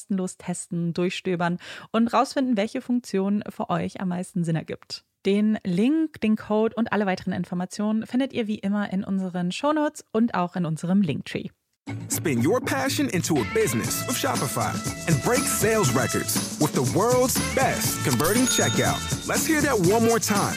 kostenlos testen, durchstöbern und rausfinden, welche Funktion für euch am meisten Sinn ergibt. Den Link, den Code und alle weiteren Informationen findet ihr wie immer in unseren Shownotes und auch in unserem Linktree. Spin your passion into a business with Shopify and break sales records with the world's best converting checkout. Let's hear that one more time.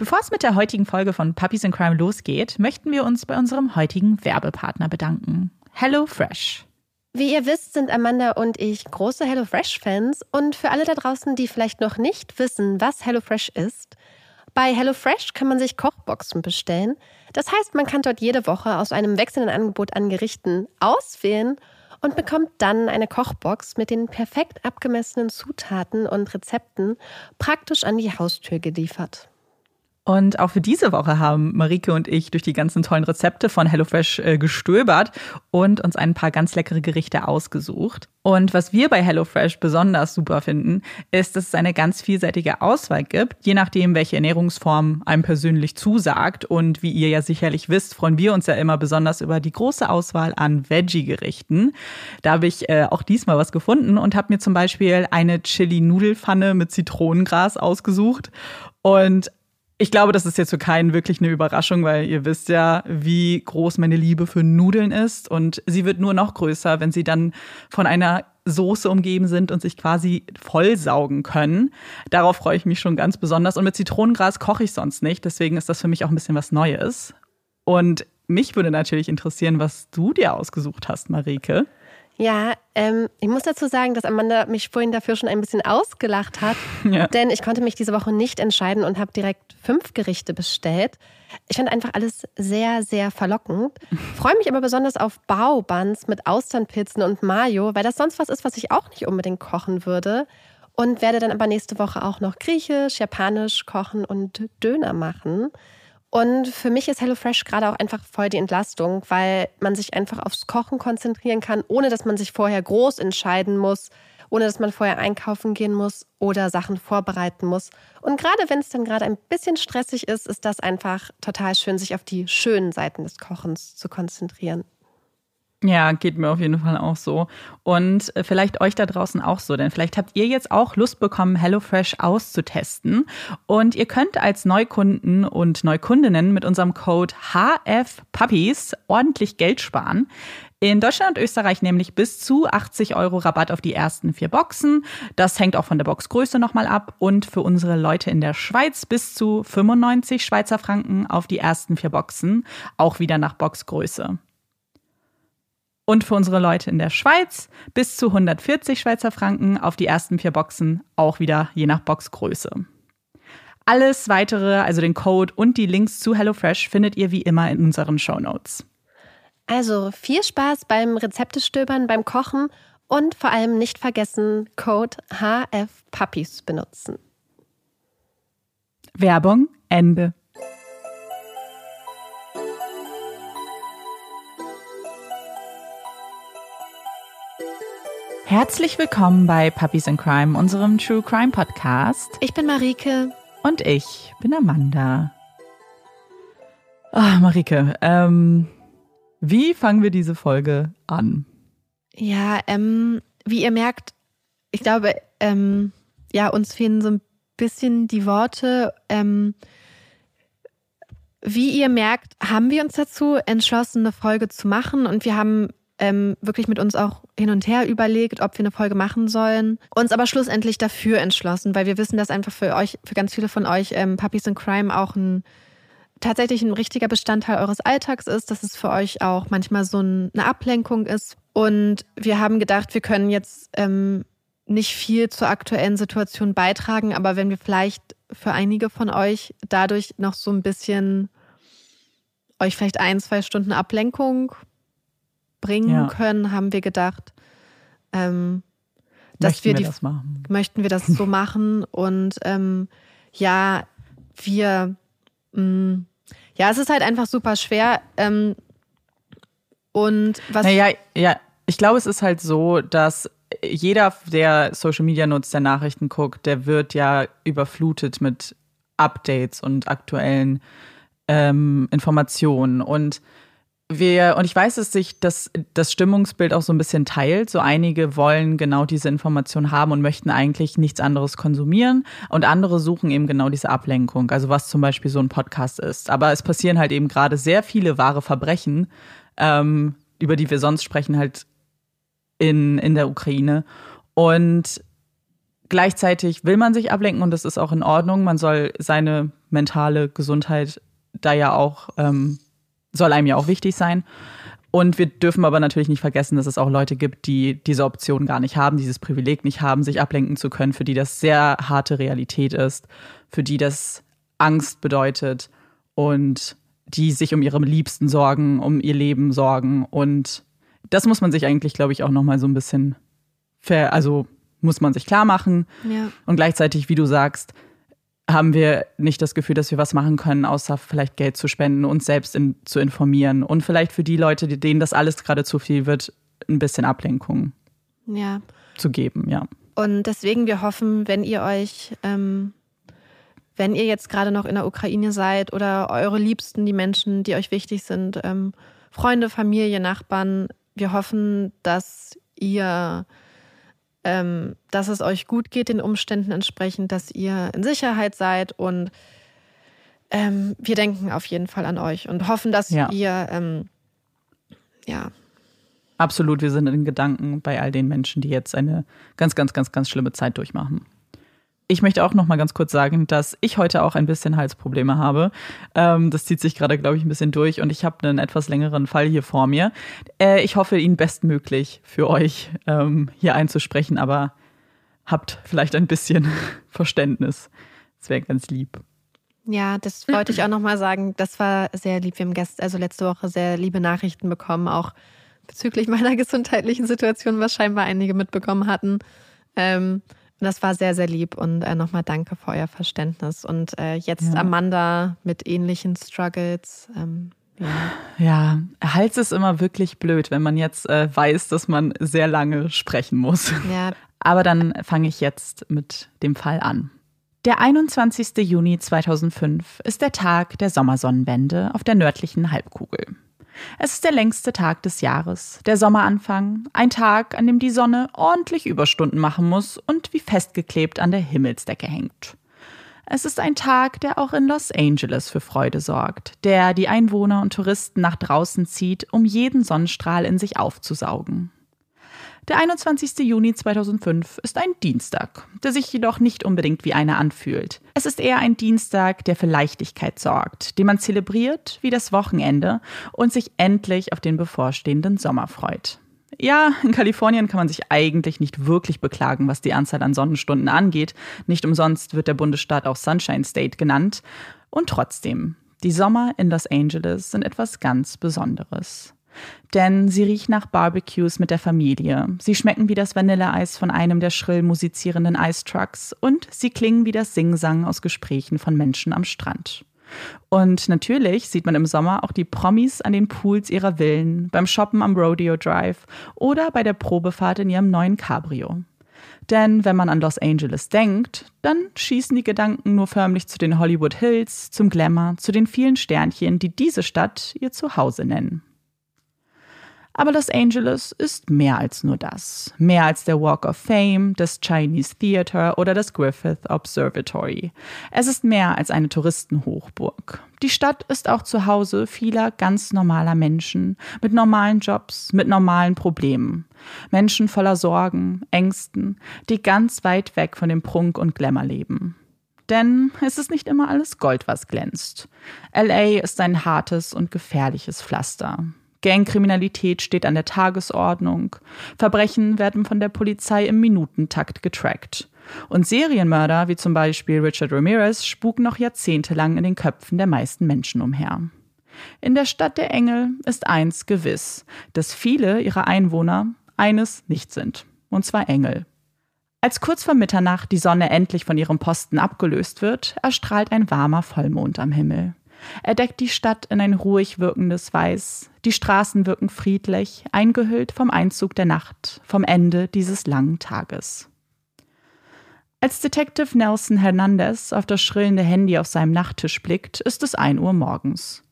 Bevor es mit der heutigen Folge von Puppies in Crime losgeht, möchten wir uns bei unserem heutigen Werbepartner bedanken. HelloFresh. Wie ihr wisst, sind Amanda und ich große HelloFresh-Fans und für alle da draußen, die vielleicht noch nicht wissen, was HelloFresh ist, bei HelloFresh kann man sich Kochboxen bestellen. Das heißt, man kann dort jede Woche aus einem wechselnden Angebot an Gerichten auswählen und bekommt dann eine Kochbox mit den perfekt abgemessenen Zutaten und Rezepten praktisch an die Haustür geliefert. Und auch für diese Woche haben Marike und ich durch die ganzen tollen Rezepte von HelloFresh äh, gestöbert und uns ein paar ganz leckere Gerichte ausgesucht. Und was wir bei HelloFresh besonders super finden, ist, dass es eine ganz vielseitige Auswahl gibt, je nachdem, welche Ernährungsform einem persönlich zusagt. Und wie ihr ja sicherlich wisst, freuen wir uns ja immer besonders über die große Auswahl an Veggie-Gerichten. Da habe ich äh, auch diesmal was gefunden und habe mir zum Beispiel eine Chili-Nudelfanne mit Zitronengras ausgesucht. Und ich glaube, das ist jetzt für keinen wirklich eine Überraschung, weil ihr wisst ja, wie groß meine Liebe für Nudeln ist. Und sie wird nur noch größer, wenn sie dann von einer Soße umgeben sind und sich quasi vollsaugen können. Darauf freue ich mich schon ganz besonders. Und mit Zitronengras koche ich sonst nicht. Deswegen ist das für mich auch ein bisschen was Neues. Und mich würde natürlich interessieren, was du dir ausgesucht hast, Marike. Ja, ähm, ich muss dazu sagen, dass Amanda mich vorhin dafür schon ein bisschen ausgelacht hat, ja. denn ich konnte mich diese Woche nicht entscheiden und habe direkt fünf Gerichte bestellt. Ich fand einfach alles sehr, sehr verlockend. Freue mich aber besonders auf Baubuns mit Austernpilzen und Mayo, weil das sonst was ist, was ich auch nicht unbedingt kochen würde. Und werde dann aber nächste Woche auch noch griechisch, japanisch kochen und Döner machen. Und für mich ist HelloFresh gerade auch einfach voll die Entlastung, weil man sich einfach aufs Kochen konzentrieren kann, ohne dass man sich vorher groß entscheiden muss, ohne dass man vorher einkaufen gehen muss oder Sachen vorbereiten muss. Und gerade wenn es dann gerade ein bisschen stressig ist, ist das einfach total schön, sich auf die schönen Seiten des Kochens zu konzentrieren. Ja, geht mir auf jeden Fall auch so. Und äh, vielleicht euch da draußen auch so, denn vielleicht habt ihr jetzt auch Lust bekommen, HelloFresh auszutesten. Und ihr könnt als Neukunden und Neukundinnen mit unserem Code HFPuppies ordentlich Geld sparen. In Deutschland und Österreich nämlich bis zu 80 Euro Rabatt auf die ersten vier Boxen. Das hängt auch von der Boxgröße nochmal ab. Und für unsere Leute in der Schweiz bis zu 95 Schweizer Franken auf die ersten vier Boxen. Auch wieder nach Boxgröße und für unsere Leute in der Schweiz bis zu 140 Schweizer Franken auf die ersten vier Boxen, auch wieder je nach Boxgröße. Alles weitere, also den Code und die Links zu HelloFresh, findet ihr wie immer in unseren Show Notes. Also viel Spaß beim Rezeptestöbern, beim Kochen und vor allem nicht vergessen, Code HFPuppies benutzen. Werbung Ende. Herzlich willkommen bei Puppies in Crime, unserem True Crime Podcast. Ich bin Marike. Und ich bin Amanda. Ah, Marike, ähm, wie fangen wir diese Folge an? Ja, ähm, wie ihr merkt, ich glaube, ähm, ja, uns fehlen so ein bisschen die Worte. Ähm, wie ihr merkt, haben wir uns dazu entschlossen, eine Folge zu machen und wir haben ähm, wirklich mit uns auch hin und her überlegt, ob wir eine Folge machen sollen. Uns aber schlussendlich dafür entschlossen, weil wir wissen, dass einfach für euch, für ganz viele von euch ähm, Puppies in Crime auch ein tatsächlich ein richtiger Bestandteil eures Alltags ist, dass es für euch auch manchmal so ein, eine Ablenkung ist. Und wir haben gedacht, wir können jetzt ähm, nicht viel zur aktuellen Situation beitragen, aber wenn wir vielleicht für einige von euch dadurch noch so ein bisschen euch vielleicht ein, zwei Stunden Ablenkung bringen ja. können, haben wir gedacht, ähm, dass möchten wir, die, das machen. möchten wir das so machen und ähm, ja, wir, mh, mm, ja, es ist halt einfach super schwer. Ähm, und was. Naja, ja, ich glaube, es ist halt so, dass jeder, der Social Media nutzt, der Nachrichten guckt, der wird ja überflutet mit Updates und aktuellen ähm, Informationen. Und wir, und ich weiß, dass sich das, das Stimmungsbild auch so ein bisschen teilt. So einige wollen genau diese Information haben und möchten eigentlich nichts anderes konsumieren. Und andere suchen eben genau diese Ablenkung, also was zum Beispiel so ein Podcast ist. Aber es passieren halt eben gerade sehr viele wahre Verbrechen, ähm, über die wir sonst sprechen, halt in, in der Ukraine. Und gleichzeitig will man sich ablenken und das ist auch in Ordnung. Man soll seine mentale Gesundheit da ja auch ähm, soll einem ja auch wichtig sein. Und wir dürfen aber natürlich nicht vergessen, dass es auch Leute gibt, die diese Option gar nicht haben, dieses Privileg nicht haben, sich ablenken zu können, für die das sehr harte Realität ist, für die das Angst bedeutet und die sich um ihre Liebsten sorgen, um ihr Leben sorgen. Und das muss man sich eigentlich, glaube ich, auch nochmal so ein bisschen, also muss man sich klar machen. Ja. Und gleichzeitig, wie du sagst, haben wir nicht das Gefühl, dass wir was machen können, außer vielleicht Geld zu spenden, uns selbst in, zu informieren und vielleicht für die Leute, denen das alles gerade zu viel wird, ein bisschen Ablenkung ja. zu geben, ja. Und deswegen, wir hoffen, wenn ihr euch, ähm, wenn ihr jetzt gerade noch in der Ukraine seid oder eure Liebsten, die Menschen, die euch wichtig sind, ähm, Freunde, Familie, Nachbarn, wir hoffen, dass ihr ähm, dass es euch gut geht, den Umständen entsprechend, dass ihr in Sicherheit seid und ähm, wir denken auf jeden Fall an euch und hoffen, dass ja. ihr, ähm, ja. Absolut, wir sind in Gedanken bei all den Menschen, die jetzt eine ganz, ganz, ganz, ganz schlimme Zeit durchmachen. Ich möchte auch noch mal ganz kurz sagen, dass ich heute auch ein bisschen Halsprobleme habe. Ähm, das zieht sich gerade, glaube ich, ein bisschen durch und ich habe einen etwas längeren Fall hier vor mir. Äh, ich hoffe, ihn bestmöglich für euch ähm, hier einzusprechen, aber habt vielleicht ein bisschen Verständnis. Das wäre ganz lieb. Ja, das wollte ich auch noch mal sagen. Das war sehr lieb. Wir haben gestern, also letzte Woche sehr liebe Nachrichten bekommen, auch bezüglich meiner gesundheitlichen Situation, was scheinbar einige mitbekommen hatten. Ähm, das war sehr, sehr lieb und äh, nochmal danke für euer Verständnis. Und äh, jetzt ja. Amanda mit ähnlichen Struggles. Ähm, ja. ja, Hals ist immer wirklich blöd, wenn man jetzt äh, weiß, dass man sehr lange sprechen muss. Ja. Aber dann fange ich jetzt mit dem Fall an. Der 21. Juni 2005 ist der Tag der Sommersonnenwende auf der nördlichen Halbkugel. Es ist der längste Tag des Jahres, der Sommeranfang, ein Tag, an dem die Sonne ordentlich Überstunden machen muss und wie festgeklebt an der Himmelsdecke hängt. Es ist ein Tag, der auch in Los Angeles für Freude sorgt, der die Einwohner und Touristen nach draußen zieht, um jeden Sonnenstrahl in sich aufzusaugen. Der 21. Juni 2005 ist ein Dienstag, der sich jedoch nicht unbedingt wie einer anfühlt. Es ist eher ein Dienstag, der für Leichtigkeit sorgt, den man zelebriert wie das Wochenende und sich endlich auf den bevorstehenden Sommer freut. Ja, in Kalifornien kann man sich eigentlich nicht wirklich beklagen, was die Anzahl an Sonnenstunden angeht. Nicht umsonst wird der Bundesstaat auch Sunshine State genannt. Und trotzdem, die Sommer in Los Angeles sind etwas ganz Besonderes. Denn sie riechen nach Barbecues mit der Familie. Sie schmecken wie das Vanilleeis von einem der schrill musizierenden Eistrucks und sie klingen wie das Singsang aus Gesprächen von Menschen am Strand. Und natürlich sieht man im Sommer auch die Promis an den Pools ihrer Villen, beim Shoppen am Rodeo Drive oder bei der Probefahrt in ihrem neuen Cabrio. Denn wenn man an Los Angeles denkt, dann schießen die Gedanken nur förmlich zu den Hollywood Hills, zum Glamour, zu den vielen Sternchen, die diese Stadt ihr Zuhause nennen. Aber Los Angeles ist mehr als nur das. Mehr als der Walk of Fame, das Chinese Theater oder das Griffith Observatory. Es ist mehr als eine Touristenhochburg. Die Stadt ist auch zu Hause vieler ganz normaler Menschen mit normalen Jobs, mit normalen Problemen. Menschen voller Sorgen, Ängsten, die ganz weit weg von dem Prunk und Glamour leben. Denn es ist nicht immer alles Gold, was glänzt. LA ist ein hartes und gefährliches Pflaster. Gangkriminalität steht an der Tagesordnung. Verbrechen werden von der Polizei im Minutentakt getrackt. Und Serienmörder, wie zum Beispiel Richard Ramirez, spuken noch jahrzehntelang in den Köpfen der meisten Menschen umher. In der Stadt der Engel ist eins gewiss, dass viele ihrer Einwohner eines nicht sind, und zwar Engel. Als kurz vor Mitternacht die Sonne endlich von ihrem Posten abgelöst wird, erstrahlt ein warmer Vollmond am Himmel. Er deckt die Stadt in ein ruhig wirkendes Weiß. Die Straßen wirken friedlich, eingehüllt vom Einzug der Nacht, vom Ende dieses langen Tages. Als Detective Nelson Hernandez auf das schrillende Handy auf seinem Nachttisch blickt, ist es ein Uhr morgens.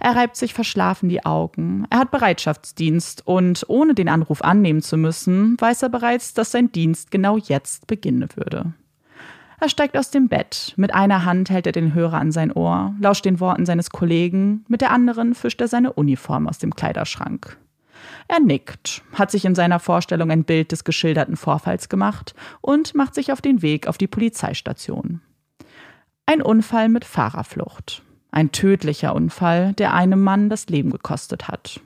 Er reibt sich verschlafen die Augen. Er hat Bereitschaftsdienst und ohne den Anruf annehmen zu müssen, weiß er bereits, dass sein Dienst genau jetzt beginnen würde. Er steigt aus dem Bett. Mit einer Hand hält er den Hörer an sein Ohr, lauscht den Worten seines Kollegen, mit der anderen fischt er seine Uniform aus dem Kleiderschrank. Er nickt, hat sich in seiner Vorstellung ein Bild des geschilderten Vorfalls gemacht und macht sich auf den Weg auf die Polizeistation. Ein Unfall mit Fahrerflucht. Ein tödlicher Unfall, der einem Mann das Leben gekostet hat.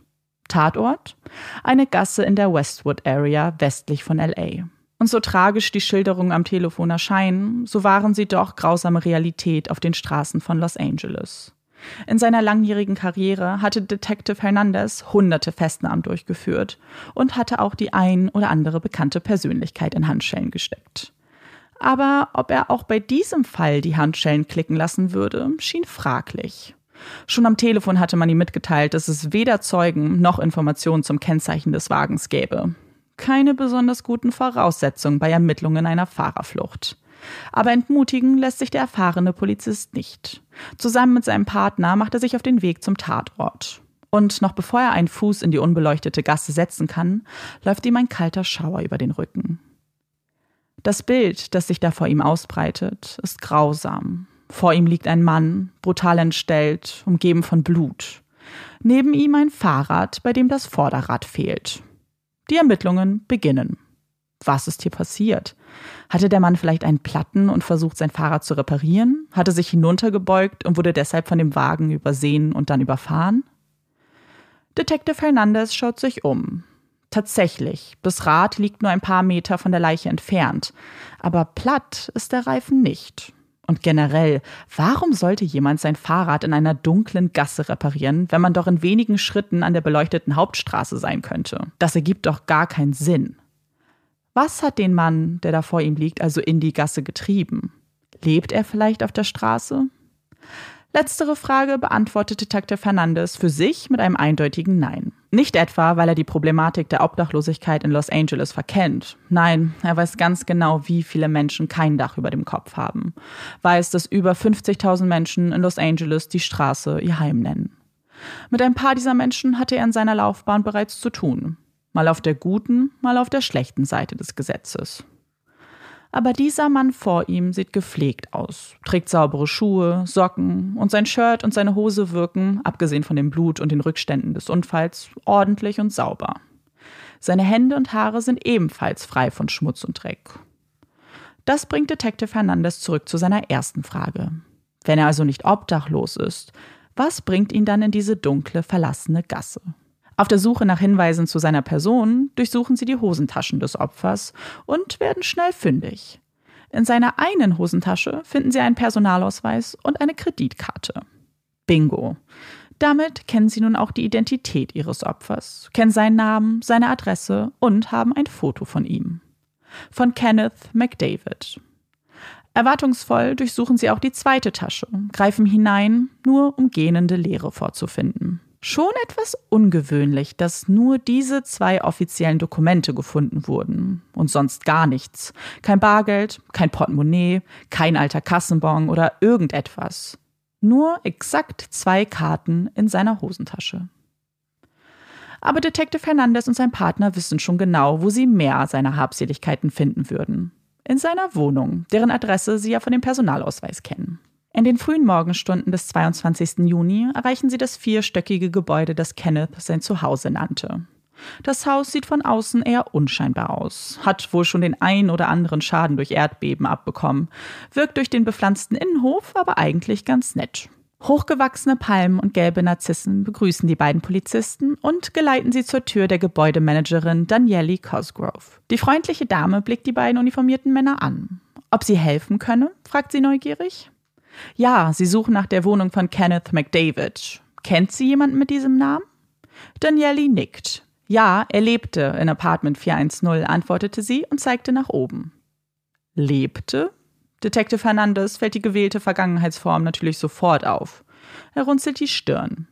Tatort? Eine Gasse in der Westwood Area westlich von LA. Und so tragisch die Schilderungen am Telefon erscheinen, so waren sie doch grausame Realität auf den Straßen von Los Angeles. In seiner langjährigen Karriere hatte Detective Hernandez hunderte Festnahmen durchgeführt und hatte auch die ein oder andere bekannte Persönlichkeit in Handschellen gesteckt. Aber ob er auch bei diesem Fall die Handschellen klicken lassen würde, schien fraglich. Schon am Telefon hatte man ihm mitgeteilt, dass es weder Zeugen noch Informationen zum Kennzeichen des Wagens gäbe. Keine besonders guten Voraussetzungen bei Ermittlungen einer Fahrerflucht. Aber entmutigen lässt sich der erfahrene Polizist nicht. Zusammen mit seinem Partner macht er sich auf den Weg zum Tatort. Und noch bevor er einen Fuß in die unbeleuchtete Gasse setzen kann, läuft ihm ein kalter Schauer über den Rücken. Das Bild, das sich da vor ihm ausbreitet, ist grausam. Vor ihm liegt ein Mann, brutal entstellt, umgeben von Blut. Neben ihm ein Fahrrad, bei dem das Vorderrad fehlt. Die Ermittlungen beginnen. Was ist hier passiert? Hatte der Mann vielleicht einen Platten und versucht, sein Fahrrad zu reparieren? Hatte sich hinuntergebeugt und wurde deshalb von dem Wagen übersehen und dann überfahren? Detective Hernandez schaut sich um. Tatsächlich, das Rad liegt nur ein paar Meter von der Leiche entfernt. Aber platt ist der Reifen nicht. Und generell, warum sollte jemand sein Fahrrad in einer dunklen Gasse reparieren, wenn man doch in wenigen Schritten an der beleuchteten Hauptstraße sein könnte? Das ergibt doch gar keinen Sinn. Was hat den Mann, der da vor ihm liegt, also in die Gasse getrieben? Lebt er vielleicht auf der Straße? Letztere Frage beantwortet Detective Fernandes für sich mit einem eindeutigen Nein. Nicht etwa, weil er die Problematik der Obdachlosigkeit in Los Angeles verkennt. Nein, er weiß ganz genau, wie viele Menschen kein Dach über dem Kopf haben. Weiß, dass über 50.000 Menschen in Los Angeles die Straße ihr Heim nennen. Mit ein paar dieser Menschen hatte er in seiner Laufbahn bereits zu tun. Mal auf der guten, mal auf der schlechten Seite des Gesetzes. Aber dieser Mann vor ihm sieht gepflegt aus, trägt saubere Schuhe, Socken und sein Shirt und seine Hose wirken, abgesehen von dem Blut und den Rückständen des Unfalls, ordentlich und sauber. Seine Hände und Haare sind ebenfalls frei von Schmutz und Dreck. Das bringt Detective Hernandez zurück zu seiner ersten Frage. Wenn er also nicht obdachlos ist, was bringt ihn dann in diese dunkle, verlassene Gasse? Auf der Suche nach Hinweisen zu seiner Person durchsuchen sie die Hosentaschen des Opfers und werden schnell fündig. In seiner einen Hosentasche finden sie einen Personalausweis und eine Kreditkarte. Bingo. Damit kennen sie nun auch die Identität ihres Opfers, kennen seinen Namen, seine Adresse und haben ein Foto von ihm. Von Kenneth McDavid. Erwartungsvoll durchsuchen sie auch die zweite Tasche, greifen hinein, nur um gähnende Leere vorzufinden. Schon etwas ungewöhnlich, dass nur diese zwei offiziellen Dokumente gefunden wurden und sonst gar nichts. Kein Bargeld, kein Portemonnaie, kein alter Kassenbon oder irgendetwas. Nur exakt zwei Karten in seiner Hosentasche. Aber Detective Hernandez und sein Partner wissen schon genau, wo sie mehr seiner Habseligkeiten finden würden. In seiner Wohnung, deren Adresse sie ja von dem Personalausweis kennen. In den frühen Morgenstunden des 22. Juni erreichen sie das vierstöckige Gebäude, das Kenneth sein Zuhause nannte. Das Haus sieht von außen eher unscheinbar aus, hat wohl schon den ein oder anderen Schaden durch Erdbeben abbekommen, wirkt durch den bepflanzten Innenhof aber eigentlich ganz nett. Hochgewachsene Palmen und gelbe Narzissen begrüßen die beiden Polizisten und geleiten sie zur Tür der Gebäudemanagerin Danielle Cosgrove. Die freundliche Dame blickt die beiden uniformierten Männer an. Ob sie helfen könne? fragt sie neugierig. Ja, sie suchen nach der Wohnung von Kenneth McDavid. Kennt sie jemanden mit diesem Namen? Danielle nickt. Ja, er lebte in Apartment 410, antwortete sie und zeigte nach oben. Lebte? Detective Hernandez fällt die gewählte Vergangenheitsform natürlich sofort auf. Er runzelt die Stirn.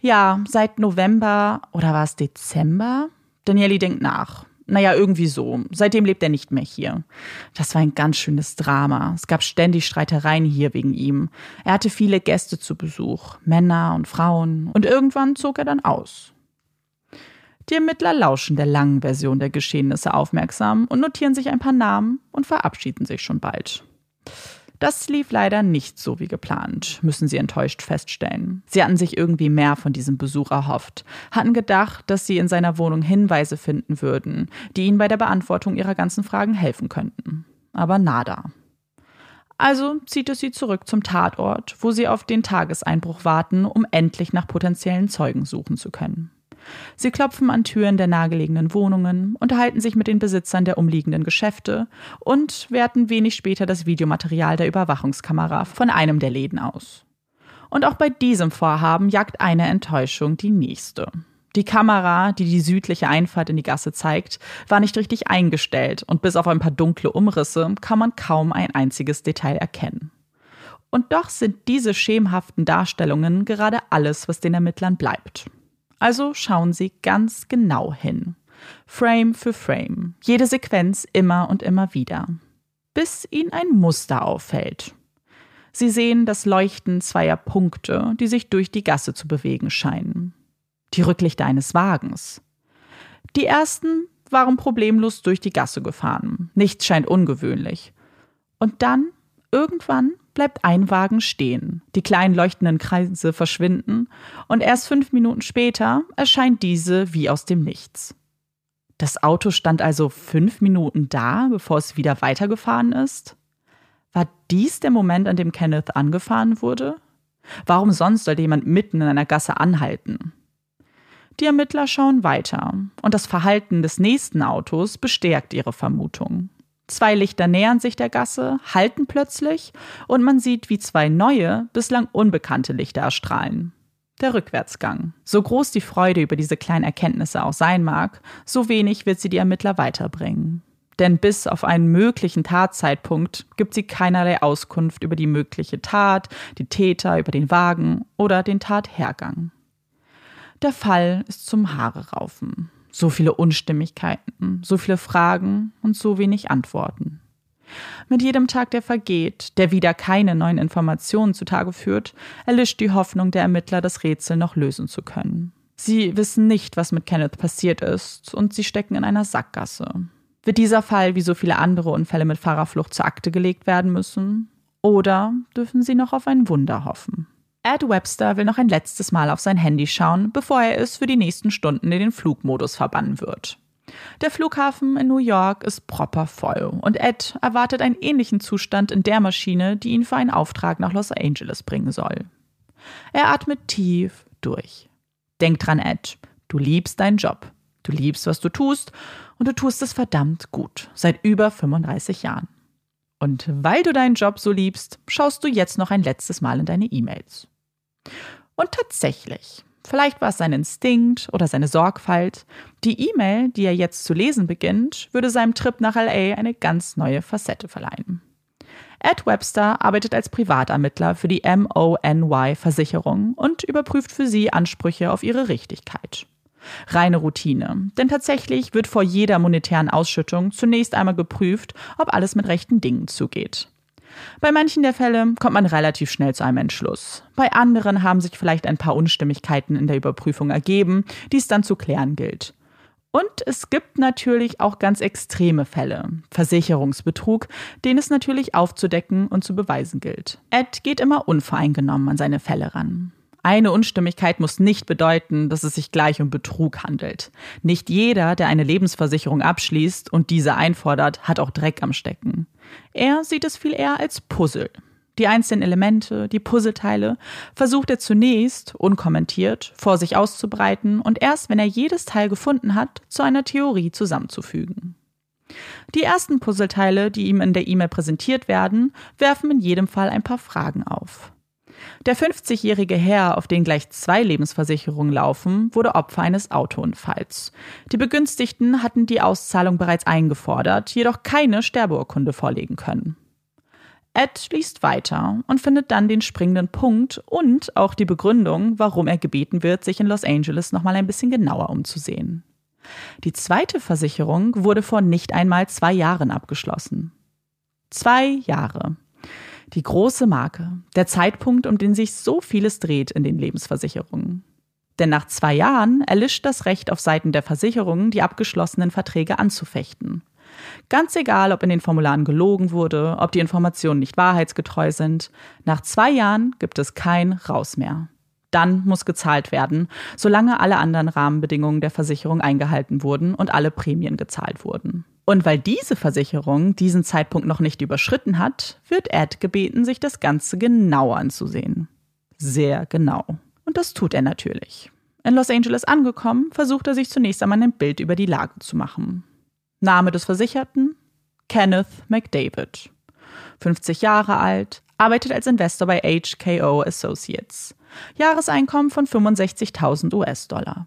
Ja, seit November oder war es Dezember? Danieli denkt nach. Naja, irgendwie so. Seitdem lebt er nicht mehr hier. Das war ein ganz schönes Drama. Es gab ständig Streitereien hier wegen ihm. Er hatte viele Gäste zu Besuch, Männer und Frauen, und irgendwann zog er dann aus. Die Ermittler lauschen der langen Version der Geschehnisse aufmerksam und notieren sich ein paar Namen und verabschieden sich schon bald. Das lief leider nicht so wie geplant, müssen sie enttäuscht feststellen. Sie hatten sich irgendwie mehr von diesem Besuch erhofft, hatten gedacht, dass sie in seiner Wohnung Hinweise finden würden, die ihnen bei der Beantwortung ihrer ganzen Fragen helfen könnten. Aber nada. Also zieht es sie zurück zum Tatort, wo sie auf den Tageseinbruch warten, um endlich nach potenziellen Zeugen suchen zu können. Sie klopfen an Türen der nahegelegenen Wohnungen, unterhalten sich mit den Besitzern der umliegenden Geschäfte und werten wenig später das Videomaterial der Überwachungskamera von einem der Läden aus. Und auch bei diesem Vorhaben jagt eine Enttäuschung die nächste. Die Kamera, die die südliche Einfahrt in die Gasse zeigt, war nicht richtig eingestellt und bis auf ein paar dunkle Umrisse kann man kaum ein einziges Detail erkennen. Und doch sind diese schemenhaften Darstellungen gerade alles, was den Ermittlern bleibt. Also schauen sie ganz genau hin. Frame für Frame, jede Sequenz immer und immer wieder. Bis ihnen ein Muster auffällt. Sie sehen das Leuchten zweier Punkte, die sich durch die Gasse zu bewegen scheinen die Rücklichter eines Wagens. Die ersten waren problemlos durch die Gasse gefahren. Nichts scheint ungewöhnlich. Und dann, irgendwann, bleibt ein Wagen stehen. Die kleinen leuchtenden Kreise verschwinden und erst fünf Minuten später erscheint diese wie aus dem Nichts. Das Auto stand also fünf Minuten da, bevor es wieder weitergefahren ist? War dies der Moment, an dem Kenneth angefahren wurde? Warum sonst sollte jemand mitten in einer Gasse anhalten? Die Ermittler schauen weiter und das Verhalten des nächsten Autos bestärkt ihre Vermutung. Zwei Lichter nähern sich der Gasse, halten plötzlich und man sieht, wie zwei neue, bislang unbekannte Lichter erstrahlen. Der Rückwärtsgang. So groß die Freude über diese kleinen Erkenntnisse auch sein mag, so wenig wird sie die Ermittler weiterbringen. Denn bis auf einen möglichen Tatzeitpunkt gibt sie keinerlei Auskunft über die mögliche Tat, die Täter, über den Wagen oder den Tathergang. Der Fall ist zum Haare raufen. So viele Unstimmigkeiten, so viele Fragen und so wenig Antworten. Mit jedem Tag, der vergeht, der wieder keine neuen Informationen zutage führt, erlischt die Hoffnung der Ermittler, das Rätsel noch lösen zu können. Sie wissen nicht, was mit Kenneth passiert ist, und sie stecken in einer Sackgasse. Wird dieser Fall wie so viele andere Unfälle mit Fahrerflucht zur Akte gelegt werden müssen? Oder dürfen sie noch auf ein Wunder hoffen? Ed Webster will noch ein letztes Mal auf sein Handy schauen, bevor er es für die nächsten Stunden in den Flugmodus verbannen wird. Der Flughafen in New York ist proper voll und Ed erwartet einen ähnlichen Zustand in der Maschine, die ihn für einen Auftrag nach Los Angeles bringen soll. Er atmet tief durch. Denk dran, Ed, du liebst deinen Job. Du liebst, was du tust und du tust es verdammt gut, seit über 35 Jahren. Und weil du deinen Job so liebst, schaust du jetzt noch ein letztes Mal in deine E-Mails. Und tatsächlich, vielleicht war es sein Instinkt oder seine Sorgfalt, die E-Mail, die er jetzt zu lesen beginnt, würde seinem Trip nach LA eine ganz neue Facette verleihen. Ed Webster arbeitet als Privatermittler für die MONY-Versicherung und überprüft für sie Ansprüche auf ihre Richtigkeit. Reine Routine, denn tatsächlich wird vor jeder monetären Ausschüttung zunächst einmal geprüft, ob alles mit rechten Dingen zugeht. Bei manchen der Fälle kommt man relativ schnell zu einem Entschluss. Bei anderen haben sich vielleicht ein paar Unstimmigkeiten in der Überprüfung ergeben, die es dann zu klären gilt. Und es gibt natürlich auch ganz extreme Fälle, Versicherungsbetrug, den es natürlich aufzudecken und zu beweisen gilt. Ed geht immer unvoreingenommen an seine Fälle ran. Eine Unstimmigkeit muss nicht bedeuten, dass es sich gleich um Betrug handelt. Nicht jeder, der eine Lebensversicherung abschließt und diese einfordert, hat auch Dreck am Stecken. Er sieht es viel eher als Puzzle. Die einzelnen Elemente, die Puzzleteile, versucht er zunächst, unkommentiert, vor sich auszubreiten und erst, wenn er jedes Teil gefunden hat, zu einer Theorie zusammenzufügen. Die ersten Puzzleteile, die ihm in der E-Mail präsentiert werden, werfen in jedem Fall ein paar Fragen auf. Der 50-jährige Herr, auf den gleich zwei Lebensversicherungen laufen, wurde Opfer eines Autounfalls. Die Begünstigten hatten die Auszahlung bereits eingefordert, jedoch keine Sterbeurkunde vorlegen können. Ed liest weiter und findet dann den springenden Punkt und auch die Begründung, warum er gebeten wird, sich in Los Angeles nochmal ein bisschen genauer umzusehen. Die zweite Versicherung wurde vor nicht einmal zwei Jahren abgeschlossen. Zwei Jahre. Die große Marke, der Zeitpunkt, um den sich so vieles dreht in den Lebensversicherungen. Denn nach zwei Jahren erlischt das Recht auf Seiten der Versicherungen, die abgeschlossenen Verträge anzufechten. Ganz egal, ob in den Formularen gelogen wurde, ob die Informationen nicht wahrheitsgetreu sind, nach zwei Jahren gibt es kein Raus mehr. Dann muss gezahlt werden, solange alle anderen Rahmenbedingungen der Versicherung eingehalten wurden und alle Prämien gezahlt wurden. Und weil diese Versicherung diesen Zeitpunkt noch nicht überschritten hat, wird Ed gebeten, sich das Ganze genau anzusehen. Sehr genau. Und das tut er natürlich. In Los Angeles angekommen, versucht er sich zunächst einmal ein Bild über die Lage zu machen. Name des Versicherten? Kenneth McDavid. 50 Jahre alt, arbeitet als Investor bei HKO Associates. Jahreseinkommen von 65.000 US-Dollar.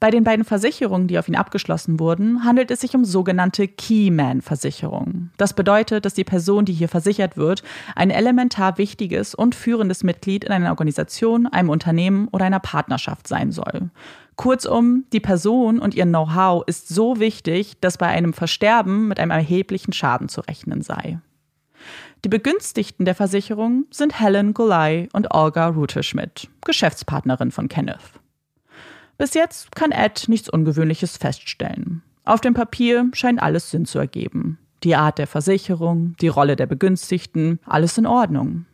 Bei den beiden Versicherungen, die auf ihn abgeschlossen wurden, handelt es sich um sogenannte Keyman-Versicherungen. Das bedeutet, dass die Person, die hier versichert wird, ein elementar wichtiges und führendes Mitglied in einer Organisation, einem Unternehmen oder einer Partnerschaft sein soll. Kurzum, die Person und ihr Know-how ist so wichtig, dass bei einem Versterben mit einem erheblichen Schaden zu rechnen sei. Die Begünstigten der Versicherung sind Helen Golay und Olga Ruterschmidt, Geschäftspartnerin von Kenneth. Bis jetzt kann Ed nichts Ungewöhnliches feststellen. Auf dem Papier scheint alles Sinn zu ergeben. Die Art der Versicherung, die Rolle der Begünstigten, alles in Ordnung.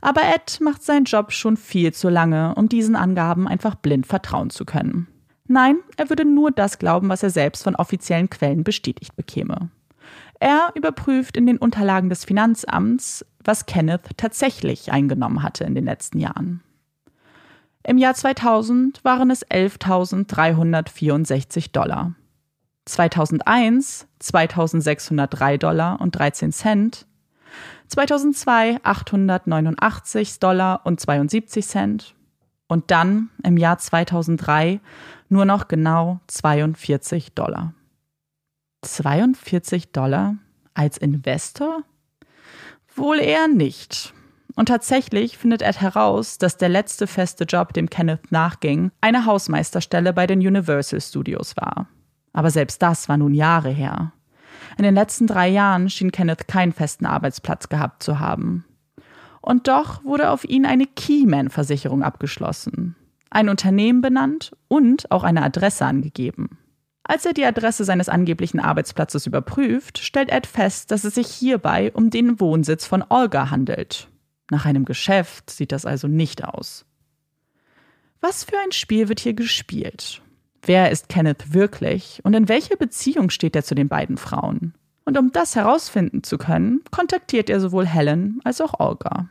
Aber Ed macht seinen Job schon viel zu lange, um diesen Angaben einfach blind vertrauen zu können. Nein, er würde nur das glauben, was er selbst von offiziellen Quellen bestätigt bekäme. Er überprüft in den Unterlagen des Finanzamts, was Kenneth tatsächlich eingenommen hatte in den letzten Jahren. Im Jahr 2000 waren es 11.364 Dollar. 2001 2.603 Dollar und 13 Cent. 2002 889 Dollar und 72 Cent. Und dann im Jahr 2003 nur noch genau 42 Dollar. 42 Dollar als Investor? Wohl eher nicht. Und tatsächlich findet Ed heraus, dass der letzte feste Job, dem Kenneth nachging, eine Hausmeisterstelle bei den Universal Studios war. Aber selbst das war nun Jahre her. In den letzten drei Jahren schien Kenneth keinen festen Arbeitsplatz gehabt zu haben. Und doch wurde auf ihn eine Keyman-Versicherung abgeschlossen, ein Unternehmen benannt und auch eine Adresse angegeben. Als er die Adresse seines angeblichen Arbeitsplatzes überprüft, stellt Ed fest, dass es sich hierbei um den Wohnsitz von Olga handelt. Nach einem Geschäft sieht das also nicht aus. Was für ein Spiel wird hier gespielt? Wer ist Kenneth wirklich und in welcher Beziehung steht er zu den beiden Frauen? Und um das herausfinden zu können, kontaktiert er sowohl Helen als auch Olga.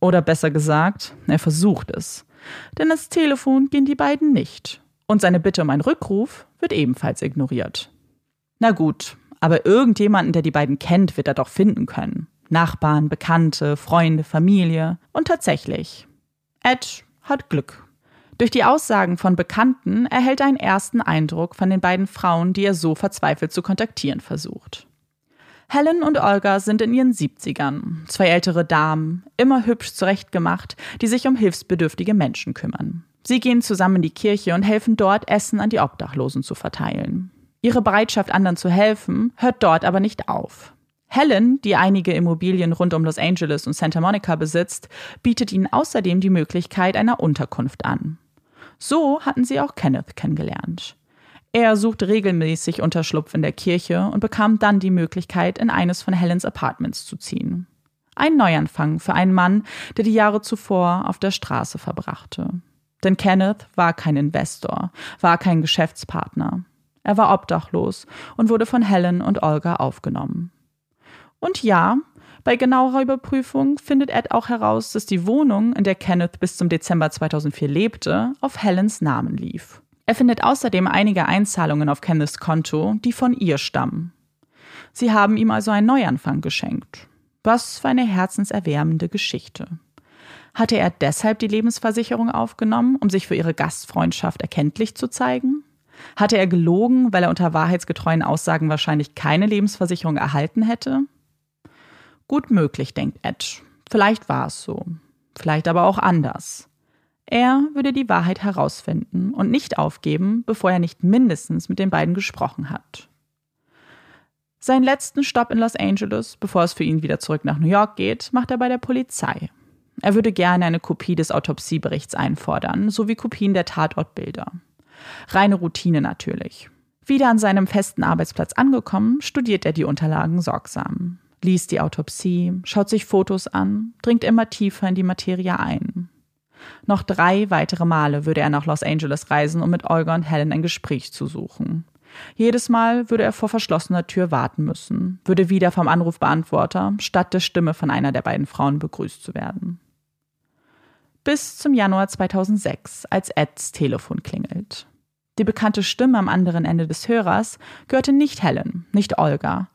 Oder besser gesagt, er versucht es. Denn das Telefon gehen die beiden nicht. Und seine Bitte um einen Rückruf wird ebenfalls ignoriert. Na gut, aber irgendjemanden, der die beiden kennt, wird er doch finden können. Nachbarn, Bekannte, Freunde, Familie. Und tatsächlich, Ed hat Glück. Durch die Aussagen von Bekannten erhält er einen ersten Eindruck von den beiden Frauen, die er so verzweifelt zu kontaktieren versucht. Helen und Olga sind in ihren 70ern, zwei ältere Damen, immer hübsch zurechtgemacht, die sich um hilfsbedürftige Menschen kümmern. Sie gehen zusammen in die Kirche und helfen dort, Essen an die Obdachlosen zu verteilen. Ihre Bereitschaft, anderen zu helfen, hört dort aber nicht auf. Helen, die einige Immobilien rund um Los Angeles und Santa Monica besitzt, bietet ihnen außerdem die Möglichkeit einer Unterkunft an. So hatten sie auch Kenneth kennengelernt. Er suchte regelmäßig Unterschlupf in der Kirche und bekam dann die Möglichkeit, in eines von Helens Apartments zu ziehen. Ein Neuanfang für einen Mann, der die Jahre zuvor auf der Straße verbrachte. Denn Kenneth war kein Investor, war kein Geschäftspartner. Er war obdachlos und wurde von Helen und Olga aufgenommen. Und ja, bei genauerer Überprüfung findet Ed auch heraus, dass die Wohnung, in der Kenneth bis zum Dezember 2004 lebte, auf Helens Namen lief. Er findet außerdem einige Einzahlungen auf Kenneths Konto, die von ihr stammen. Sie haben ihm also einen Neuanfang geschenkt. Was für eine herzenserwärmende Geschichte. Hatte er deshalb die Lebensversicherung aufgenommen, um sich für ihre Gastfreundschaft erkenntlich zu zeigen? Hatte er gelogen, weil er unter wahrheitsgetreuen Aussagen wahrscheinlich keine Lebensversicherung erhalten hätte? Gut möglich, denkt Ed. Vielleicht war es so. Vielleicht aber auch anders. Er würde die Wahrheit herausfinden und nicht aufgeben, bevor er nicht mindestens mit den beiden gesprochen hat. Seinen letzten Stopp in Los Angeles, bevor es für ihn wieder zurück nach New York geht, macht er bei der Polizei. Er würde gerne eine Kopie des Autopsieberichts einfordern, sowie Kopien der Tatortbilder. Reine Routine natürlich. Wieder an seinem festen Arbeitsplatz angekommen, studiert er die Unterlagen sorgsam liest die Autopsie, schaut sich Fotos an, dringt immer tiefer in die Materie ein. Noch drei weitere Male würde er nach Los Angeles reisen, um mit Olga und Helen ein Gespräch zu suchen. Jedes Mal würde er vor verschlossener Tür warten müssen, würde wieder vom Anrufbeantworter statt der Stimme von einer der beiden Frauen begrüßt zu werden. Bis zum Januar 2006, als Eds Telefon klingelt. Die bekannte Stimme am anderen Ende des Hörers gehörte nicht Helen, nicht Olga.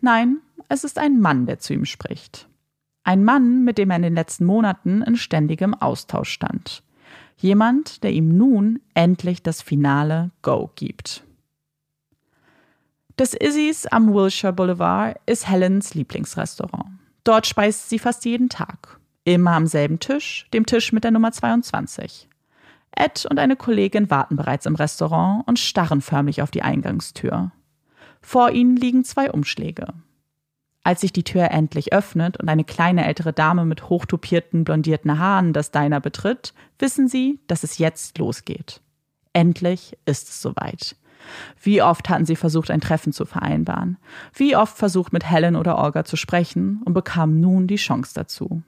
Nein, es ist ein Mann, der zu ihm spricht. Ein Mann, mit dem er in den letzten Monaten in ständigem Austausch stand. Jemand, der ihm nun endlich das finale Go gibt. Das Izzys am Wilshire Boulevard ist Helens Lieblingsrestaurant. Dort speist sie fast jeden Tag. Immer am selben Tisch, dem Tisch mit der Nummer 22. Ed und eine Kollegin warten bereits im Restaurant und starren förmlich auf die Eingangstür. Vor ihnen liegen zwei Umschläge. Als sich die Tür endlich öffnet und eine kleine ältere Dame mit hochtupierten, blondierten Haaren das Diner betritt, wissen sie, dass es jetzt losgeht. Endlich ist es soweit. Wie oft hatten sie versucht, ein Treffen zu vereinbaren? Wie oft versucht, mit Helen oder Olga zu sprechen und bekamen nun die Chance dazu?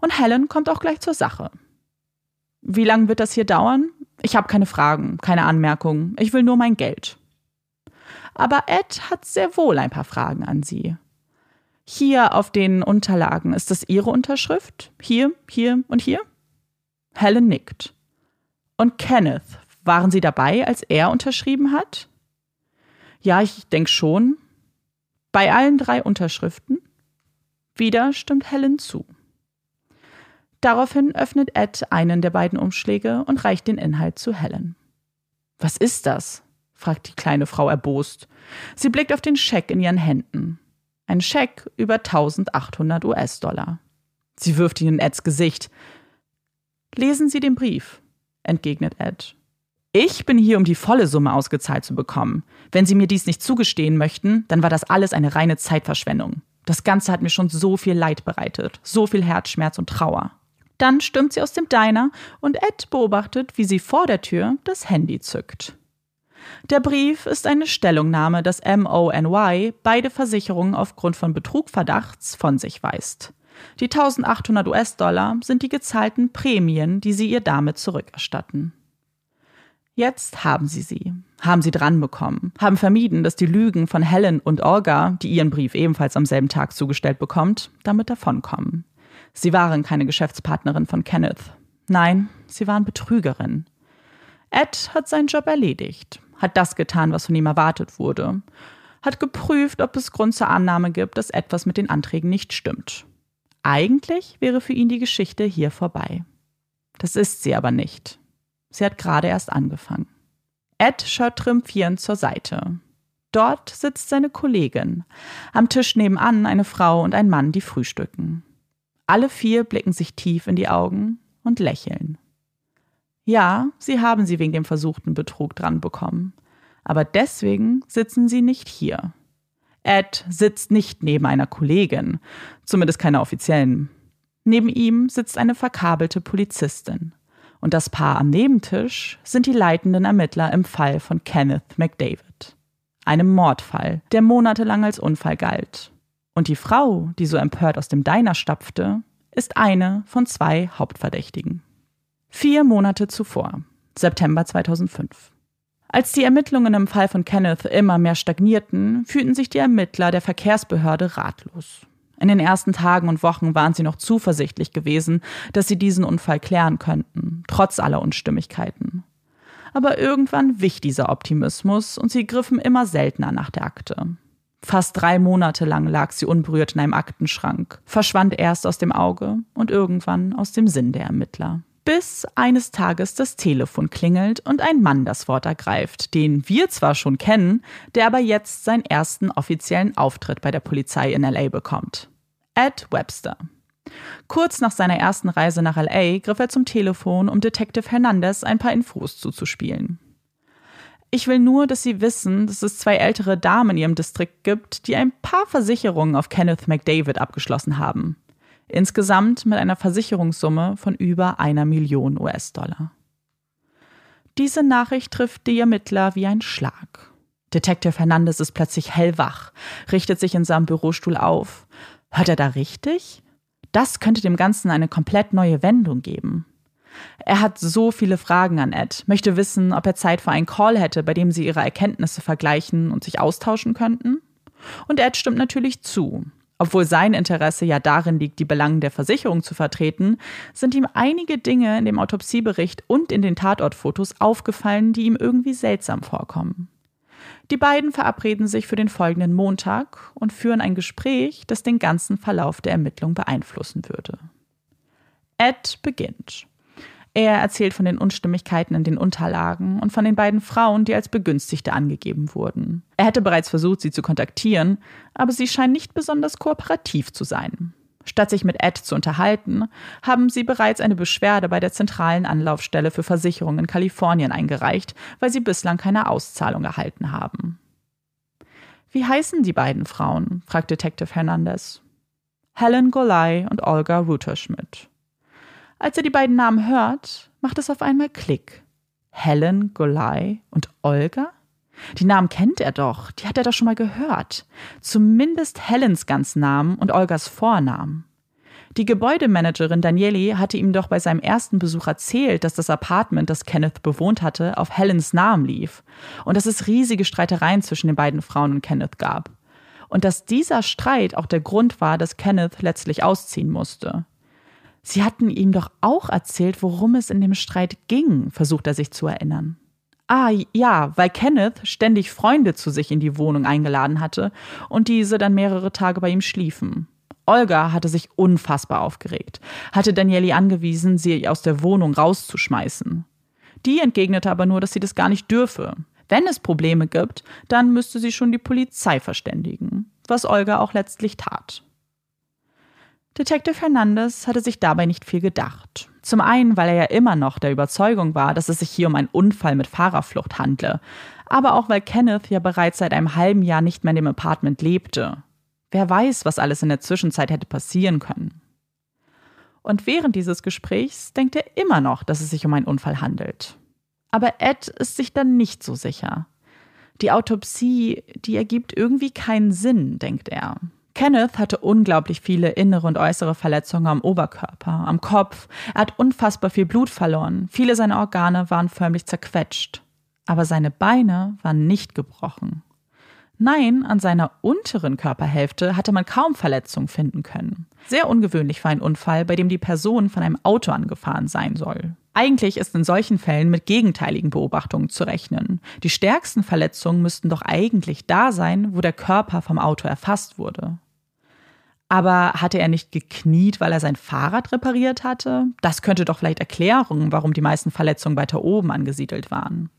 Und Helen kommt auch gleich zur Sache. Wie lange wird das hier dauern? Ich habe keine Fragen, keine Anmerkungen. Ich will nur mein Geld. Aber Ed hat sehr wohl ein paar Fragen an sie. Hier auf den Unterlagen, ist das Ihre Unterschrift? Hier, hier und hier? Helen nickt. Und Kenneth, waren Sie dabei, als er unterschrieben hat? Ja, ich denke schon. Bei allen drei Unterschriften? Wieder stimmt Helen zu. Daraufhin öffnet Ed einen der beiden Umschläge und reicht den Inhalt zu Helen. Was ist das? fragt die kleine Frau erbost. Sie blickt auf den Scheck in ihren Händen. Ein Scheck über 1800 US-Dollar. Sie wirft ihn in Eds Gesicht. Lesen Sie den Brief, entgegnet Ed. Ich bin hier, um die volle Summe ausgezahlt zu bekommen. Wenn Sie mir dies nicht zugestehen möchten, dann war das alles eine reine Zeitverschwendung. Das Ganze hat mir schon so viel Leid bereitet, so viel Herzschmerz und Trauer. Dann stürmt sie aus dem Diner und Ed beobachtet, wie sie vor der Tür das Handy zückt. Der Brief ist eine Stellungnahme, dass MONY beide Versicherungen aufgrund von Betrugverdachts von sich weist. Die 1800 US-Dollar sind die gezahlten Prämien, die sie ihr damit zurückerstatten. Jetzt haben sie sie, haben sie dranbekommen, haben vermieden, dass die Lügen von Helen und Olga, die ihren Brief ebenfalls am selben Tag zugestellt bekommt, damit davonkommen. Sie waren keine Geschäftspartnerin von Kenneth. Nein, sie waren Betrügerin. Ed hat seinen Job erledigt, hat das getan, was von ihm erwartet wurde, hat geprüft, ob es Grund zur Annahme gibt, dass etwas mit den Anträgen nicht stimmt. Eigentlich wäre für ihn die Geschichte hier vorbei. Das ist sie aber nicht. Sie hat gerade erst angefangen. Ed schaut triumphierend zur Seite. Dort sitzt seine Kollegin. Am Tisch nebenan eine Frau und ein Mann, die frühstücken. Alle vier blicken sich tief in die Augen und lächeln. Ja, sie haben sie wegen dem versuchten Betrug dran bekommen. Aber deswegen sitzen sie nicht hier. Ed sitzt nicht neben einer Kollegin, zumindest keiner offiziellen. Neben ihm sitzt eine verkabelte Polizistin und das Paar am Nebentisch sind die leitenden Ermittler im Fall von Kenneth McDavid. Einem Mordfall, der monatelang als Unfall galt. Und die Frau, die so empört aus dem Diner stapfte, ist eine von zwei Hauptverdächtigen. Vier Monate zuvor, September 2005. Als die Ermittlungen im Fall von Kenneth immer mehr stagnierten, fühlten sich die Ermittler der Verkehrsbehörde ratlos. In den ersten Tagen und Wochen waren sie noch zuversichtlich gewesen, dass sie diesen Unfall klären könnten, trotz aller Unstimmigkeiten. Aber irgendwann wich dieser Optimismus und sie griffen immer seltener nach der Akte. Fast drei Monate lang lag sie unberührt in einem Aktenschrank, verschwand erst aus dem Auge und irgendwann aus dem Sinn der Ermittler. Bis eines Tages das Telefon klingelt und ein Mann das Wort ergreift, den wir zwar schon kennen, der aber jetzt seinen ersten offiziellen Auftritt bei der Polizei in LA bekommt. Ed Webster. Kurz nach seiner ersten Reise nach LA griff er zum Telefon, um Detective Hernandez ein paar Infos zuzuspielen. Ich will nur, dass Sie wissen, dass es zwei ältere Damen in Ihrem Distrikt gibt, die ein paar Versicherungen auf Kenneth McDavid abgeschlossen haben. Insgesamt mit einer Versicherungssumme von über einer Million US-Dollar. Diese Nachricht trifft die Ermittler wie ein Schlag. Detective Hernandez ist plötzlich hellwach, richtet sich in seinem Bürostuhl auf. Hört er da richtig? Das könnte dem Ganzen eine komplett neue Wendung geben. Er hat so viele Fragen an Ed, möchte wissen, ob er Zeit für einen Call hätte, bei dem sie ihre Erkenntnisse vergleichen und sich austauschen könnten. Und Ed stimmt natürlich zu. Obwohl sein Interesse ja darin liegt, die Belangen der Versicherung zu vertreten, sind ihm einige Dinge in dem Autopsiebericht und in den Tatortfotos aufgefallen, die ihm irgendwie seltsam vorkommen. Die beiden verabreden sich für den folgenden Montag und führen ein Gespräch, das den ganzen Verlauf der Ermittlung beeinflussen würde. Ed beginnt. Er erzählt von den Unstimmigkeiten in den Unterlagen und von den beiden Frauen, die als Begünstigte angegeben wurden. Er hätte bereits versucht, sie zu kontaktieren, aber sie scheinen nicht besonders kooperativ zu sein. Statt sich mit Ed zu unterhalten, haben sie bereits eine Beschwerde bei der zentralen Anlaufstelle für Versicherungen in Kalifornien eingereicht, weil sie bislang keine Auszahlung erhalten haben. Wie heißen die beiden Frauen? fragt Detective Hernandez. Helen Golay und Olga Rutherschmidt. Als er die beiden Namen hört, macht es auf einmal Klick. Helen Golay und Olga? Die Namen kennt er doch, die hat er doch schon mal gehört. Zumindest Helens ganzen Namen und Olgas Vornamen. Die Gebäudemanagerin Danieli hatte ihm doch bei seinem ersten Besuch erzählt, dass das Apartment, das Kenneth bewohnt hatte, auf Helens Namen lief und dass es riesige Streitereien zwischen den beiden Frauen und Kenneth gab. Und dass dieser Streit auch der Grund war, dass Kenneth letztlich ausziehen musste. Sie hatten ihm doch auch erzählt, worum es in dem Streit ging, versucht er sich zu erinnern. Ah ja, weil Kenneth ständig Freunde zu sich in die Wohnung eingeladen hatte und diese dann mehrere Tage bei ihm schliefen. Olga hatte sich unfassbar aufgeregt, hatte Danieli angewiesen, sie aus der Wohnung rauszuschmeißen. Die entgegnete aber nur, dass sie das gar nicht dürfe. Wenn es Probleme gibt, dann müsste sie schon die Polizei verständigen, was Olga auch letztlich tat. Detective Hernandez hatte sich dabei nicht viel gedacht. Zum einen, weil er ja immer noch der Überzeugung war, dass es sich hier um einen Unfall mit Fahrerflucht handle, aber auch weil Kenneth ja bereits seit einem halben Jahr nicht mehr in dem Apartment lebte. Wer weiß, was alles in der Zwischenzeit hätte passieren können. Und während dieses Gesprächs denkt er immer noch, dass es sich um einen Unfall handelt. Aber Ed ist sich dann nicht so sicher. Die Autopsie, die ergibt irgendwie keinen Sinn, denkt er. Kenneth hatte unglaublich viele innere und äußere Verletzungen am Oberkörper, am Kopf. Er hat unfassbar viel Blut verloren. Viele seiner Organe waren förmlich zerquetscht. Aber seine Beine waren nicht gebrochen. Nein, an seiner unteren Körperhälfte hatte man kaum Verletzungen finden können. Sehr ungewöhnlich für einen Unfall, bei dem die Person von einem Auto angefahren sein soll. Eigentlich ist in solchen Fällen mit gegenteiligen Beobachtungen zu rechnen. Die stärksten Verletzungen müssten doch eigentlich da sein, wo der Körper vom Auto erfasst wurde. Aber hatte er nicht gekniet, weil er sein Fahrrad repariert hatte? Das könnte doch vielleicht erklären, warum die meisten Verletzungen weiter oben angesiedelt waren.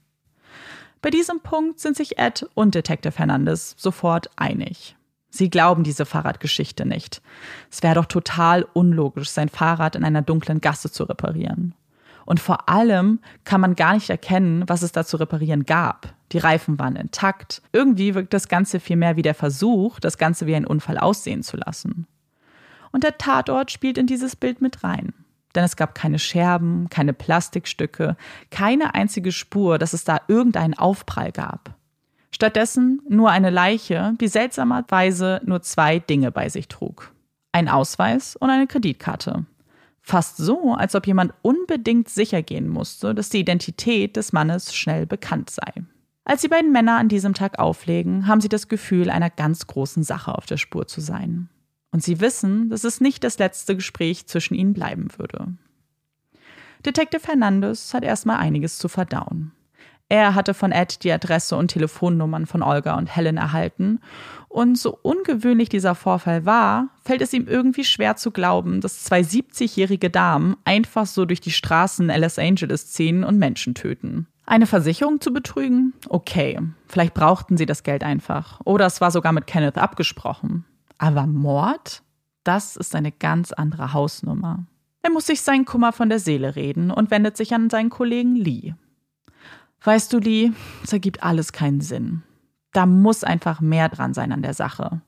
Bei diesem Punkt sind sich Ed und Detective Hernandez sofort einig. Sie glauben diese Fahrradgeschichte nicht. Es wäre doch total unlogisch, sein Fahrrad in einer dunklen Gasse zu reparieren. Und vor allem kann man gar nicht erkennen, was es da zu reparieren gab. Die Reifen waren intakt. Irgendwie wirkt das Ganze vielmehr wie der Versuch, das Ganze wie ein Unfall aussehen zu lassen. Und der Tatort spielt in dieses Bild mit rein. Denn es gab keine Scherben, keine Plastikstücke, keine einzige Spur, dass es da irgendeinen Aufprall gab. Stattdessen nur eine Leiche, die seltsamerweise nur zwei Dinge bei sich trug. Ein Ausweis und eine Kreditkarte. Fast so, als ob jemand unbedingt sicher gehen musste, dass die Identität des Mannes schnell bekannt sei. Als die beiden Männer an diesem Tag auflegen, haben sie das Gefühl, einer ganz großen Sache auf der Spur zu sein. Und sie wissen, dass es nicht das letzte Gespräch zwischen ihnen bleiben würde. Detective Hernandez hat erstmal einiges zu verdauen. Er hatte von Ed die Adresse und Telefonnummern von Olga und Helen erhalten. Und so ungewöhnlich dieser Vorfall war, fällt es ihm irgendwie schwer zu glauben, dass zwei 70-jährige Damen einfach so durch die Straßen Los Angeles ziehen und Menschen töten. Eine Versicherung zu betrügen? Okay, vielleicht brauchten sie das Geld einfach. Oder es war sogar mit Kenneth abgesprochen. Aber Mord? Das ist eine ganz andere Hausnummer. Er muss sich seinen Kummer von der Seele reden und wendet sich an seinen Kollegen Lee. Weißt du, Lee, es ergibt alles keinen Sinn. Da muss einfach mehr dran sein an der Sache.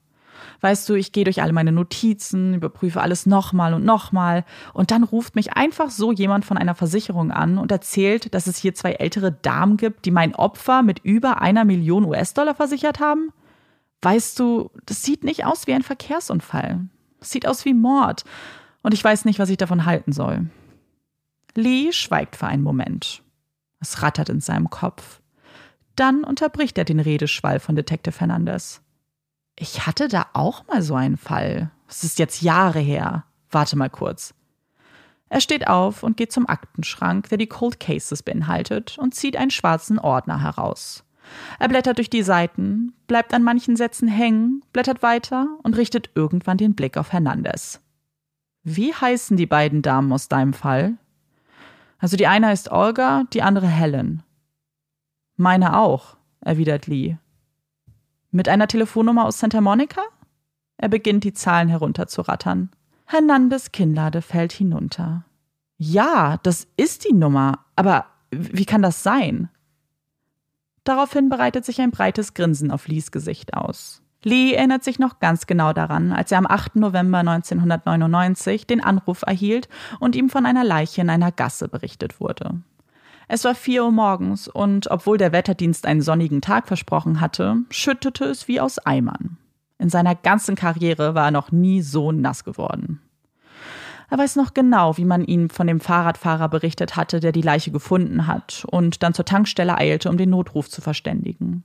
Weißt du, ich gehe durch alle meine Notizen, überprüfe alles nochmal und nochmal und dann ruft mich einfach so jemand von einer Versicherung an und erzählt, dass es hier zwei ältere Damen gibt, die mein Opfer mit über einer Million US-Dollar versichert haben? Weißt du, das sieht nicht aus wie ein Verkehrsunfall. Das sieht aus wie Mord. Und ich weiß nicht, was ich davon halten soll. Lee schweigt für einen Moment. Es rattert in seinem Kopf. Dann unterbricht er den Redeschwall von Detective Fernandez. Ich hatte da auch mal so einen Fall. Es ist jetzt Jahre her. Warte mal kurz. Er steht auf und geht zum Aktenschrank, der die Cold Cases beinhaltet, und zieht einen schwarzen Ordner heraus. Er blättert durch die Seiten, bleibt an manchen Sätzen hängen, blättert weiter und richtet irgendwann den Blick auf Hernandez. Wie heißen die beiden Damen aus deinem Fall? Also die eine heißt Olga, die andere Helen. Meine auch, erwidert Lee. Mit einer Telefonnummer aus Santa Monica? Er beginnt die Zahlen herunterzurattern. Hernandez Kinnlade fällt hinunter. Ja, das ist die Nummer, aber wie kann das sein? Daraufhin bereitet sich ein breites Grinsen auf Lees Gesicht aus. Lee erinnert sich noch ganz genau daran, als er am 8. November 1999 den Anruf erhielt und ihm von einer Leiche in einer Gasse berichtet wurde. Es war vier Uhr morgens und obwohl der Wetterdienst einen sonnigen Tag versprochen hatte, schüttete es wie aus Eimern. In seiner ganzen Karriere war er noch nie so nass geworden. Er weiß noch genau, wie man ihm von dem Fahrradfahrer berichtet hatte, der die Leiche gefunden hat und dann zur Tankstelle eilte, um den Notruf zu verständigen.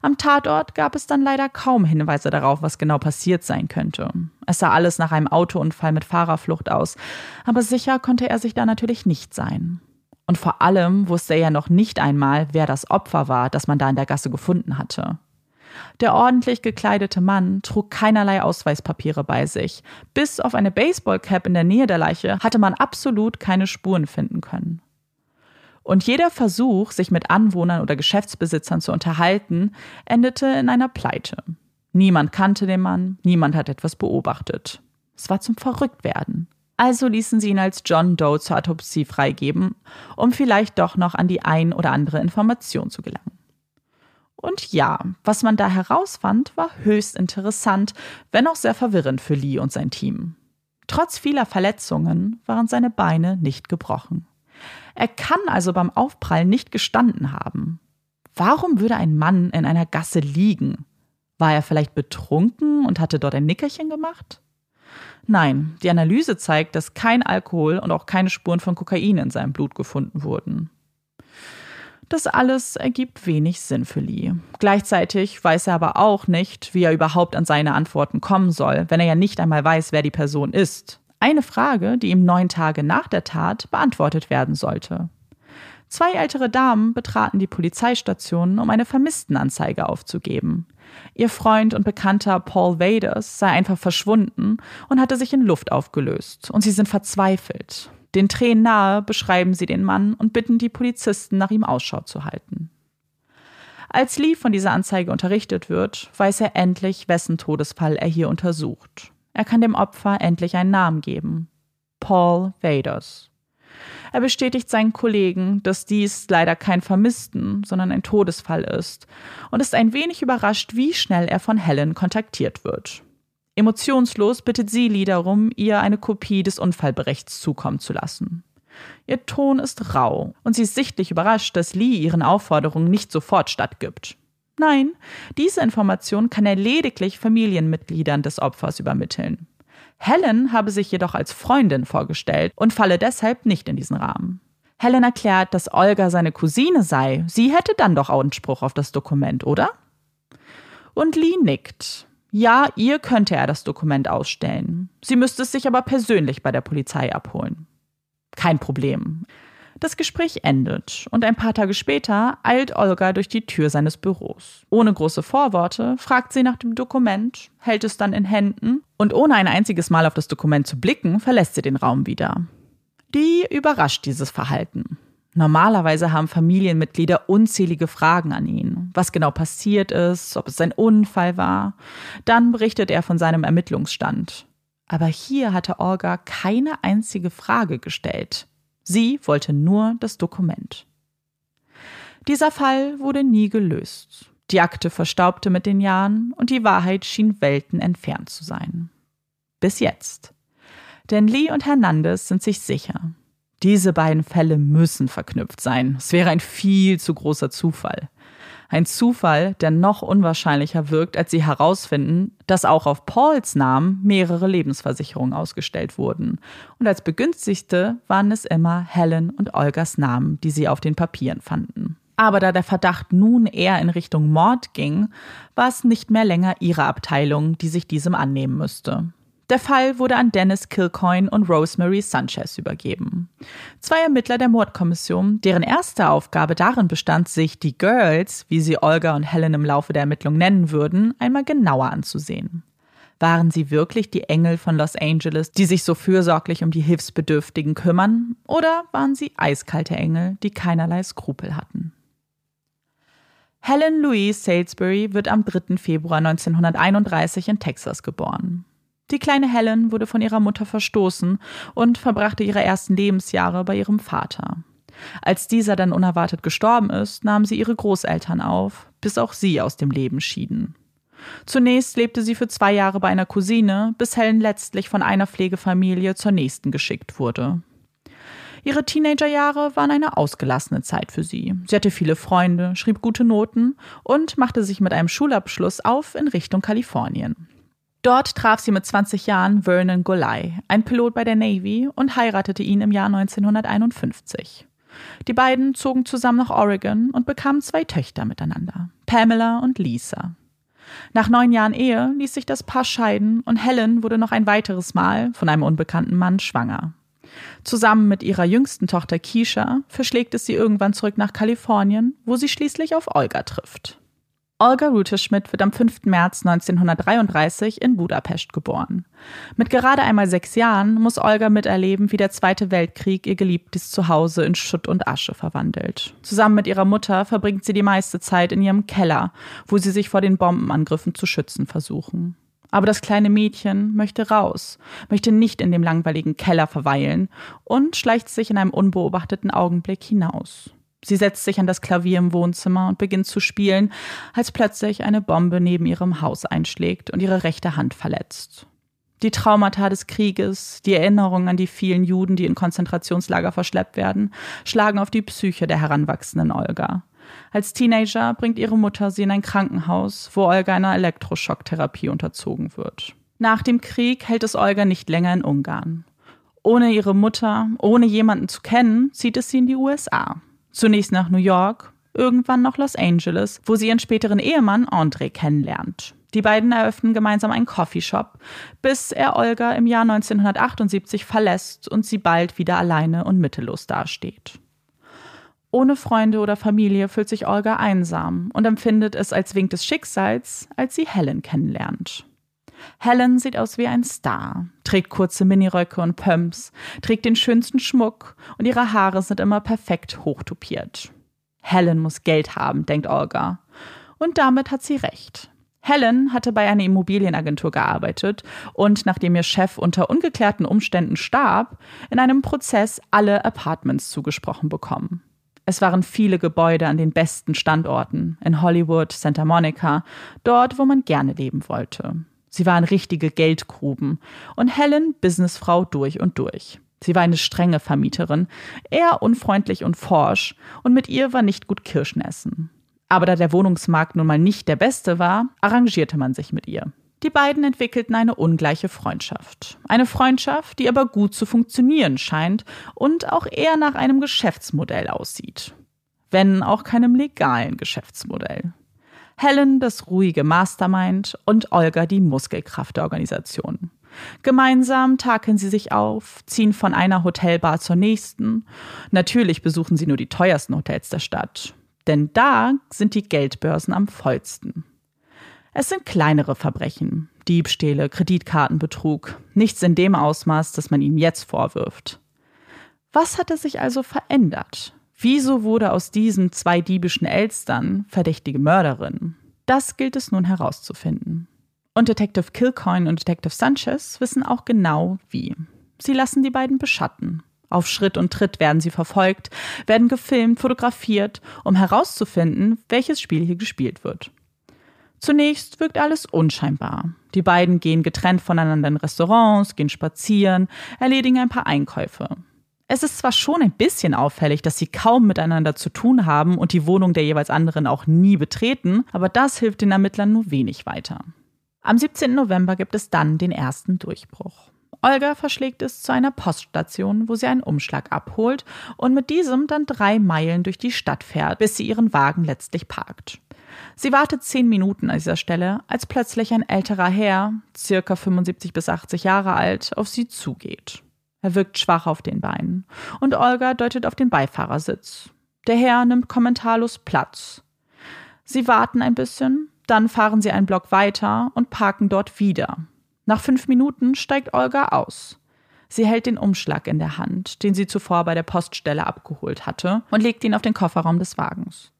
Am Tatort gab es dann leider kaum Hinweise darauf, was genau passiert sein könnte. Es sah alles nach einem Autounfall mit Fahrerflucht aus, aber sicher konnte er sich da natürlich nicht sein. Und vor allem wusste er ja noch nicht einmal, wer das Opfer war, das man da in der Gasse gefunden hatte. Der ordentlich gekleidete Mann trug keinerlei Ausweispapiere bei sich. Bis auf eine Baseballcap in der Nähe der Leiche hatte man absolut keine Spuren finden können. Und jeder Versuch, sich mit Anwohnern oder Geschäftsbesitzern zu unterhalten, endete in einer Pleite. Niemand kannte den Mann, niemand hat etwas beobachtet. Es war zum Verrücktwerden. Also ließen sie ihn als John Doe zur Autopsie freigeben, um vielleicht doch noch an die ein oder andere Information zu gelangen. Und ja, was man da herausfand, war höchst interessant, wenn auch sehr verwirrend für Lee und sein Team. Trotz vieler Verletzungen waren seine Beine nicht gebrochen. Er kann also beim Aufprall nicht gestanden haben. Warum würde ein Mann in einer Gasse liegen? War er vielleicht betrunken und hatte dort ein Nickerchen gemacht? Nein, die Analyse zeigt, dass kein Alkohol und auch keine Spuren von Kokain in seinem Blut gefunden wurden. Das alles ergibt wenig Sinn für Lee. Gleichzeitig weiß er aber auch nicht, wie er überhaupt an seine Antworten kommen soll, wenn er ja nicht einmal weiß, wer die Person ist. Eine Frage, die ihm neun Tage nach der Tat beantwortet werden sollte. Zwei ältere Damen betraten die Polizeistation, um eine Vermisstenanzeige aufzugeben. Ihr Freund und Bekannter Paul Vaders sei einfach verschwunden und hatte sich in Luft aufgelöst, und sie sind verzweifelt. Den Tränen nahe beschreiben sie den Mann und bitten die Polizisten, nach ihm Ausschau zu halten. Als Lee von dieser Anzeige unterrichtet wird, weiß er endlich, wessen Todesfall er hier untersucht. Er kann dem Opfer endlich einen Namen geben. Paul Vaders. Er bestätigt seinen Kollegen, dass dies leider kein Vermissten, sondern ein Todesfall ist und ist ein wenig überrascht, wie schnell er von Helen kontaktiert wird. Emotionslos bittet sie Lee darum, ihr eine Kopie des Unfallberichts zukommen zu lassen. Ihr Ton ist rau und sie ist sichtlich überrascht, dass Lee ihren Aufforderungen nicht sofort stattgibt. Nein, diese Information kann er lediglich Familienmitgliedern des Opfers übermitteln. Helen habe sich jedoch als Freundin vorgestellt und falle deshalb nicht in diesen Rahmen. Helen erklärt, dass Olga seine Cousine sei. Sie hätte dann doch Anspruch auf das Dokument, oder? Und Lee nickt. Ja, ihr könnte er das Dokument ausstellen. Sie müsste es sich aber persönlich bei der Polizei abholen. Kein Problem. Das Gespräch endet und ein paar Tage später eilt Olga durch die Tür seines Büros. Ohne große Vorworte fragt sie nach dem Dokument, hält es dann in Händen und ohne ein einziges Mal auf das Dokument zu blicken, verlässt sie den Raum wieder. Die überrascht dieses Verhalten. Normalerweise haben Familienmitglieder unzählige Fragen an ihn, was genau passiert ist, ob es ein Unfall war. Dann berichtet er von seinem Ermittlungsstand. Aber hier hatte Olga keine einzige Frage gestellt. Sie wollte nur das Dokument. Dieser Fall wurde nie gelöst. Die Akte verstaubte mit den Jahren und die Wahrheit schien Welten entfernt zu sein. Bis jetzt. Denn Lee und Hernandez sind sich sicher, diese beiden Fälle müssen verknüpft sein. Es wäre ein viel zu großer Zufall. Ein Zufall, der noch unwahrscheinlicher wirkt, als sie herausfinden, dass auch auf Pauls Namen mehrere Lebensversicherungen ausgestellt wurden. Und als begünstigte waren es immer Helen und Olgas Namen, die sie auf den Papieren fanden. Aber da der Verdacht nun eher in Richtung Mord ging, war es nicht mehr länger ihre Abteilung, die sich diesem annehmen müsste. Der Fall wurde an Dennis Kilcoyne und Rosemary Sanchez übergeben. Zwei Ermittler der Mordkommission, deren erste Aufgabe darin bestand, sich die Girls, wie sie Olga und Helen im Laufe der Ermittlung nennen würden, einmal genauer anzusehen. Waren sie wirklich die Engel von Los Angeles, die sich so fürsorglich um die Hilfsbedürftigen kümmern? Oder waren sie eiskalte Engel, die keinerlei Skrupel hatten? Helen Louise Salisbury wird am 3. Februar 1931 in Texas geboren. Die kleine Helen wurde von ihrer Mutter verstoßen und verbrachte ihre ersten Lebensjahre bei ihrem Vater. Als dieser dann unerwartet gestorben ist, nahm sie ihre Großeltern auf, bis auch sie aus dem Leben schieden. Zunächst lebte sie für zwei Jahre bei einer Cousine, bis Helen letztlich von einer Pflegefamilie zur nächsten geschickt wurde. Ihre Teenagerjahre waren eine ausgelassene Zeit für sie. Sie hatte viele Freunde, schrieb gute Noten und machte sich mit einem Schulabschluss auf in Richtung Kalifornien. Dort traf sie mit 20 Jahren Vernon Golay, ein Pilot bei der Navy, und heiratete ihn im Jahr 1951. Die beiden zogen zusammen nach Oregon und bekamen zwei Töchter miteinander, Pamela und Lisa. Nach neun Jahren Ehe ließ sich das Paar scheiden und Helen wurde noch ein weiteres Mal von einem unbekannten Mann schwanger. Zusammen mit ihrer jüngsten Tochter Keisha verschlägt es sie irgendwann zurück nach Kalifornien, wo sie schließlich auf Olga trifft. Olga Ruteschmidt wird am 5. März 1933 in Budapest geboren. Mit gerade einmal sechs Jahren muss Olga miterleben, wie der Zweite Weltkrieg ihr geliebtes Zuhause in Schutt und Asche verwandelt. Zusammen mit ihrer Mutter verbringt sie die meiste Zeit in ihrem Keller, wo sie sich vor den Bombenangriffen zu schützen versuchen. Aber das kleine Mädchen möchte raus, möchte nicht in dem langweiligen Keller verweilen und schleicht sich in einem unbeobachteten Augenblick hinaus. Sie setzt sich an das Klavier im Wohnzimmer und beginnt zu spielen, als plötzlich eine Bombe neben ihrem Haus einschlägt und ihre rechte Hand verletzt. Die Traumata des Krieges, die Erinnerungen an die vielen Juden, die in Konzentrationslager verschleppt werden, schlagen auf die Psyche der heranwachsenden Olga. Als Teenager bringt ihre Mutter sie in ein Krankenhaus, wo Olga einer Elektroschocktherapie unterzogen wird. Nach dem Krieg hält es Olga nicht länger in Ungarn. Ohne ihre Mutter, ohne jemanden zu kennen, zieht es sie in die USA. Zunächst nach New York, irgendwann nach Los Angeles, wo sie ihren späteren Ehemann André kennenlernt. Die beiden eröffnen gemeinsam einen Coffeeshop, bis er Olga im Jahr 1978 verlässt und sie bald wieder alleine und mittellos dasteht. Ohne Freunde oder Familie fühlt sich Olga einsam und empfindet es als Wink des Schicksals, als sie Helen kennenlernt. Helen sieht aus wie ein Star, trägt kurze Miniröcke und Pumps, trägt den schönsten Schmuck und ihre Haare sind immer perfekt hochtupiert. Helen muss Geld haben, denkt Olga. Und damit hat sie recht. Helen hatte bei einer Immobilienagentur gearbeitet und nachdem ihr Chef unter ungeklärten Umständen starb, in einem Prozess alle Apartments zugesprochen bekommen. Es waren viele Gebäude an den besten Standorten, in Hollywood, Santa Monica, dort, wo man gerne leben wollte. Sie waren richtige Geldgruben und Helen Businessfrau durch und durch. Sie war eine strenge Vermieterin, eher unfreundlich und forsch, und mit ihr war nicht gut Kirschen essen. Aber da der Wohnungsmarkt nun mal nicht der beste war, arrangierte man sich mit ihr. Die beiden entwickelten eine ungleiche Freundschaft. Eine Freundschaft, die aber gut zu funktionieren scheint und auch eher nach einem Geschäftsmodell aussieht. Wenn auch keinem legalen Geschäftsmodell. Helen das ruhige Mastermind und Olga die Muskelkraft der Organisation. Gemeinsam takeln sie sich auf, ziehen von einer Hotelbar zur nächsten. Natürlich besuchen sie nur die teuersten Hotels der Stadt, denn da sind die Geldbörsen am vollsten. Es sind kleinere Verbrechen, Diebstähle, Kreditkartenbetrug, nichts in dem Ausmaß, das man ihnen jetzt vorwirft. Was hatte sich also verändert? Wieso wurde aus diesen zwei diebischen Elstern verdächtige Mörderin? Das gilt es nun herauszufinden. Und Detective Kilcoyne und Detective Sanchez wissen auch genau wie. Sie lassen die beiden beschatten. Auf Schritt und Tritt werden sie verfolgt, werden gefilmt, fotografiert, um herauszufinden, welches Spiel hier gespielt wird. Zunächst wirkt alles unscheinbar. Die beiden gehen getrennt voneinander in Restaurants, gehen spazieren, erledigen ein paar Einkäufe. Es ist zwar schon ein bisschen auffällig, dass sie kaum miteinander zu tun haben und die Wohnung der jeweils anderen auch nie betreten, aber das hilft den Ermittlern nur wenig weiter. Am 17. November gibt es dann den ersten Durchbruch. Olga verschlägt es zu einer Poststation, wo sie einen Umschlag abholt und mit diesem dann drei Meilen durch die Stadt fährt, bis sie ihren Wagen letztlich parkt. Sie wartet zehn Minuten an dieser Stelle, als plötzlich ein älterer Herr, circa 75 bis 80 Jahre alt, auf sie zugeht. Er wirkt schwach auf den Beinen. Und Olga deutet auf den Beifahrersitz. Der Herr nimmt kommentarlos Platz. Sie warten ein bisschen, dann fahren sie einen Block weiter und parken dort wieder. Nach fünf Minuten steigt Olga aus. Sie hält den Umschlag in der Hand, den sie zuvor bei der Poststelle abgeholt hatte, und legt ihn auf den Kofferraum des Wagens.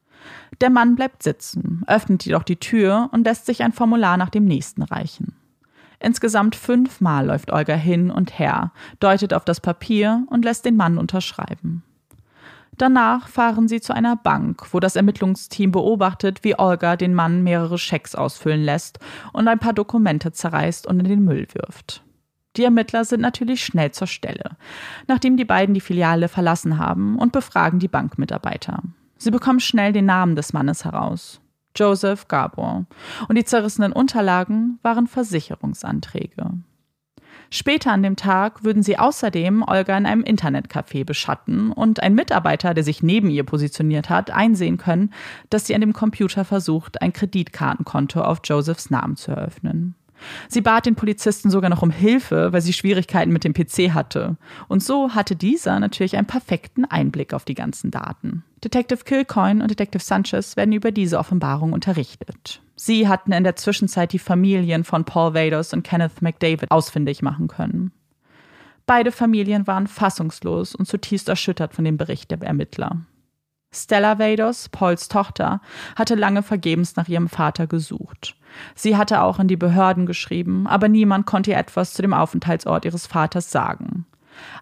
Der Mann bleibt sitzen, öffnet jedoch die Tür und lässt sich ein Formular nach dem nächsten reichen. Insgesamt fünfmal läuft Olga hin und her, deutet auf das Papier und lässt den Mann unterschreiben. Danach fahren sie zu einer Bank, wo das Ermittlungsteam beobachtet, wie Olga den Mann mehrere Schecks ausfüllen lässt und ein paar Dokumente zerreißt und in den Müll wirft. Die Ermittler sind natürlich schnell zur Stelle, nachdem die beiden die Filiale verlassen haben und befragen die Bankmitarbeiter. Sie bekommen schnell den Namen des Mannes heraus. Joseph Gabor. Und die zerrissenen Unterlagen waren Versicherungsanträge. Später an dem Tag würden sie außerdem Olga in einem Internetcafé beschatten und ein Mitarbeiter, der sich neben ihr positioniert hat, einsehen können, dass sie an dem Computer versucht, ein Kreditkartenkonto auf Josephs Namen zu eröffnen. Sie bat den Polizisten sogar noch um Hilfe, weil sie Schwierigkeiten mit dem PC hatte. Und so hatte dieser natürlich einen perfekten Einblick auf die ganzen Daten. Detective Kilcoin und Detective Sanchez werden über diese Offenbarung unterrichtet. Sie hatten in der Zwischenzeit die Familien von Paul Vados und Kenneth McDavid ausfindig machen können. Beide Familien waren fassungslos und zutiefst erschüttert von dem Bericht der Ermittler. Stella Vados, Pauls Tochter, hatte lange vergebens nach ihrem Vater gesucht. Sie hatte auch in die Behörden geschrieben, aber niemand konnte ihr etwas zu dem Aufenthaltsort ihres Vaters sagen.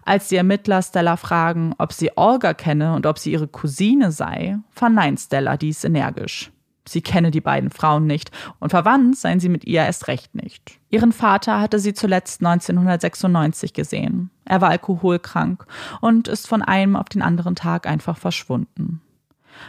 Als die Ermittler Stella fragen, ob sie Olga kenne und ob sie ihre Cousine sei, verneint Stella dies energisch. Sie kenne die beiden Frauen nicht und verwandt seien sie mit ihr erst recht nicht. Ihren Vater hatte sie zuletzt 1996 gesehen. Er war alkoholkrank und ist von einem auf den anderen Tag einfach verschwunden.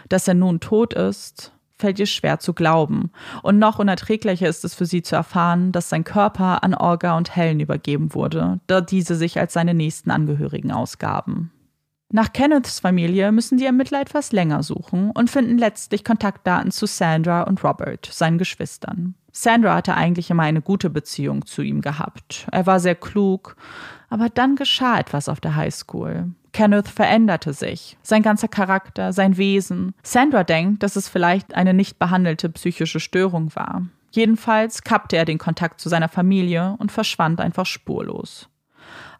Dass er nun tot ist, fällt ihr schwer zu glauben. Und noch unerträglicher ist es für sie zu erfahren, dass sein Körper an Olga und Helen übergeben wurde, da diese sich als seine nächsten Angehörigen ausgaben. Nach Kenneths Familie müssen die Ermittler etwas länger suchen und finden letztlich Kontaktdaten zu Sandra und Robert, seinen Geschwistern. Sandra hatte eigentlich immer eine gute Beziehung zu ihm gehabt. Er war sehr klug, aber dann geschah etwas auf der Highschool. Kenneth veränderte sich, sein ganzer Charakter, sein Wesen. Sandra denkt, dass es vielleicht eine nicht behandelte psychische Störung war. Jedenfalls kappte er den Kontakt zu seiner Familie und verschwand einfach spurlos.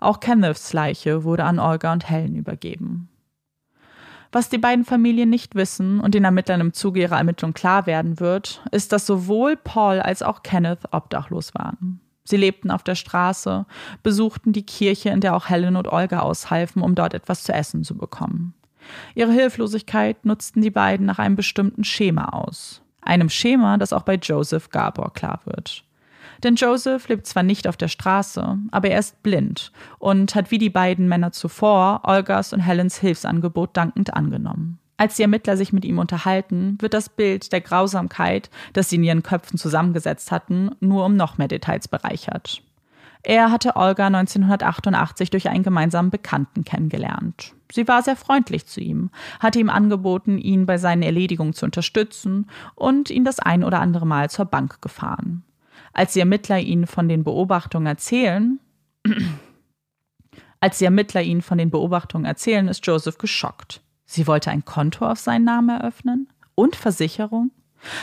Auch Kenneths Leiche wurde an Olga und Helen übergeben. Was die beiden Familien nicht wissen und den Ermittlern im Zuge ihrer Ermittlung klar werden wird, ist, dass sowohl Paul als auch Kenneth obdachlos waren. Sie lebten auf der Straße, besuchten die Kirche, in der auch Helen und Olga aushalfen, um dort etwas zu essen zu bekommen. Ihre Hilflosigkeit nutzten die beiden nach einem bestimmten Schema aus. Einem Schema, das auch bei Joseph Gabor klar wird. Denn Joseph lebt zwar nicht auf der Straße, aber er ist blind und hat wie die beiden Männer zuvor Olgas und Helens Hilfsangebot dankend angenommen. Als die Ermittler sich mit ihm unterhalten, wird das Bild der Grausamkeit, das sie in ihren Köpfen zusammengesetzt hatten, nur um noch mehr Details bereichert. Er hatte Olga 1988 durch einen gemeinsamen Bekannten kennengelernt. Sie war sehr freundlich zu ihm, hatte ihm angeboten, ihn bei seinen Erledigungen zu unterstützen und ihn das ein oder andere Mal zur Bank gefahren. Als die Ermittler ihn von den Beobachtungen erzählen, als die Ermittler ihn von den Beobachtungen erzählen, ist Joseph geschockt. Sie wollte ein Konto auf seinen Namen eröffnen? Und Versicherung?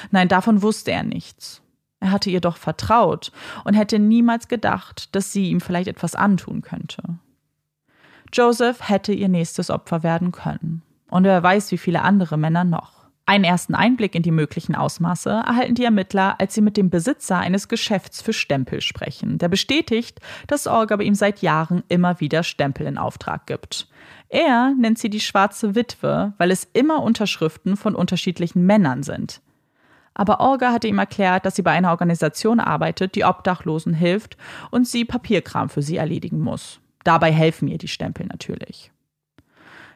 Nein, davon wusste er nichts. Er hatte ihr doch vertraut und hätte niemals gedacht, dass sie ihm vielleicht etwas antun könnte. Joseph hätte ihr nächstes Opfer werden können. Und wer weiß, wie viele andere Männer noch. Einen ersten Einblick in die möglichen Ausmaße erhalten die Ermittler, als sie mit dem Besitzer eines Geschäfts für Stempel sprechen, der bestätigt, dass Olga bei ihm seit Jahren immer wieder Stempel in Auftrag gibt. Er nennt sie die schwarze Witwe, weil es immer Unterschriften von unterschiedlichen Männern sind. Aber Olga hatte ihm erklärt, dass sie bei einer Organisation arbeitet, die Obdachlosen hilft und sie Papierkram für sie erledigen muss. Dabei helfen ihr die Stempel natürlich.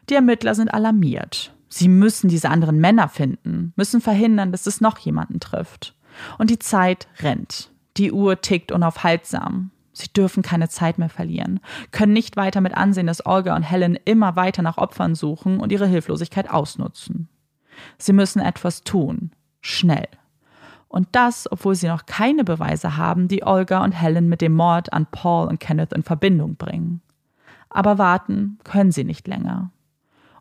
Die Ermittler sind alarmiert. Sie müssen diese anderen Männer finden, müssen verhindern, dass es noch jemanden trifft. Und die Zeit rennt. Die Uhr tickt unaufhaltsam. Sie dürfen keine Zeit mehr verlieren, können nicht weiter mit ansehen, dass Olga und Helen immer weiter nach Opfern suchen und ihre Hilflosigkeit ausnutzen. Sie müssen etwas tun. Schnell. Und das, obwohl sie noch keine Beweise haben, die Olga und Helen mit dem Mord an Paul und Kenneth in Verbindung bringen. Aber warten können sie nicht länger.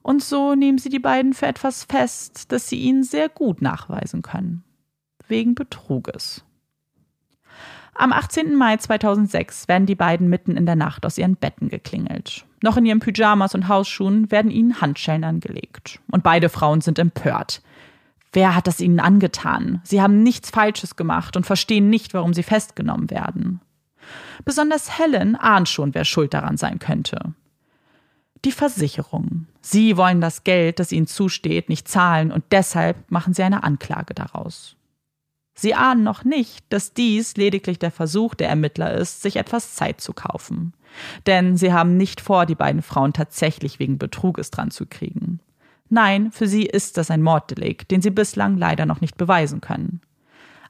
Und so nehmen sie die beiden für etwas fest, das sie ihnen sehr gut nachweisen können. Wegen Betruges. Am 18. Mai 2006 werden die beiden mitten in der Nacht aus ihren Betten geklingelt. Noch in ihren Pyjamas und Hausschuhen werden ihnen Handschellen angelegt. Und beide Frauen sind empört. Wer hat das ihnen angetan? Sie haben nichts Falsches gemacht und verstehen nicht, warum sie festgenommen werden. Besonders Helen ahnt schon, wer schuld daran sein könnte. Die Versicherung. Sie wollen das Geld, das ihnen zusteht, nicht zahlen und deshalb machen sie eine Anklage daraus. Sie ahnen noch nicht, dass dies lediglich der Versuch der Ermittler ist, sich etwas Zeit zu kaufen. Denn sie haben nicht vor, die beiden Frauen tatsächlich wegen Betruges dran zu kriegen. Nein, für sie ist das ein Morddelikt, den sie bislang leider noch nicht beweisen können.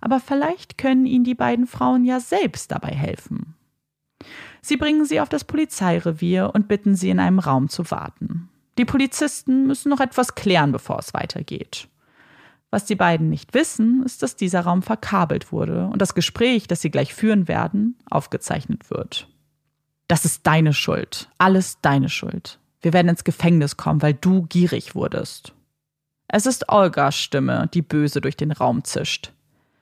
Aber vielleicht können ihnen die beiden Frauen ja selbst dabei helfen. Sie bringen sie auf das Polizeirevier und bitten sie, in einem Raum zu warten. Die Polizisten müssen noch etwas klären, bevor es weitergeht. Was die beiden nicht wissen, ist, dass dieser Raum verkabelt wurde und das Gespräch, das sie gleich führen werden, aufgezeichnet wird. Das ist deine Schuld. Alles deine Schuld. Wir werden ins Gefängnis kommen, weil du gierig wurdest. Es ist Olgas Stimme, die böse durch den Raum zischt.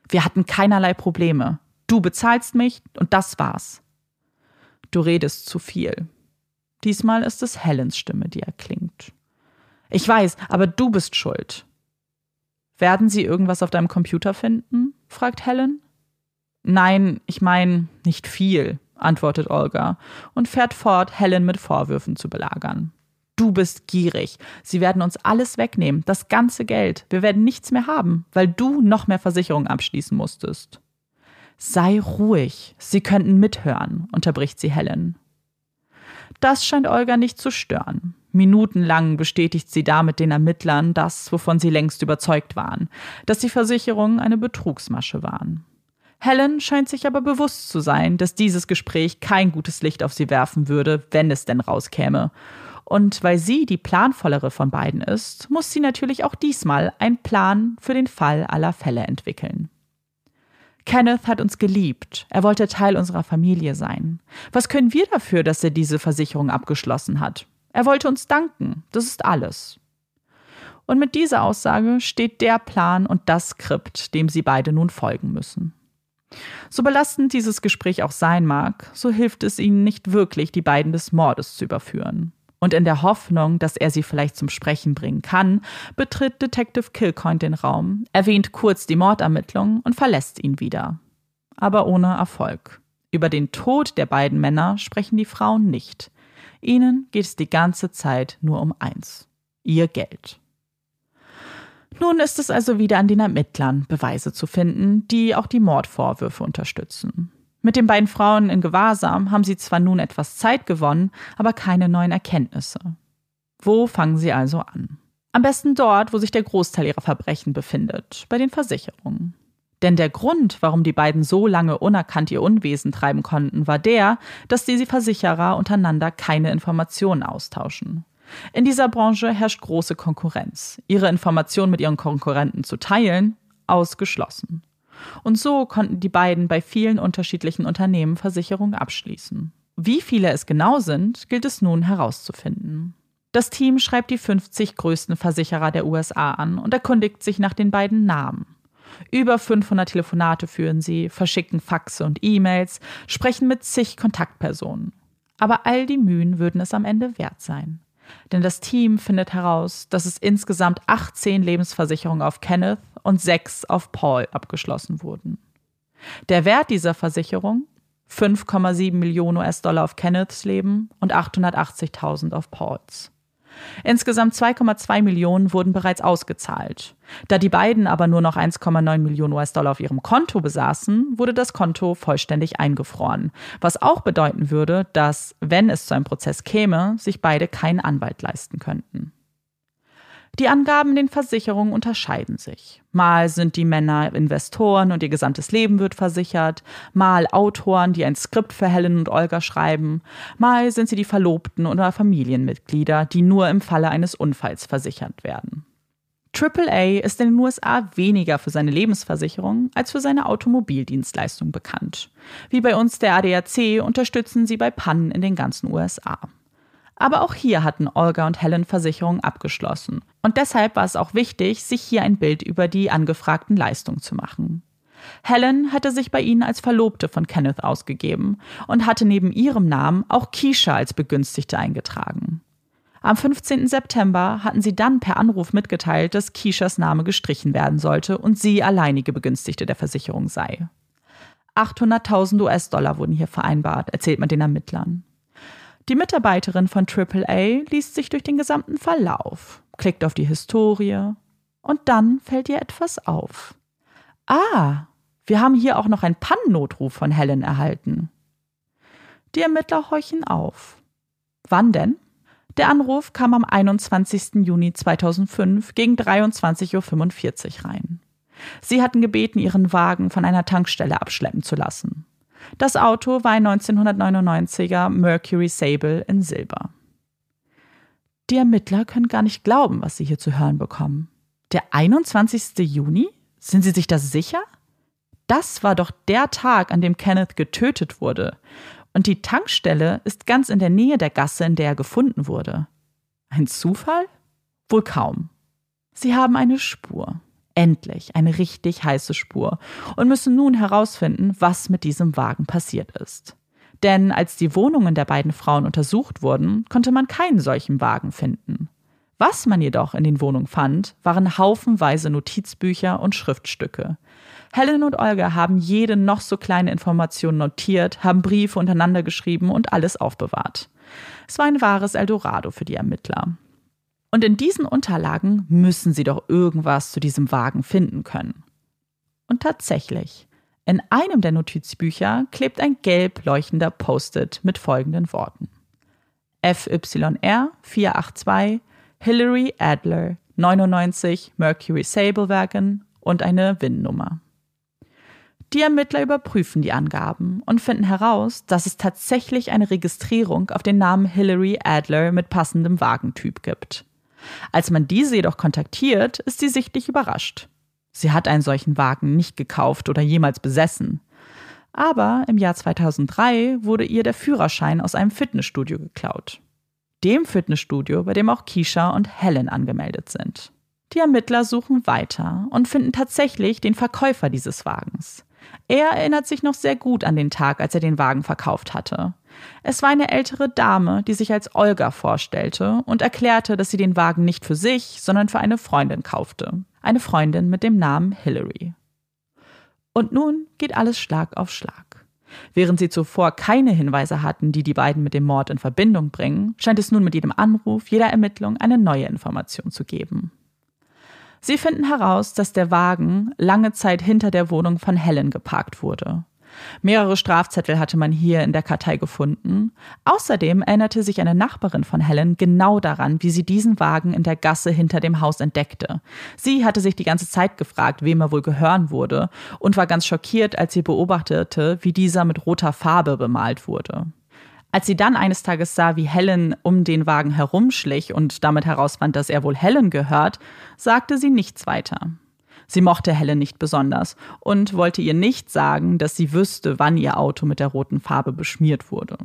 Wir hatten keinerlei Probleme. Du bezahlst mich und das war's. Du redest zu viel. Diesmal ist es Helens Stimme, die erklingt. Ich weiß, aber du bist schuld. Werden sie irgendwas auf deinem Computer finden? fragt Helen. Nein, ich meine nicht viel, antwortet Olga und fährt fort, Helen mit Vorwürfen zu belagern. Du bist gierig. Sie werden uns alles wegnehmen, das ganze Geld. Wir werden nichts mehr haben, weil du noch mehr Versicherungen abschließen musstest. Sei ruhig, Sie könnten mithören, unterbricht sie Helen. Das scheint Olga nicht zu stören. Minutenlang bestätigt sie damit den Ermittlern das, wovon sie längst überzeugt waren, dass die Versicherungen eine Betrugsmasche waren. Helen scheint sich aber bewusst zu sein, dass dieses Gespräch kein gutes Licht auf sie werfen würde, wenn es denn rauskäme. Und weil sie die planvollere von beiden ist, muss sie natürlich auch diesmal einen Plan für den Fall aller Fälle entwickeln. Kenneth hat uns geliebt. Er wollte Teil unserer Familie sein. Was können wir dafür, dass er diese Versicherung abgeschlossen hat? Er wollte uns danken. Das ist alles. Und mit dieser Aussage steht der Plan und das Skript, dem sie beide nun folgen müssen. So belastend dieses Gespräch auch sein mag, so hilft es ihnen nicht wirklich, die beiden des Mordes zu überführen. Und in der Hoffnung, dass er sie vielleicht zum Sprechen bringen kann, betritt Detective Kilcoin den Raum, erwähnt kurz die Mordermittlung und verlässt ihn wieder. Aber ohne Erfolg. Über den Tod der beiden Männer sprechen die Frauen nicht. Ihnen geht es die ganze Zeit nur um eins ihr Geld. Nun ist es also wieder an den Ermittlern, Beweise zu finden, die auch die Mordvorwürfe unterstützen. Mit den beiden Frauen in Gewahrsam haben sie zwar nun etwas Zeit gewonnen, aber keine neuen Erkenntnisse. Wo fangen sie also an? Am besten dort, wo sich der Großteil ihrer Verbrechen befindet, bei den Versicherungen. Denn der Grund, warum die beiden so lange unerkannt ihr Unwesen treiben konnten, war der, dass die Versicherer untereinander keine Informationen austauschen. In dieser Branche herrscht große Konkurrenz. Ihre Informationen mit ihren Konkurrenten zu teilen, ausgeschlossen. Und so konnten die beiden bei vielen unterschiedlichen Unternehmen Versicherungen abschließen. Wie viele es genau sind, gilt es nun herauszufinden. Das Team schreibt die 50 größten Versicherer der USA an und erkundigt sich nach den beiden Namen. Über 500 Telefonate führen sie, verschicken Faxe und E-Mails, sprechen mit zig Kontaktpersonen. Aber all die Mühen würden es am Ende wert sein. Denn das Team findet heraus, dass es insgesamt 18 Lebensversicherungen auf Kenneth und 6 auf Paul abgeschlossen wurden. Der Wert dieser Versicherung 5,7 Millionen US-Dollar auf Kenneths Leben und 880.000 auf Pauls. Insgesamt 2,2 Millionen wurden bereits ausgezahlt. Da die beiden aber nur noch 1,9 Millionen US-Dollar auf ihrem Konto besaßen, wurde das Konto vollständig eingefroren. Was auch bedeuten würde, dass, wenn es zu einem Prozess käme, sich beide keinen Anwalt leisten könnten. Die Angaben in den Versicherungen unterscheiden sich. Mal sind die Männer Investoren und ihr gesamtes Leben wird versichert, mal Autoren, die ein Skript für Helen und Olga schreiben, mal sind sie die Verlobten oder Familienmitglieder, die nur im Falle eines Unfalls versichert werden. AAA ist in den USA weniger für seine Lebensversicherung als für seine Automobildienstleistung bekannt. Wie bei uns der ADAC unterstützen sie bei Pannen in den ganzen USA. Aber auch hier hatten Olga und Helen Versicherungen abgeschlossen. Und deshalb war es auch wichtig, sich hier ein Bild über die angefragten Leistungen zu machen. Helen hatte sich bei ihnen als Verlobte von Kenneth ausgegeben und hatte neben ihrem Namen auch Keisha als Begünstigte eingetragen. Am 15. September hatten sie dann per Anruf mitgeteilt, dass Keishas Name gestrichen werden sollte und sie alleinige Begünstigte der Versicherung sei. 800.000 US-Dollar wurden hier vereinbart, erzählt man den Ermittlern. Die Mitarbeiterin von AAA liest sich durch den gesamten Verlauf, klickt auf die Historie und dann fällt ihr etwas auf. Ah, wir haben hier auch noch einen Pannennotruf von Helen erhalten. Die Ermittler horchen auf. Wann denn? Der Anruf kam am 21. Juni 2005 gegen 23.45 Uhr rein. Sie hatten gebeten, ihren Wagen von einer Tankstelle abschleppen zu lassen. Das Auto war ein 1999er Mercury Sable in Silber. Die Ermittler können gar nicht glauben, was sie hier zu hören bekommen. Der 21. Juni? Sind Sie sich das sicher? Das war doch der Tag, an dem Kenneth getötet wurde. Und die Tankstelle ist ganz in der Nähe der Gasse, in der er gefunden wurde. Ein Zufall? Wohl kaum. Sie haben eine Spur. Endlich eine richtig heiße Spur und müssen nun herausfinden, was mit diesem Wagen passiert ist. Denn als die Wohnungen der beiden Frauen untersucht wurden, konnte man keinen solchen Wagen finden. Was man jedoch in den Wohnungen fand, waren haufenweise Notizbücher und Schriftstücke. Helen und Olga haben jede noch so kleine Information notiert, haben Briefe untereinander geschrieben und alles aufbewahrt. Es war ein wahres Eldorado für die Ermittler. Und in diesen Unterlagen müssen sie doch irgendwas zu diesem Wagen finden können. Und tatsächlich, in einem der Notizbücher klebt ein gelb leuchtender Post-it mit folgenden Worten. FYR 482 Hillary Adler 99 Mercury Sable Wagon und eine WIN-Nummer. Die Ermittler überprüfen die Angaben und finden heraus, dass es tatsächlich eine Registrierung auf den Namen Hillary Adler mit passendem Wagentyp gibt. Als man diese jedoch kontaktiert, ist sie sichtlich überrascht. Sie hat einen solchen Wagen nicht gekauft oder jemals besessen. Aber im Jahr 2003 wurde ihr der Führerschein aus einem Fitnessstudio geklaut. Dem Fitnessstudio, bei dem auch Keisha und Helen angemeldet sind. Die Ermittler suchen weiter und finden tatsächlich den Verkäufer dieses Wagens. Er erinnert sich noch sehr gut an den Tag, als er den Wagen verkauft hatte. Es war eine ältere Dame, die sich als Olga vorstellte und erklärte, dass sie den Wagen nicht für sich, sondern für eine Freundin kaufte. Eine Freundin mit dem Namen Hillary. Und nun geht alles Schlag auf Schlag. Während sie zuvor keine Hinweise hatten, die die beiden mit dem Mord in Verbindung bringen, scheint es nun mit jedem Anruf, jeder Ermittlung eine neue Information zu geben. Sie finden heraus, dass der Wagen lange Zeit hinter der Wohnung von Helen geparkt wurde. Mehrere Strafzettel hatte man hier in der Kartei gefunden. Außerdem erinnerte sich eine Nachbarin von Helen genau daran, wie sie diesen Wagen in der Gasse hinter dem Haus entdeckte. Sie hatte sich die ganze Zeit gefragt, wem er wohl gehören würde, und war ganz schockiert, als sie beobachtete, wie dieser mit roter Farbe bemalt wurde. Als sie dann eines Tages sah, wie Helen um den Wagen herumschlich und damit herausfand, dass er wohl Helen gehört, sagte sie nichts weiter. Sie mochte Helen nicht besonders und wollte ihr nicht sagen, dass sie wüsste, wann ihr Auto mit der roten Farbe beschmiert wurde.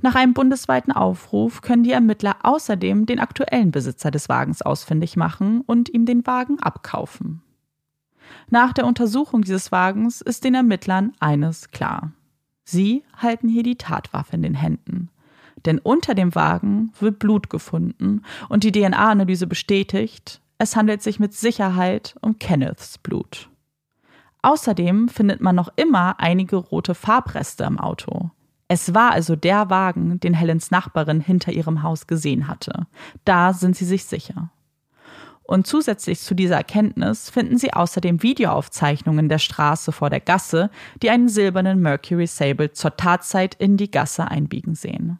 Nach einem bundesweiten Aufruf können die Ermittler außerdem den aktuellen Besitzer des Wagens ausfindig machen und ihm den Wagen abkaufen. Nach der Untersuchung dieses Wagens ist den Ermittlern eines klar. Sie halten hier die Tatwaffe in den Händen. Denn unter dem Wagen wird Blut gefunden und die DNA-Analyse bestätigt, es handelt sich mit Sicherheit um Kenneths Blut. Außerdem findet man noch immer einige rote Farbreste im Auto. Es war also der Wagen, den Helens Nachbarin hinter ihrem Haus gesehen hatte. Da sind sie sich sicher. Und zusätzlich zu dieser Erkenntnis finden sie außerdem Videoaufzeichnungen der Straße vor der Gasse, die einen silbernen Mercury Sable zur Tatzeit in die Gasse einbiegen sehen.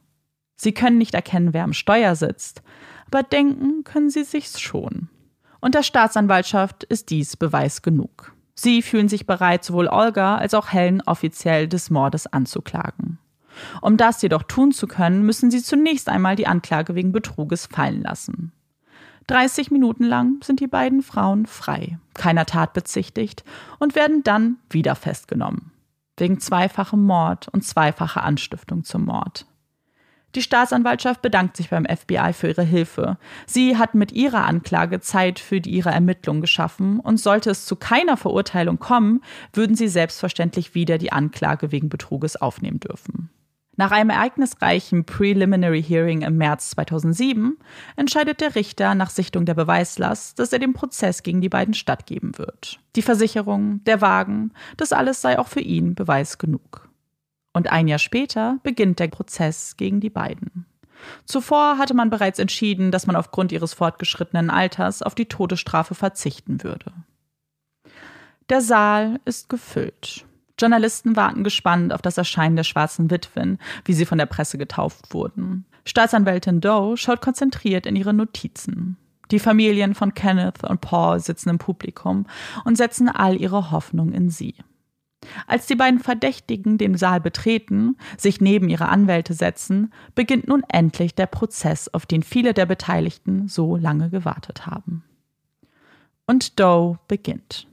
Sie können nicht erkennen, wer am Steuer sitzt, aber denken können sie sich's schon. Und der Staatsanwaltschaft ist dies Beweis genug. Sie fühlen sich bereit, sowohl Olga als auch Helen offiziell des Mordes anzuklagen. Um das jedoch tun zu können, müssen sie zunächst einmal die Anklage wegen Betruges fallen lassen. 30 Minuten lang sind die beiden Frauen frei, keiner Tat bezichtigt und werden dann wieder festgenommen. Wegen zweifachem Mord und zweifacher Anstiftung zum Mord. Die Staatsanwaltschaft bedankt sich beim FBI für ihre Hilfe. Sie hat mit ihrer Anklage Zeit für die, ihre Ermittlungen geschaffen und sollte es zu keiner Verurteilung kommen, würden sie selbstverständlich wieder die Anklage wegen Betruges aufnehmen dürfen. Nach einem ereignisreichen Preliminary Hearing im März 2007 entscheidet der Richter nach Sichtung der Beweislast, dass er dem Prozess gegen die beiden stattgeben wird. Die Versicherung, der Wagen, das alles sei auch für ihn Beweis genug. Und ein Jahr später beginnt der Prozess gegen die beiden. Zuvor hatte man bereits entschieden, dass man aufgrund ihres fortgeschrittenen Alters auf die Todesstrafe verzichten würde. Der Saal ist gefüllt. Journalisten warten gespannt auf das Erscheinen der schwarzen Witwen, wie sie von der Presse getauft wurden. Staatsanwältin Doe schaut konzentriert in ihre Notizen. Die Familien von Kenneth und Paul sitzen im Publikum und setzen all ihre Hoffnung in sie. Als die beiden Verdächtigen den Saal betreten, sich neben ihre Anwälte setzen, beginnt nun endlich der Prozess, auf den viele der Beteiligten so lange gewartet haben. Und Doe beginnt.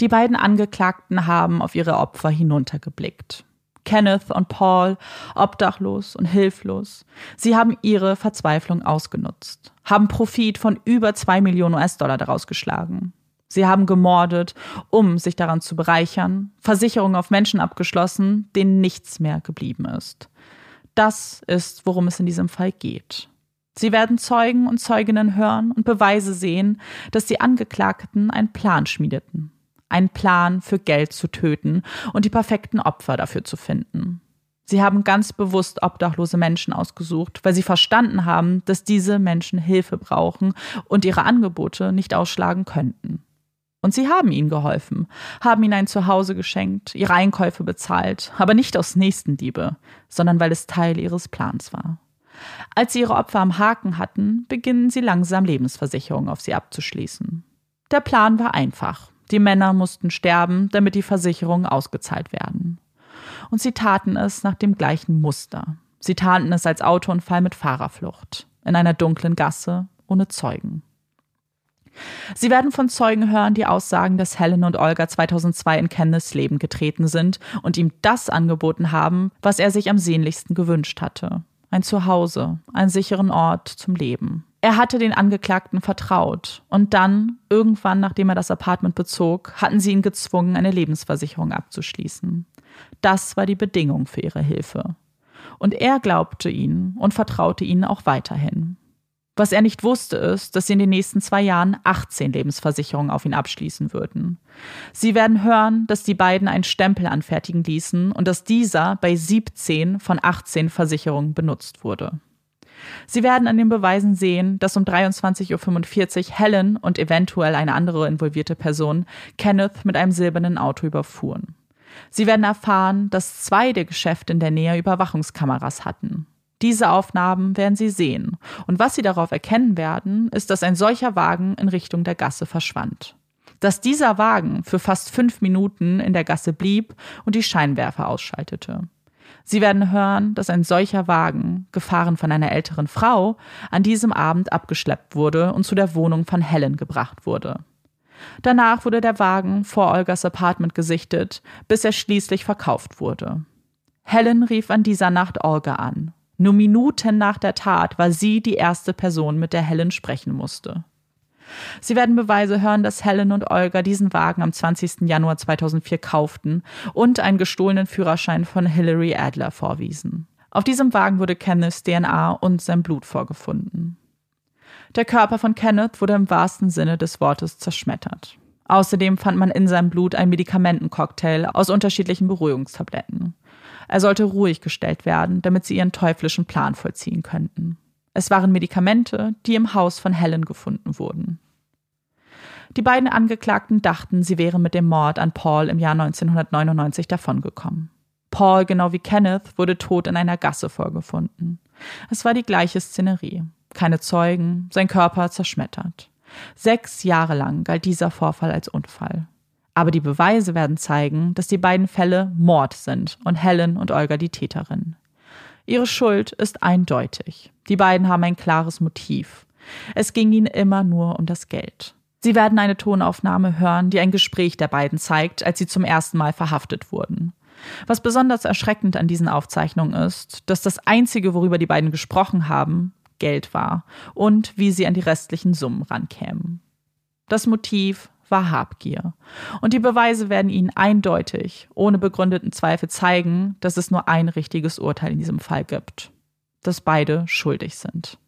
Die beiden Angeklagten haben auf ihre Opfer hinuntergeblickt. Kenneth und Paul, obdachlos und hilflos. Sie haben ihre Verzweiflung ausgenutzt, haben Profit von über zwei Millionen US-Dollar daraus geschlagen. Sie haben gemordet, um sich daran zu bereichern, Versicherungen auf Menschen abgeschlossen, denen nichts mehr geblieben ist. Das ist, worum es in diesem Fall geht. Sie werden Zeugen und Zeuginnen hören und Beweise sehen, dass die Angeklagten einen Plan schmiedeten. Einen Plan für Geld zu töten und die perfekten Opfer dafür zu finden. Sie haben ganz bewusst obdachlose Menschen ausgesucht, weil sie verstanden haben, dass diese Menschen Hilfe brauchen und ihre Angebote nicht ausschlagen könnten. Und sie haben ihnen geholfen, haben ihnen ein Zuhause geschenkt, ihre Einkäufe bezahlt, aber nicht aus Nächstenliebe, sondern weil es Teil ihres Plans war. Als sie ihre Opfer am Haken hatten, beginnen sie langsam Lebensversicherungen auf sie abzuschließen. Der Plan war einfach. Die Männer mussten sterben, damit die Versicherungen ausgezahlt werden. Und sie taten es nach dem gleichen Muster. Sie taten es als Autounfall mit Fahrerflucht, in einer dunklen Gasse, ohne Zeugen. Sie werden von Zeugen hören, die aussagen, dass Helen und Olga 2002 in Kenneths Leben getreten sind und ihm das angeboten haben, was er sich am sehnlichsten gewünscht hatte. Ein Zuhause, einen sicheren Ort zum Leben. Er hatte den Angeklagten vertraut und dann, irgendwann nachdem er das Apartment bezog, hatten sie ihn gezwungen, eine Lebensversicherung abzuschließen. Das war die Bedingung für ihre Hilfe. Und er glaubte ihnen und vertraute ihnen auch weiterhin. Was er nicht wusste, ist, dass sie in den nächsten zwei Jahren 18 Lebensversicherungen auf ihn abschließen würden. Sie werden hören, dass die beiden einen Stempel anfertigen ließen und dass dieser bei 17 von 18 Versicherungen benutzt wurde. Sie werden an den Beweisen sehen, dass um 23.45 Uhr Helen und eventuell eine andere involvierte Person Kenneth mit einem silbernen Auto überfuhren. Sie werden erfahren, dass zwei der Geschäfte in der Nähe Überwachungskameras hatten. Diese Aufnahmen werden Sie sehen. Und was Sie darauf erkennen werden, ist, dass ein solcher Wagen in Richtung der Gasse verschwand. Dass dieser Wagen für fast fünf Minuten in der Gasse blieb und die Scheinwerfer ausschaltete. Sie werden hören, dass ein solcher Wagen, gefahren von einer älteren Frau, an diesem Abend abgeschleppt wurde und zu der Wohnung von Helen gebracht wurde. Danach wurde der Wagen vor Olgas Apartment gesichtet, bis er schließlich verkauft wurde. Helen rief an dieser Nacht Olga an nur Minuten nach der Tat war sie die erste Person, mit der Helen sprechen musste. Sie werden Beweise hören, dass Helen und Olga diesen Wagen am 20. Januar 2004 kauften und einen gestohlenen Führerschein von Hilary Adler vorwiesen. Auf diesem Wagen wurde Kenneths DNA und sein Blut vorgefunden. Der Körper von Kenneth wurde im wahrsten Sinne des Wortes zerschmettert. Außerdem fand man in seinem Blut einen Medikamentencocktail aus unterschiedlichen Beruhigungstabletten. Er sollte ruhig gestellt werden, damit sie ihren teuflischen Plan vollziehen könnten. Es waren Medikamente, die im Haus von Helen gefunden wurden. Die beiden Angeklagten dachten, sie wären mit dem Mord an Paul im Jahr 1999 davongekommen. Paul, genau wie Kenneth, wurde tot in einer Gasse vorgefunden. Es war die gleiche Szenerie. Keine Zeugen, sein Körper zerschmettert. Sechs Jahre lang galt dieser Vorfall als Unfall. Aber die Beweise werden zeigen, dass die beiden Fälle Mord sind und Helen und Olga die Täterin. Ihre Schuld ist eindeutig. Die beiden haben ein klares Motiv. Es ging ihnen immer nur um das Geld. Sie werden eine Tonaufnahme hören, die ein Gespräch der beiden zeigt, als sie zum ersten Mal verhaftet wurden. Was besonders erschreckend an diesen Aufzeichnungen ist, dass das Einzige, worüber die beiden gesprochen haben, Geld war und wie sie an die restlichen Summen rankämen. Das Motiv war Habgier. Und die Beweise werden ihnen eindeutig, ohne begründeten Zweifel zeigen, dass es nur ein richtiges Urteil in diesem Fall gibt. Dass beide schuldig sind.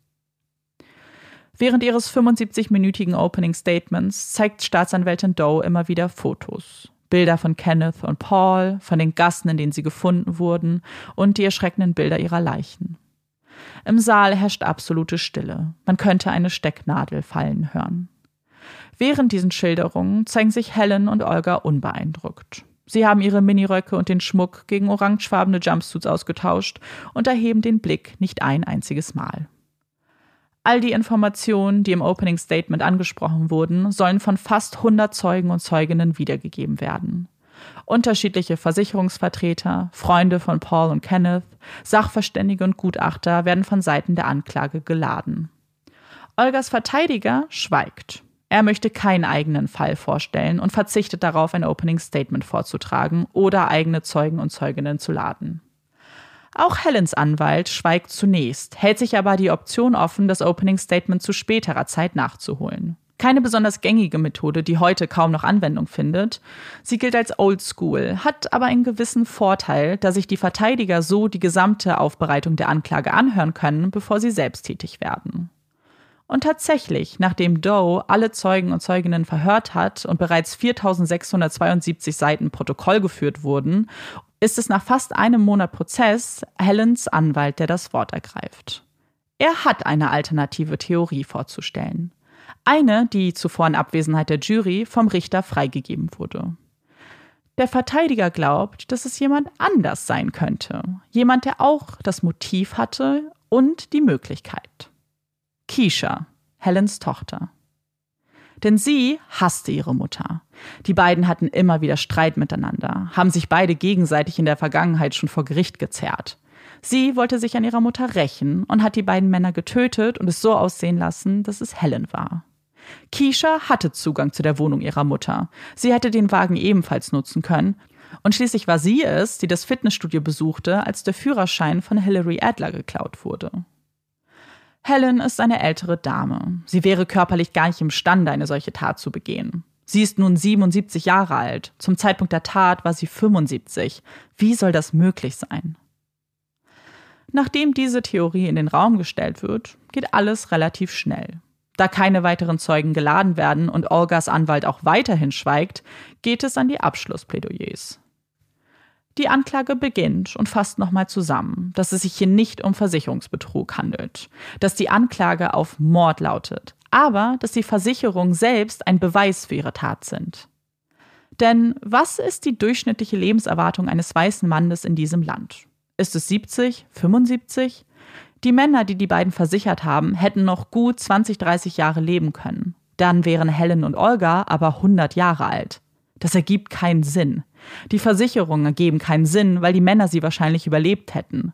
Während ihres 75-minütigen Opening Statements zeigt Staatsanwältin Doe immer wieder Fotos. Bilder von Kenneth und Paul, von den Gassen, in denen sie gefunden wurden und die erschreckenden Bilder ihrer Leichen. Im Saal herrscht absolute Stille. Man könnte eine Stecknadel fallen hören. Während diesen Schilderungen zeigen sich Helen und Olga unbeeindruckt. Sie haben ihre Miniröcke und den Schmuck gegen orangefarbene Jumpsuits ausgetauscht und erheben den Blick nicht ein einziges Mal. All die Informationen, die im Opening Statement angesprochen wurden, sollen von fast 100 Zeugen und Zeuginnen wiedergegeben werden. Unterschiedliche Versicherungsvertreter, Freunde von Paul und Kenneth, Sachverständige und Gutachter werden von Seiten der Anklage geladen. Olgas Verteidiger schweigt. Er möchte keinen eigenen Fall vorstellen und verzichtet darauf, ein Opening Statement vorzutragen oder eigene Zeugen und Zeuginnen zu laden. Auch Helens Anwalt schweigt zunächst, hält sich aber die Option offen, das Opening Statement zu späterer Zeit nachzuholen. Keine besonders gängige Methode, die heute kaum noch Anwendung findet. Sie gilt als Old School, hat aber einen gewissen Vorteil, da sich die Verteidiger so die gesamte Aufbereitung der Anklage anhören können, bevor sie selbst tätig werden. Und tatsächlich, nachdem Doe alle Zeugen und Zeuginnen verhört hat und bereits 4672 Seiten Protokoll geführt wurden, ist es nach fast einem Monat Prozess Helens Anwalt, der das Wort ergreift. Er hat eine alternative Theorie vorzustellen. Eine, die zuvor in Abwesenheit der Jury vom Richter freigegeben wurde. Der Verteidiger glaubt, dass es jemand anders sein könnte. Jemand, der auch das Motiv hatte und die Möglichkeit. Keisha, Helens Tochter. Denn sie hasste ihre Mutter. Die beiden hatten immer wieder Streit miteinander, haben sich beide gegenseitig in der Vergangenheit schon vor Gericht gezerrt. Sie wollte sich an ihrer Mutter rächen und hat die beiden Männer getötet und es so aussehen lassen, dass es Helen war. Keisha hatte Zugang zu der Wohnung ihrer Mutter. Sie hätte den Wagen ebenfalls nutzen können. Und schließlich war sie es, die das Fitnessstudio besuchte, als der Führerschein von Hilary Adler geklaut wurde. Helen ist eine ältere Dame. Sie wäre körperlich gar nicht imstande, eine solche Tat zu begehen. Sie ist nun 77 Jahre alt. Zum Zeitpunkt der Tat war sie 75. Wie soll das möglich sein? Nachdem diese Theorie in den Raum gestellt wird, geht alles relativ schnell. Da keine weiteren Zeugen geladen werden und Olgas Anwalt auch weiterhin schweigt, geht es an die Abschlussplädoyers. Die Anklage beginnt und fasst nochmal zusammen, dass es sich hier nicht um Versicherungsbetrug handelt, dass die Anklage auf Mord lautet, aber dass die Versicherungen selbst ein Beweis für ihre Tat sind. Denn was ist die durchschnittliche Lebenserwartung eines weißen Mannes in diesem Land? Ist es 70, 75? Die Männer, die die beiden versichert haben, hätten noch gut 20, 30 Jahre leben können. Dann wären Helen und Olga aber 100 Jahre alt. Das ergibt keinen Sinn. Die Versicherungen ergeben keinen Sinn, weil die Männer sie wahrscheinlich überlebt hätten.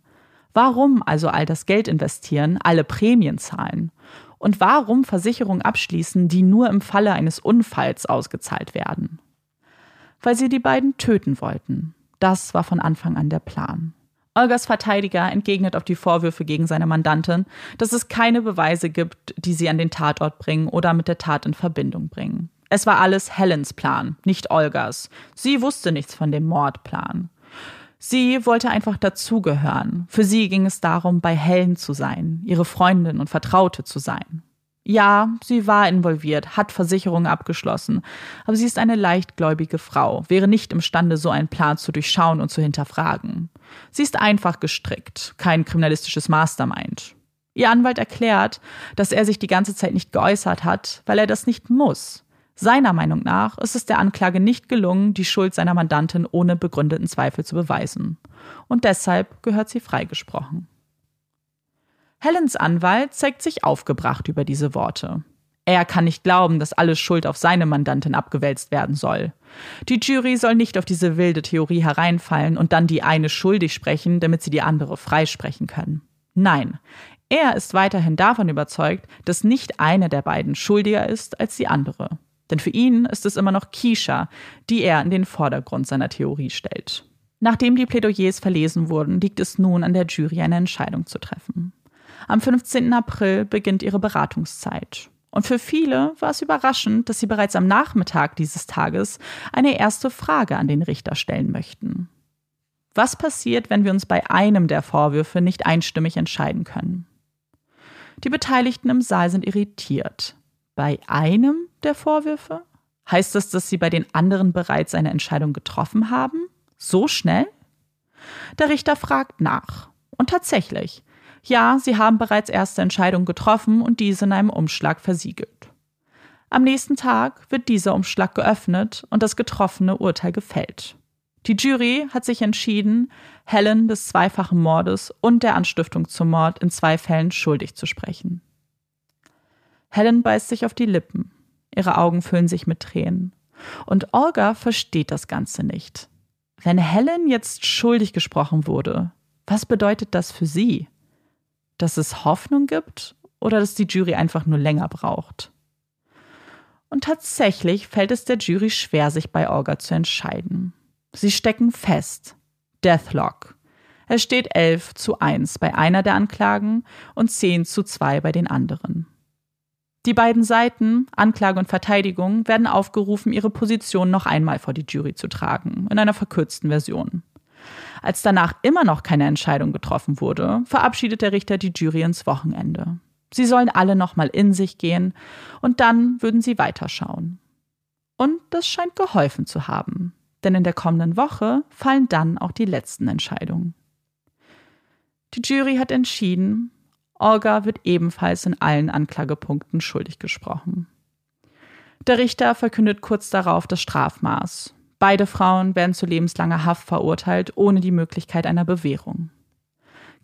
Warum also all das Geld investieren, alle Prämien zahlen? Und warum Versicherungen abschließen, die nur im Falle eines Unfalls ausgezahlt werden? Weil sie die beiden töten wollten. Das war von Anfang an der Plan. Olgas Verteidiger entgegnet auf die Vorwürfe gegen seine Mandantin, dass es keine Beweise gibt, die sie an den Tatort bringen oder mit der Tat in Verbindung bringen. Es war alles Helens Plan, nicht Olgas. Sie wusste nichts von dem Mordplan. Sie wollte einfach dazugehören. Für sie ging es darum, bei Helen zu sein, ihre Freundin und Vertraute zu sein. Ja, sie war involviert, hat Versicherungen abgeschlossen, aber sie ist eine leichtgläubige Frau, wäre nicht imstande, so einen Plan zu durchschauen und zu hinterfragen. Sie ist einfach gestrickt, kein kriminalistisches Mastermind. Ihr Anwalt erklärt, dass er sich die ganze Zeit nicht geäußert hat, weil er das nicht muss. Seiner Meinung nach ist es der Anklage nicht gelungen, die Schuld seiner Mandantin ohne begründeten Zweifel zu beweisen. Und deshalb gehört sie freigesprochen. Helens Anwalt zeigt sich aufgebracht über diese Worte. Er kann nicht glauben, dass alle Schuld auf seine Mandantin abgewälzt werden soll. Die Jury soll nicht auf diese wilde Theorie hereinfallen und dann die eine schuldig sprechen, damit sie die andere freisprechen können. Nein, er ist weiterhin davon überzeugt, dass nicht eine der beiden schuldiger ist als die andere. Denn für ihn ist es immer noch Keisha, die er in den Vordergrund seiner Theorie stellt. Nachdem die Plädoyers verlesen wurden, liegt es nun an der Jury, eine Entscheidung zu treffen. Am 15. April beginnt ihre Beratungszeit. Und für viele war es überraschend, dass sie bereits am Nachmittag dieses Tages eine erste Frage an den Richter stellen möchten. Was passiert, wenn wir uns bei einem der Vorwürfe nicht einstimmig entscheiden können? Die Beteiligten im Saal sind irritiert. Bei einem der Vorwürfe? Heißt das, dass sie bei den anderen bereits eine Entscheidung getroffen haben? So schnell? Der Richter fragt nach. Und tatsächlich, ja, sie haben bereits erste Entscheidungen getroffen und diese in einem Umschlag versiegelt. Am nächsten Tag wird dieser Umschlag geöffnet und das getroffene Urteil gefällt. Die Jury hat sich entschieden, Helen des zweifachen Mordes und der Anstiftung zum Mord in zwei Fällen schuldig zu sprechen. Helen beißt sich auf die Lippen. Ihre Augen füllen sich mit Tränen. Und Olga versteht das Ganze nicht. Wenn Helen jetzt schuldig gesprochen wurde, was bedeutet das für sie? Dass es Hoffnung gibt oder dass die Jury einfach nur länger braucht? Und tatsächlich fällt es der Jury schwer, sich bei Olga zu entscheiden. Sie stecken fest. Deathlock. Es steht 11 zu 1 bei einer der Anklagen und 10 zu 2 bei den anderen. Die beiden Seiten, Anklage und Verteidigung, werden aufgerufen, ihre Position noch einmal vor die Jury zu tragen, in einer verkürzten Version. Als danach immer noch keine Entscheidung getroffen wurde, verabschiedet der Richter die Jury ins Wochenende. Sie sollen alle nochmal in sich gehen und dann würden sie weiterschauen. Und das scheint geholfen zu haben denn in der kommenden Woche fallen dann auch die letzten Entscheidungen. Die Jury hat entschieden, Olga wird ebenfalls in allen Anklagepunkten schuldig gesprochen. Der Richter verkündet kurz darauf das Strafmaß. Beide Frauen werden zu lebenslanger Haft verurteilt, ohne die Möglichkeit einer Bewährung.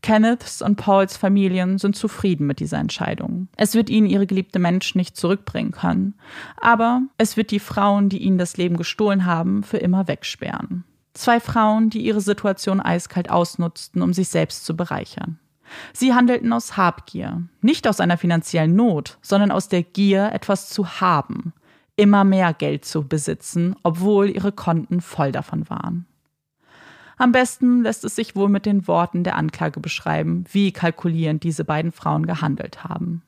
Kenneths und Pauls Familien sind zufrieden mit dieser Entscheidung. Es wird ihnen ihre geliebte Menschen nicht zurückbringen können, aber es wird die Frauen, die ihnen das Leben gestohlen haben, für immer wegsperren. Zwei Frauen, die ihre Situation eiskalt ausnutzten, um sich selbst zu bereichern. Sie handelten aus Habgier, nicht aus einer finanziellen Not, sondern aus der Gier, etwas zu haben, immer mehr Geld zu besitzen, obwohl ihre Konten voll davon waren. Am besten lässt es sich wohl mit den Worten der Anklage beschreiben, wie kalkulierend diese beiden Frauen gehandelt haben.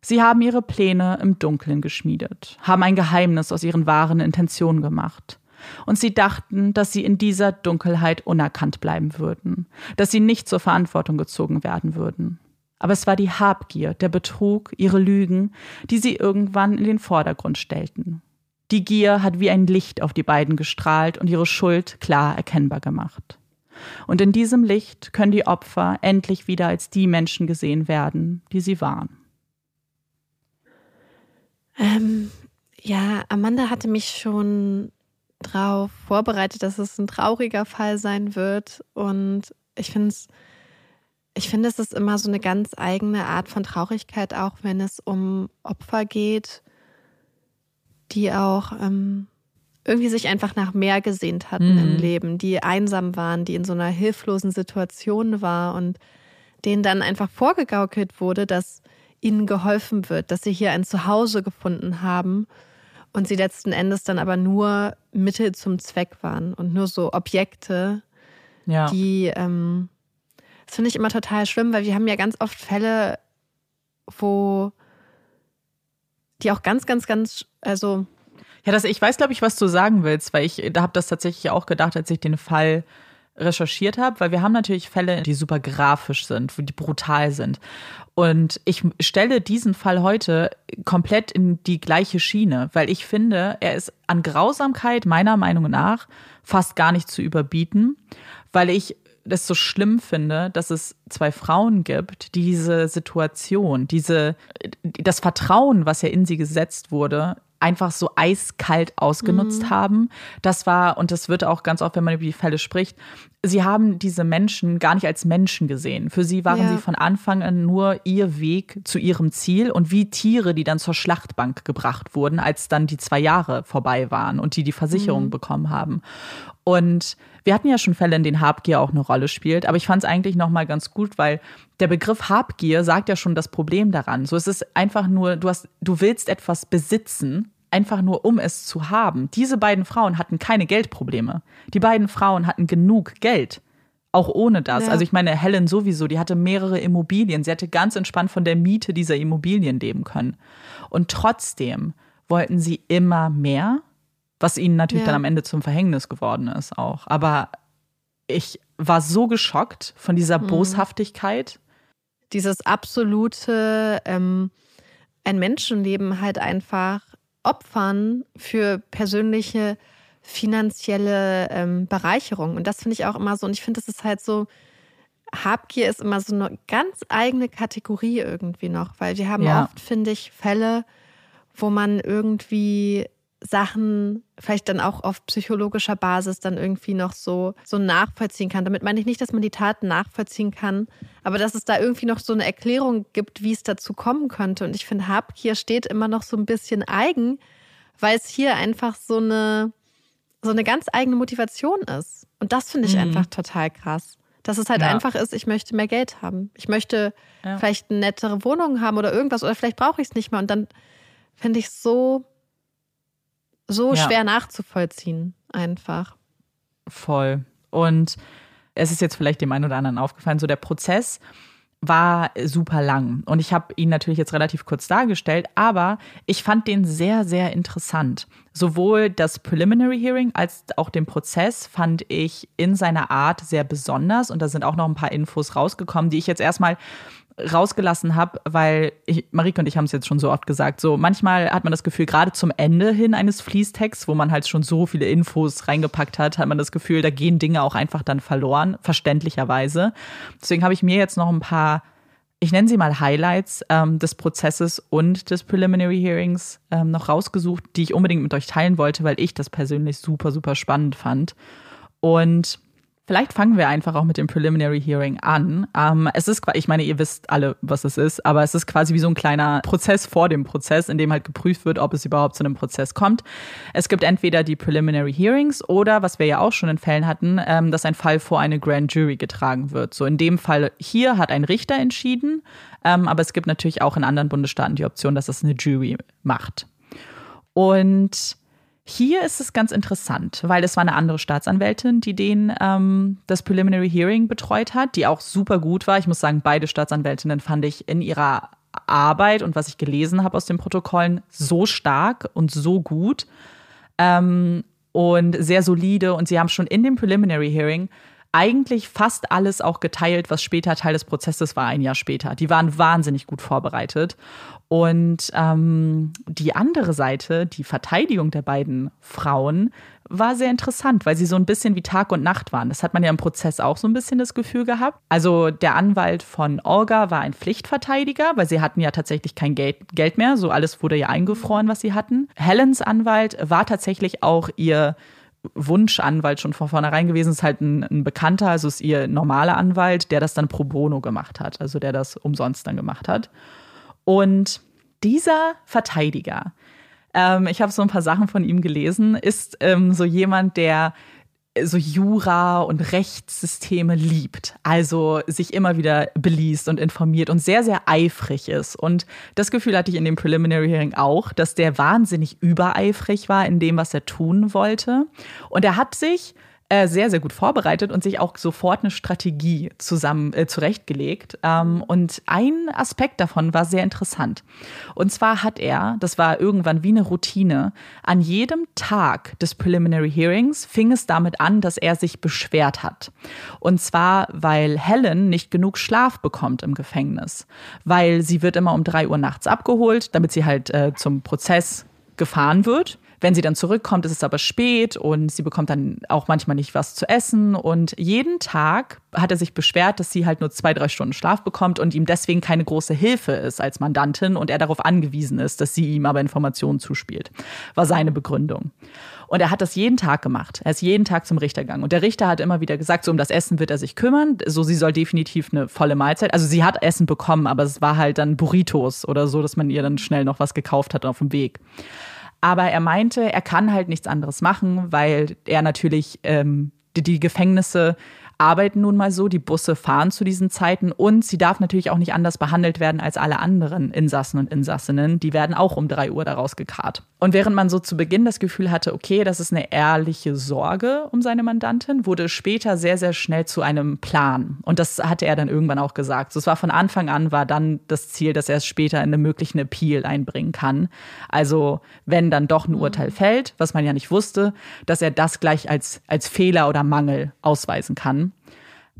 Sie haben ihre Pläne im Dunkeln geschmiedet, haben ein Geheimnis aus ihren wahren Intentionen gemacht. Und sie dachten, dass sie in dieser Dunkelheit unerkannt bleiben würden, dass sie nicht zur Verantwortung gezogen werden würden. Aber es war die Habgier, der Betrug, ihre Lügen, die sie irgendwann in den Vordergrund stellten. Die Gier hat wie ein Licht auf die beiden gestrahlt und ihre Schuld klar erkennbar gemacht. Und in diesem Licht können die Opfer endlich wieder als die Menschen gesehen werden, die sie waren. Ähm, ja, Amanda hatte mich schon darauf vorbereitet, dass es ein trauriger Fall sein wird. Und ich finde es, ich finde, es ist immer so eine ganz eigene Art von Traurigkeit, auch wenn es um Opfer geht die auch ähm, irgendwie sich einfach nach mehr gesehnt hatten mhm. im Leben, die einsam waren, die in so einer hilflosen Situation war und denen dann einfach vorgegaukelt wurde, dass ihnen geholfen wird, dass sie hier ein Zuhause gefunden haben und sie letzten Endes dann aber nur Mittel zum Zweck waren und nur so Objekte, ja. die, ähm, das finde ich immer total schlimm, weil wir haben ja ganz oft Fälle, wo die auch ganz, ganz, ganz, also. Ja, das, ich weiß, glaube ich, was du sagen willst, weil ich da habe das tatsächlich auch gedacht, als ich den Fall recherchiert habe, weil wir haben natürlich Fälle, die super grafisch sind, die brutal sind. Und ich stelle diesen Fall heute komplett in die gleiche Schiene, weil ich finde, er ist an Grausamkeit meiner Meinung nach fast gar nicht zu überbieten, weil ich das so schlimm finde, dass es zwei Frauen gibt, die diese Situation, diese, das Vertrauen, was ja in sie gesetzt wurde, einfach so eiskalt ausgenutzt mhm. haben. Das war, und das wird auch ganz oft, wenn man über die Fälle spricht, sie haben diese Menschen gar nicht als Menschen gesehen. Für sie waren ja. sie von Anfang an nur ihr Weg zu ihrem Ziel und wie Tiere, die dann zur Schlachtbank gebracht wurden, als dann die zwei Jahre vorbei waren und die die Versicherung mhm. bekommen haben. Und wir hatten ja schon Fälle, in denen Habgier auch eine Rolle spielt, aber ich fand es eigentlich nochmal ganz gut, weil der Begriff Habgier sagt ja schon das Problem daran. So es ist einfach nur, du hast, du willst etwas besitzen einfach nur um es zu haben. Diese beiden Frauen hatten keine Geldprobleme. Die beiden Frauen hatten genug Geld. Auch ohne das. Ja. Also ich meine, Helen sowieso, die hatte mehrere Immobilien. Sie hätte ganz entspannt von der Miete dieser Immobilien leben können. Und trotzdem wollten sie immer mehr, was ihnen natürlich Ja. dann am Ende zum Verhängnis geworden ist auch. Aber ich war so geschockt von dieser Mhm. Boshaftigkeit. dieses absolute ähm, ein Menschenleben halt einfach opfern für persönliche finanzielle ähm, Bereicherung. Und das finde ich auch immer so. Und ich finde, das ist halt so, Habgier ist immer so eine ganz eigene Kategorie irgendwie noch, weil wir haben Ja. oft, finde ich, Fälle, wo man irgendwie Sachen vielleicht dann auch auf psychologischer Basis dann irgendwie noch so, so nachvollziehen kann. Damit meine ich nicht, dass man die Taten nachvollziehen kann, aber dass es da irgendwie noch so eine Erklärung gibt, wie es dazu kommen könnte. Und ich finde, Habgier steht immer noch so ein bisschen eigen, weil es hier einfach so eine, so eine ganz eigene Motivation ist. Und das finde ich Mhm. einfach total krass. Dass es halt Ja. einfach ist, ich möchte mehr Geld haben. Ich möchte Ja. vielleicht eine nettere Wohnung haben oder irgendwas oder vielleicht brauche ich es nicht mehr. Und dann finde ich es so, so Ja. schwer nachzuvollziehen, einfach. Voll. Und es ist jetzt vielleicht dem einen oder anderen aufgefallen, so der Prozess war super lang. Und ich habe ihn natürlich jetzt relativ kurz dargestellt, aber ich fand den sehr, sehr interessant. Sowohl das Preliminary Hearing als auch den Prozess fand ich in seiner Art sehr besonders. Und da sind auch noch ein paar Infos rausgekommen, die ich jetzt erstmal rausgelassen habe, weil ich, Marike und ich haben es jetzt schon so oft gesagt, so manchmal hat man das Gefühl, gerade zum Ende hin eines Fließtexts, wo man halt schon so viele Infos reingepackt hat, hat man das Gefühl, da gehen Dinge auch einfach dann verloren, verständlicherweise. Deswegen habe ich mir jetzt noch ein paar, ich nenne sie mal Highlights ähm, des Prozesses und des Preliminary Hearings ähm, noch rausgesucht, die ich unbedingt mit euch teilen wollte, weil ich das persönlich super, super spannend fand. Und Vielleicht fangen wir einfach auch mit dem Preliminary Hearing an. Ähm, es ist, ich meine, ihr wisst alle, was es ist, aber es ist quasi wie so ein kleiner Prozess vor dem Prozess, in dem halt geprüft wird, ob es überhaupt zu einem Prozess kommt. Es gibt entweder die Preliminary Hearings oder, was wir ja auch schon in Fällen hatten, ähm, dass ein Fall vor eine Grand Jury getragen wird. So in dem Fall hier hat ein Richter entschieden, ähm, aber es gibt natürlich auch in anderen Bundesstaaten die Option, dass das eine Jury macht. Und hier ist es ganz interessant, weil es war eine andere Staatsanwältin, die den ähm, das Preliminary Hearing betreut hat, die auch super gut war. Ich muss sagen, beide Staatsanwältinnen fand ich in ihrer Arbeit und was ich gelesen habe aus den Protokollen so stark und so gut ähm, und sehr solide. Und sie haben schon in dem Preliminary Hearing eigentlich fast alles auch geteilt, was später Teil des Prozesses war, ein Jahr später. Die waren wahnsinnig gut vorbereitet. Und ähm, die andere Seite, die Verteidigung der beiden Frauen, war sehr interessant, weil sie so ein bisschen wie Tag und Nacht waren. Das hat man ja im Prozess auch so ein bisschen das Gefühl gehabt. Also der Anwalt von Olga war ein Pflichtverteidiger, weil sie hatten ja tatsächlich kein Geld, Geld mehr. So alles wurde ja eingefroren, was sie hatten. Helens Anwalt war tatsächlich auch ihr Wunschanwalt schon von vornherein gewesen, ist halt ein, ein Bekannter, also ist ihr normaler Anwalt, der das dann pro bono gemacht hat, also der das umsonst dann gemacht hat. Und dieser Verteidiger, ähm, ich habe so ein paar Sachen von ihm gelesen, ist ähm, so jemand, der so Jura und Rechtssysteme liebt, also sich immer wieder beliest und informiert und sehr, sehr eifrig ist. Und das Gefühl hatte ich in dem Preliminary Hearing auch, dass der wahnsinnig übereifrig war in dem, was er tun wollte. Und er hat sich äh, sehr, sehr gut vorbereitet und sich auch sofort eine Strategie zusammen äh, zurechtgelegt. Ähm, und ein Aspekt davon war sehr interessant. Und zwar hat er, das war irgendwann wie eine Routine, an jedem Tag des Preliminary Hearings fing es damit an, dass er sich beschwert hat. Und zwar, weil Helen nicht genug Schlaf bekommt im Gefängnis. Weil sie wird immer um drei Uhr nachts abgeholt, damit sie halt äh, zum Prozess gefahren wird. Wenn sie dann zurückkommt, ist es aber spät und sie bekommt dann auch manchmal nicht was zu essen. Und jeden Tag hat er sich beschwert, dass sie halt nur zwei, drei Stunden Schlaf bekommt und ihm deswegen keine große Hilfe ist als Mandantin und er darauf angewiesen ist, dass sie ihm aber Informationen zuspielt. War seine Begründung. Und er hat das jeden Tag gemacht. Er ist jeden Tag zum Richter gegangen. Und der Richter hat immer wieder gesagt, so um das Essen wird er sich kümmern. So, sie soll definitiv eine volle Mahlzeit. Also sie hat Essen bekommen, aber es war halt dann Burritos oder so, dass man ihr dann schnell noch was gekauft hat auf dem Weg. Aber er meinte, er kann halt nichts anderes machen, weil er natürlich ähm, die, die Gefängnisse arbeiten nun mal so, die Busse fahren zu diesen Zeiten und sie darf natürlich auch nicht anders behandelt werden als alle anderen Insassen und Insassinnen. Die werden auch um drei Uhr daraus gekarrt. Und während man so zu Beginn das Gefühl hatte, okay, das ist eine ehrliche Sorge um seine Mandantin, wurde später sehr, sehr schnell zu einem Plan. Und das hatte er dann irgendwann auch gesagt. So, es war von Anfang an, war dann das Ziel, dass er es später in eine mögliche Appeal einbringen kann. Also, wenn dann doch ein Urteil fällt, was man ja nicht wusste, dass er das gleich als, als Fehler oder Mangel ausweisen kann.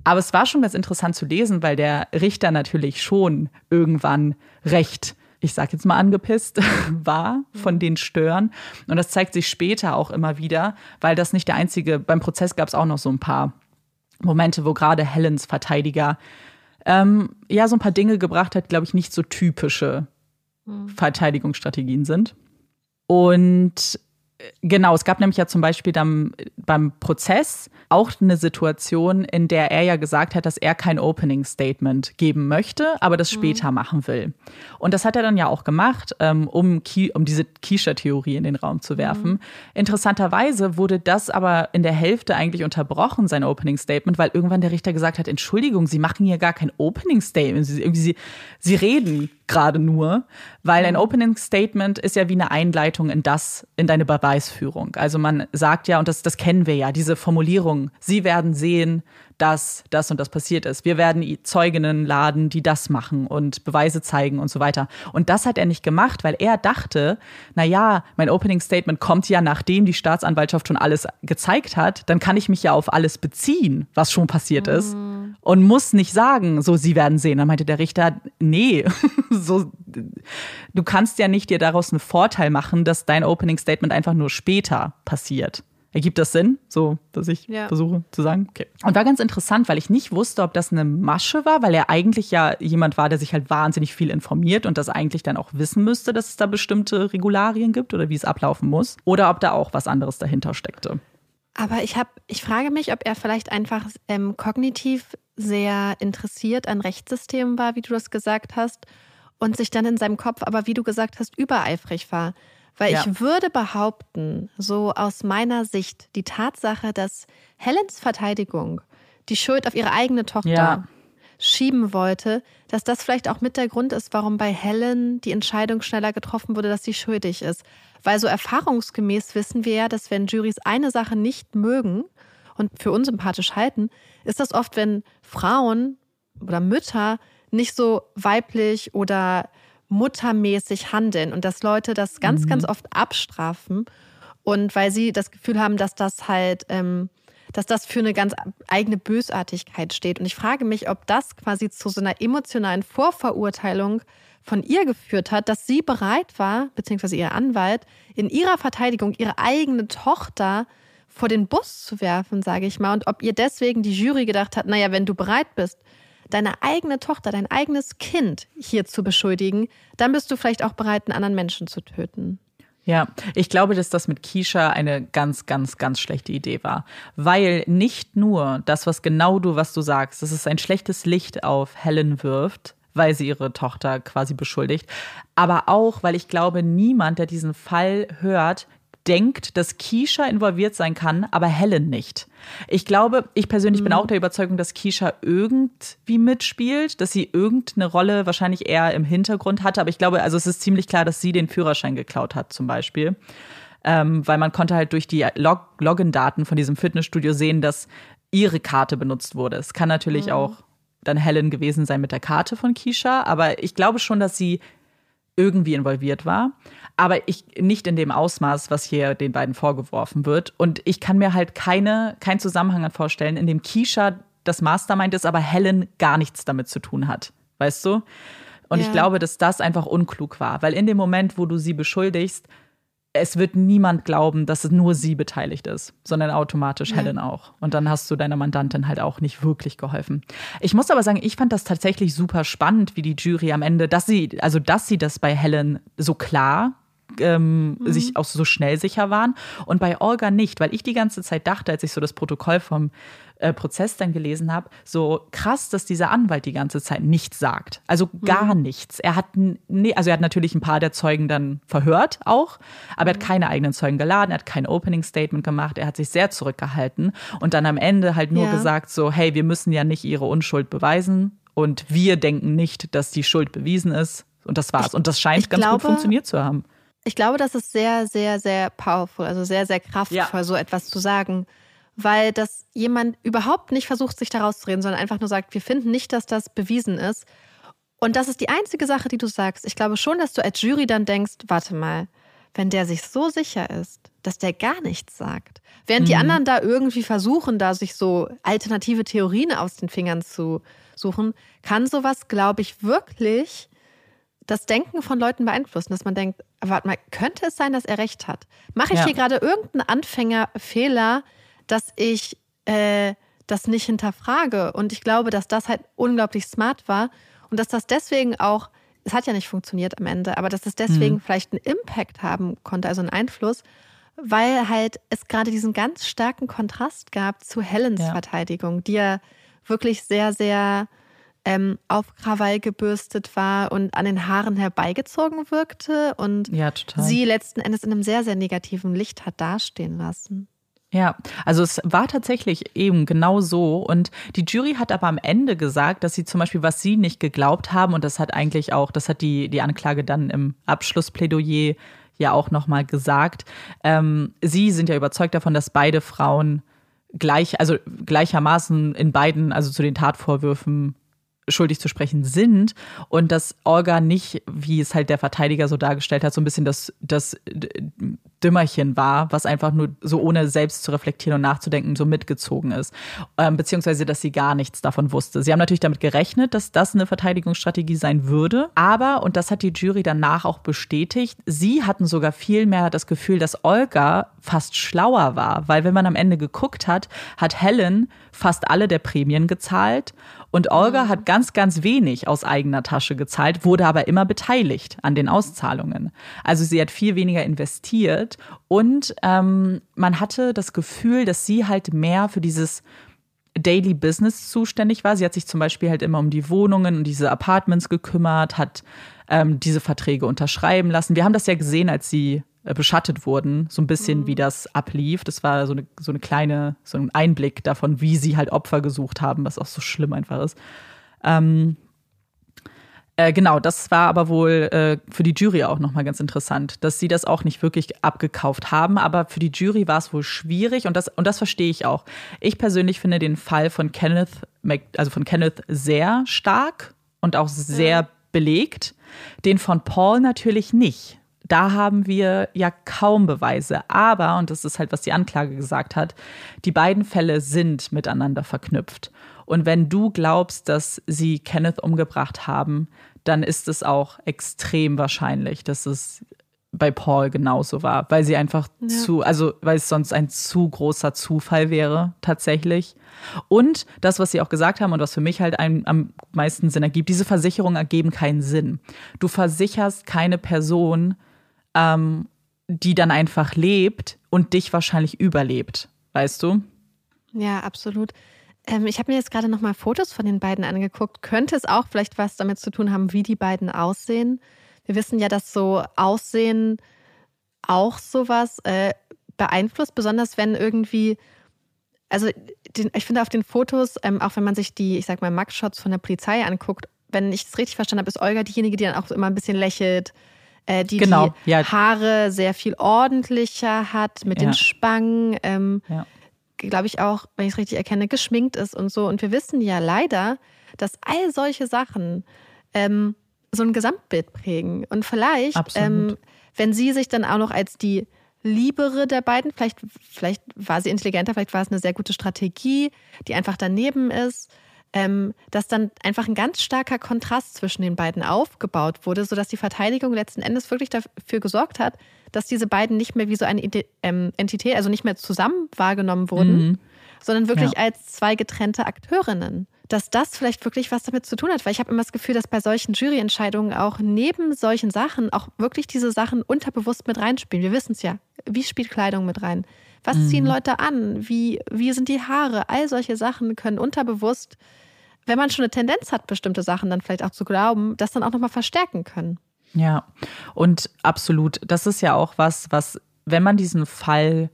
Aber es war schon ganz interessant zu lesen, weil der Richter natürlich schon irgendwann recht, ich sag jetzt mal angepisst, war von den Stören. Und das zeigt sich später auch immer wieder, weil das nicht der einzige, beim Prozess gab es auch noch so ein paar Momente, wo gerade Helens Verteidiger ähm, ja so ein paar Dinge gebracht hat, glaube ich, nicht so typische Verteidigungsstrategien sind. Und Genau, es gab nämlich ja zum Beispiel dann beim Prozess auch eine Situation, in der er ja gesagt hat, dass er kein Opening Statement geben möchte, aber das später mhm. machen will. Und das hat er dann ja auch gemacht, ähm, um, um diese Kisha-Theorie in den Raum zu werfen. Mhm. Interessanterweise wurde das aber in der Hälfte eigentlich unterbrochen, sein Opening Statement, weil irgendwann der Richter gesagt hat, Entschuldigung, Sie machen hier gar kein Opening Statement. Sie, Sie, Sie reden gerade nur, weil ein mhm. Opening Statement ist ja wie eine Einleitung in das, in deine Beweisführung. Also man sagt ja, und das, das kennen wir ja, diese Formulierung, Sie werden sehen, dass das und das passiert ist. Wir werden Zeuginnen laden, die das machen und Beweise zeigen und so weiter. Und das hat er nicht gemacht, weil er dachte, na ja, mein Opening Statement kommt ja nachdem die Staatsanwaltschaft schon alles gezeigt hat, dann kann ich mich ja auf alles beziehen, was schon passiert ist mhm. und muss nicht sagen, so sie werden sehen. Dann meinte der Richter, nee, so du kannst ja nicht dir daraus einen Vorteil machen, dass dein Opening Statement einfach nur später passiert. Ergibt das Sinn? So, dass ich ja. versuche zu sagen? Okay. Und war ganz interessant, weil ich nicht wusste, ob das eine Masche war, weil er eigentlich ja jemand war, der sich halt wahnsinnig viel informiert und das eigentlich dann auch wissen müsste, dass es da bestimmte Regularien gibt oder wie es ablaufen muss. Oder ob da auch was anderes dahinter steckte. Aber ich habe, ich frage mich, ob er vielleicht einfach ähm, kognitiv sehr interessiert an Rechtssystemen war, wie du das gesagt hast, und sich dann in seinem Kopf, aber wie du gesagt hast, übereifrig war. Weil ja. ich würde behaupten, so aus meiner Sicht, die Tatsache, dass Helens Verteidigung die Schuld auf ihre eigene Tochter ja. schieben wollte, dass das vielleicht auch mit der Grund ist, warum bei Helen die Entscheidung schneller getroffen wurde, dass sie schuldig ist. Weil so erfahrungsgemäß wissen wir ja, dass wenn Juries eine Sache nicht mögen und für unsympathisch halten, ist das oft, wenn Frauen oder Mütter nicht so weiblich oder muttermäßig handeln und dass Leute das ganz, mhm. ganz oft abstrafen und weil sie das Gefühl haben, dass das halt, ähm, dass das für eine ganz eigene Bösartigkeit steht. Und ich frage mich, ob das quasi zu so einer emotionalen Vorverurteilung von ihr geführt hat, dass sie bereit war, beziehungsweise ihr Anwalt, in ihrer Verteidigung ihre eigene Tochter vor den Bus zu werfen, sage ich mal. Und ob ihr deswegen die Jury gedacht hat, naja, wenn du bereit bist, deine eigene Tochter, dein eigenes Kind hier zu beschuldigen, dann bist du vielleicht auch bereit, einen anderen Menschen zu töten. Ja, ich glaube, dass das mit Kisha eine ganz, ganz, ganz schlechte Idee war. Weil nicht nur das, was genau du, was du sagst, dass es ein schlechtes Licht auf Helen wirft, weil sie ihre Tochter quasi beschuldigt, aber auch, weil ich glaube, niemand, der diesen Fall hört, denkt, dass Keisha involviert sein kann, aber Helen nicht. Ich glaube, ich persönlich mhm. bin auch der Überzeugung, dass Keisha irgendwie mitspielt, dass sie irgendeine Rolle wahrscheinlich eher im Hintergrund hatte. Aber ich glaube, also es ist ziemlich klar, dass sie den Führerschein geklaut hat, zum Beispiel. Ähm, weil man konnte halt durch die Log Login-Daten von diesem Fitnessstudio sehen, dass ihre Karte benutzt wurde. Es kann natürlich mhm. auch dann Helen gewesen sein mit der Karte von Keisha, aber ich glaube schon, dass sie irgendwie involviert war aber ich nicht in dem Ausmaß, was hier den beiden vorgeworfen wird. Und ich kann mir halt keine, keinen Zusammenhang vorstellen, in dem Keisha das Mastermind ist, aber Helen gar nichts damit zu tun hat. Weißt du? Und ja. ich glaube, dass das einfach unklug war, weil in dem Moment, wo du sie beschuldigst, es wird niemand glauben, dass es nur sie beteiligt ist, sondern automatisch ja. Helen auch. Und dann hast du deiner Mandantin halt auch nicht wirklich geholfen. Ich muss aber sagen, ich fand das tatsächlich super spannend, wie die Jury am Ende, dass sie, also dass sie das bei Helen so klar ähm, mhm. sich auch so schnell sicher waren und bei Olga nicht, weil ich die ganze Zeit dachte, als ich so das Protokoll vom äh, Prozess dann gelesen habe, so krass, dass dieser Anwalt die ganze Zeit nichts sagt. Also gar mhm. nichts. Er hat, nee, also er hat natürlich ein paar der Zeugen dann verhört auch, aber er hat mhm. keine eigenen Zeugen geladen, er hat kein Opening Statement gemacht, er hat sich sehr zurückgehalten und dann am Ende halt nur ja. gesagt so, hey, wir müssen ja nicht ihre Unschuld beweisen und wir denken nicht, dass die Schuld bewiesen ist und das war's. Und das scheint ganz glaube, gut funktioniert zu haben. Ich glaube, das ist sehr, sehr, sehr powerful, also sehr, sehr kraftvoll, ja. so etwas zu sagen weil das jemand überhaupt nicht versucht, sich daraus zu reden, sondern einfach nur sagt, wir finden nicht, dass das bewiesen ist. Und das ist die einzige Sache, die du sagst. Ich glaube schon, dass du als Jury dann denkst, warte mal, wenn der sich so sicher ist, dass der gar nichts sagt, während mhm. die anderen da irgendwie versuchen, da sich so alternative Theorien aus den Fingern zu suchen, kann sowas, glaube ich, wirklich das Denken von Leuten beeinflussen, dass man denkt, warte mal, könnte es sein, dass er recht hat? Mache ich ja. hier gerade irgendeinen Anfängerfehler, dass ich äh, das nicht hinterfrage. Und ich glaube, dass das halt unglaublich smart war und dass das deswegen auch, es hat ja nicht funktioniert am Ende, aber dass es deswegen mhm. vielleicht einen Impact haben konnte, also einen Einfluss, weil halt es gerade diesen ganz starken Kontrast gab zu Helens ja. Verteidigung, die ja wirklich sehr, sehr ähm, auf Krawall gebürstet war und an den Haaren herbeigezogen wirkte und ja, sie letzten Endes in einem sehr, sehr negativen Licht hat dastehen lassen. Ja, also es war tatsächlich eben genau so. Und die Jury hat aber am Ende gesagt, dass sie zum Beispiel, was sie nicht geglaubt haben, und das hat eigentlich auch, das hat die, die Anklage dann im Abschlussplädoyer ja auch nochmal gesagt, ähm, sie sind ja überzeugt davon, dass beide Frauen gleich, also gleichermaßen in beiden, also zu den Tatvorwürfen schuldig zu sprechen sind und dass Olga nicht, wie es halt der Verteidiger so dargestellt hat, so ein bisschen das, das Dümmerchen war, was einfach nur so ohne selbst zu reflektieren und nachzudenken so mitgezogen ist, ähm, beziehungsweise dass sie gar nichts davon wusste. Sie haben natürlich damit gerechnet, dass das eine Verteidigungsstrategie sein würde, aber, und das hat die Jury danach auch bestätigt, sie hatten sogar viel mehr das Gefühl, dass Olga fast schlauer war, weil wenn man am Ende geguckt hat, hat Helen fast alle der Prämien gezahlt und Olga mhm. hat ganz, ganz wenig aus eigener Tasche gezahlt, wurde aber immer beteiligt an den Auszahlungen. Also sie hat viel weniger investiert und ähm, man hatte das Gefühl, dass sie halt mehr für dieses Daily Business zuständig war. Sie hat sich zum Beispiel halt immer um die Wohnungen und diese Apartments gekümmert, hat ähm, diese Verträge unterschreiben lassen. Wir haben das ja gesehen, als sie äh, beschattet wurden, so ein bisschen mhm. wie das ablief. Das war so eine, so eine kleine, so ein Einblick davon, wie sie halt Opfer gesucht haben, was auch so schlimm einfach ist. Ähm, äh, genau, das war aber wohl äh, für die Jury auch nochmal ganz interessant, dass sie das auch nicht wirklich abgekauft haben. Aber für die Jury war es wohl schwierig und das, und das verstehe ich auch. Ich persönlich finde den Fall von Kenneth, also von Kenneth sehr stark und auch sehr ja. belegt. Den von Paul natürlich nicht da haben wir ja kaum Beweise. Aber, und das ist halt, was die Anklage gesagt hat, die beiden Fälle sind miteinander verknüpft. Und wenn du glaubst, dass sie Kenneth umgebracht haben, dann ist es auch extrem wahrscheinlich, dass es bei Paul genauso war, weil sie einfach ja. zu, also weil es sonst ein zu großer Zufall wäre, tatsächlich. Und das, was sie auch gesagt haben und was für mich halt ein, am meisten Sinn ergibt, diese Versicherungen ergeben keinen Sinn. Du versicherst keine Person ähm, die dann einfach lebt und dich wahrscheinlich überlebt, weißt du? Ja, absolut. Ähm, ich habe mir jetzt gerade noch mal Fotos von den beiden angeguckt. Könnte es auch vielleicht was damit zu tun haben, wie die beiden aussehen? Wir wissen ja, dass so Aussehen auch sowas äh, beeinflusst, besonders wenn irgendwie, also den, ich finde auf den Fotos, ähm, auch wenn man sich die, ich sag mal, Max-Shots von der Polizei anguckt, wenn ich es richtig verstanden habe, ist Olga diejenige, die dann auch immer ein bisschen lächelt, äh, die genau, die ja. Haare sehr viel ordentlicher hat mit ja. den Spangen. Ähm, ja. Glaube ich auch, wenn ich es richtig erkenne, geschminkt ist und so. Und wir wissen ja leider, dass all solche Sachen ähm, so ein Gesamtbild prägen. Und vielleicht, ähm, wenn sie sich dann auch noch als die liebere der beiden, vielleicht, vielleicht war sie intelligenter, vielleicht war es eine sehr gute Strategie, die einfach daneben ist ähm, dass dann einfach ein ganz starker Kontrast zwischen den beiden aufgebaut wurde, sodass die Verteidigung letzten Endes wirklich dafür gesorgt hat, dass diese beiden nicht mehr wie so eine ähm, Entität, also nicht mehr zusammen wahrgenommen wurden, mhm. sondern wirklich ja. als zwei getrennte Akteurinnen dass das vielleicht wirklich was damit zu tun hat. Weil ich habe immer das Gefühl, dass bei solchen Juryentscheidungen auch neben solchen Sachen auch wirklich diese Sachen unterbewusst mit reinspielen. Wir wissen es ja. Wie spielt Kleidung mit rein? Was mhm. ziehen Leute an? Wie, wie sind die Haare? All solche Sachen können unterbewusst, wenn man schon eine Tendenz hat, bestimmte Sachen dann vielleicht auch zu glauben, das dann auch nochmal verstärken können. Ja, und absolut. Das ist ja auch was, was, wenn man diesen Fall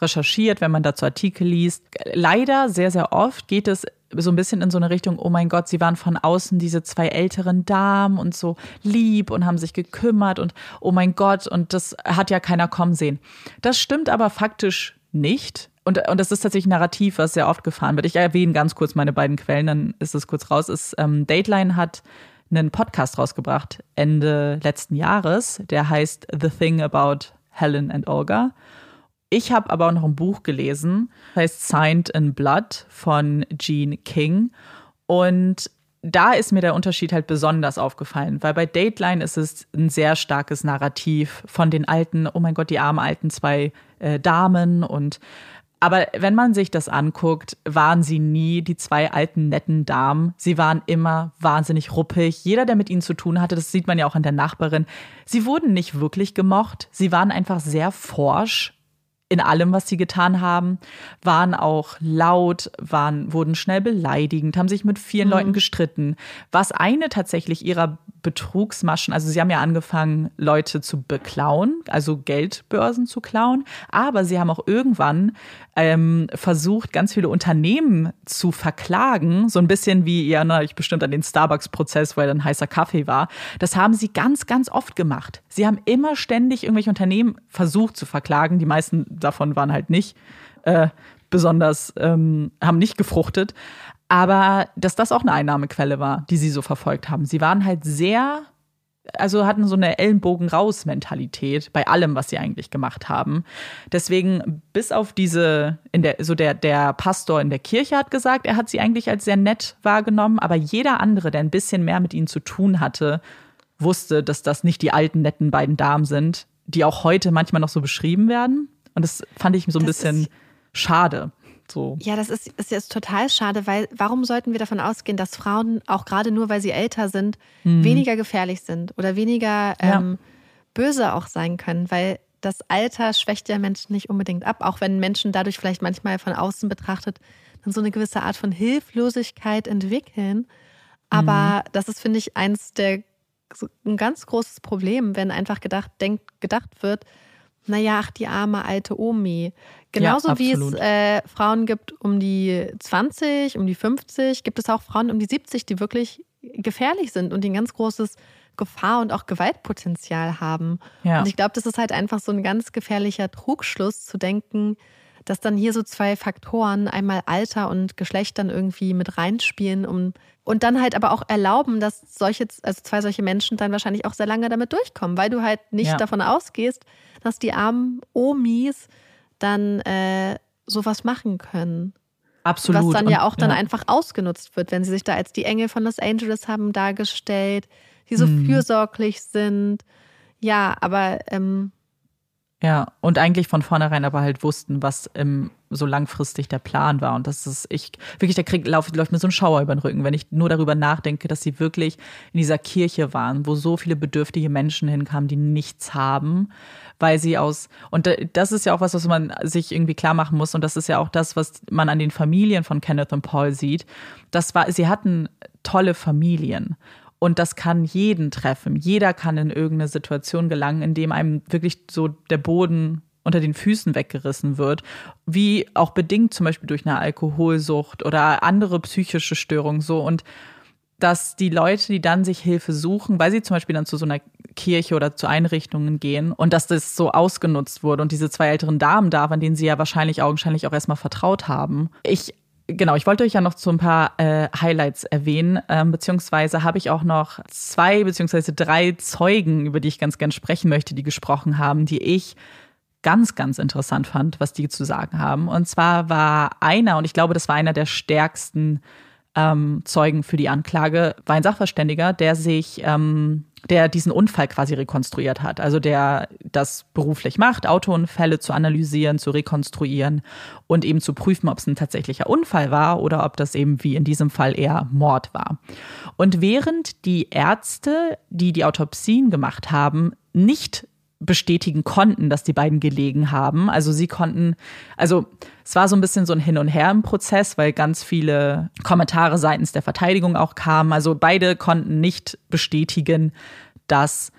recherchiert, wenn man dazu Artikel liest, leider sehr, sehr oft geht es so ein bisschen in so eine Richtung, oh mein Gott, sie waren von außen diese zwei älteren Damen und so lieb und haben sich gekümmert und oh mein Gott, und das hat ja keiner kommen sehen. Das stimmt aber faktisch nicht. Und, und das ist tatsächlich ein Narrativ, was sehr oft gefahren wird. Ich erwähne ganz kurz meine beiden Quellen, dann ist es kurz raus. Ist, ähm, Dateline hat einen Podcast rausgebracht Ende letzten Jahres, der heißt The Thing About Helen and Olga. Ich habe aber auch noch ein Buch gelesen, heißt Signed in Blood von Jean King. Und da ist mir der Unterschied halt besonders aufgefallen, weil bei Dateline ist es ein sehr starkes Narrativ von den alten, oh mein Gott, die armen alten zwei äh, Damen und aber wenn man sich das anguckt, waren sie nie die zwei alten netten Damen. Sie waren immer wahnsinnig ruppig. Jeder, der mit ihnen zu tun hatte, das sieht man ja auch an der Nachbarin, sie wurden nicht wirklich gemocht. Sie waren einfach sehr forsch in allem, was sie getan haben, waren auch laut, waren, wurden schnell beleidigend, haben sich mit vielen mhm. Leuten gestritten. Was eine tatsächlich ihrer Betrugsmaschen, also sie haben ja angefangen, Leute zu beklauen, also Geldbörsen zu klauen, aber sie haben auch irgendwann ähm, versucht, ganz viele Unternehmen zu verklagen, so ein bisschen wie, ihr erinnert euch bestimmt an den Starbucks-Prozess, weil dann heißer Kaffee war. Das haben sie ganz, ganz oft gemacht. Sie haben immer ständig irgendwelche Unternehmen versucht zu verklagen. Die meisten davon waren halt nicht äh, besonders, ähm, haben nicht gefruchtet. Aber dass das auch eine Einnahmequelle war, die sie so verfolgt haben. Sie waren halt sehr also hatten so eine Ellenbogen-raus-Mentalität bei allem, was sie eigentlich gemacht haben. Deswegen, bis auf diese, in der, so der, der Pastor in der Kirche hat gesagt, er hat sie eigentlich als sehr nett wahrgenommen, aber jeder andere, der ein bisschen mehr mit ihnen zu tun hatte, wusste, dass das nicht die alten, netten beiden Damen sind, die auch heute manchmal noch so beschrieben werden. Und das fand ich so ein das bisschen schade. So. Ja, das ist, ist jetzt total schade, weil warum sollten wir davon ausgehen, dass Frauen, auch gerade nur weil sie älter sind, mhm. weniger gefährlich sind oder weniger ähm, ja. böse auch sein können? Weil das Alter schwächt ja Menschen nicht unbedingt ab, auch wenn Menschen dadurch vielleicht manchmal von außen betrachtet dann so eine gewisse Art von Hilflosigkeit entwickeln. Aber mhm. das ist, finde ich, eins der ein ganz großes Problem, wenn einfach gedacht, denkt, gedacht wird, naja, ach, die arme alte Omi. Genauso ja, wie es äh, Frauen gibt um die 20, um die 50, gibt es auch Frauen um die 70, die wirklich gefährlich sind und die ein ganz großes Gefahr und auch Gewaltpotenzial haben. Ja. Und ich glaube, das ist halt einfach so ein ganz gefährlicher Trugschluss zu denken, dass dann hier so zwei Faktoren, einmal Alter und Geschlecht dann irgendwie mit reinspielen, um und dann halt aber auch erlauben, dass solche, also zwei solche Menschen dann wahrscheinlich auch sehr lange damit durchkommen, weil du halt nicht ja. davon ausgehst, dass die armen Omis dann äh, sowas machen können. Absolut. Was dann ja auch dann ja. einfach ausgenutzt wird, wenn sie sich da als die Engel von Los Angeles haben dargestellt, die so hm. fürsorglich sind. Ja, aber ähm, ja, und eigentlich von vornherein aber halt wussten, was im, so langfristig der Plan war. Und das ist, ich, wirklich, der Krieg läuft, läuft mir so ein Schauer über den Rücken, wenn ich nur darüber nachdenke, dass sie wirklich in dieser Kirche waren, wo so viele bedürftige Menschen hinkamen, die nichts haben, weil sie aus, und das ist ja auch was, was man sich irgendwie klar machen muss. Und das ist ja auch das, was man an den Familien von Kenneth und Paul sieht. Das war, sie hatten tolle Familien. Und das kann jeden treffen. Jeder kann in irgendeine Situation gelangen, in dem einem wirklich so der Boden unter den Füßen weggerissen wird, wie auch bedingt zum Beispiel durch eine Alkoholsucht oder andere psychische Störungen so und dass die Leute, die dann sich Hilfe suchen, weil sie zum Beispiel dann zu so einer Kirche oder zu Einrichtungen gehen und dass das so ausgenutzt wurde und diese zwei älteren Damen da waren, denen sie ja wahrscheinlich augenscheinlich auch erstmal vertraut haben. Ich Genau, ich wollte euch ja noch zu ein paar äh, Highlights erwähnen, ähm, beziehungsweise habe ich auch noch zwei beziehungsweise drei Zeugen, über die ich ganz gern sprechen möchte, die gesprochen haben, die ich ganz, ganz interessant fand, was die zu sagen haben. Und zwar war einer, und ich glaube, das war einer der stärksten ähm, Zeugen für die Anklage, war ein Sachverständiger, der sich ähm, der diesen Unfall quasi rekonstruiert hat. Also der das beruflich macht, Autounfälle zu analysieren, zu rekonstruieren und eben zu prüfen, ob es ein tatsächlicher Unfall war oder ob das eben wie in diesem Fall eher Mord war. Und während die Ärzte, die die Autopsien gemacht haben, nicht bestätigen konnten, dass die beiden gelegen haben. Also sie konnten, also es war so ein bisschen so ein Hin und Her im Prozess, weil ganz viele Kommentare seitens der Verteidigung auch kamen. Also beide konnten nicht bestätigen, dass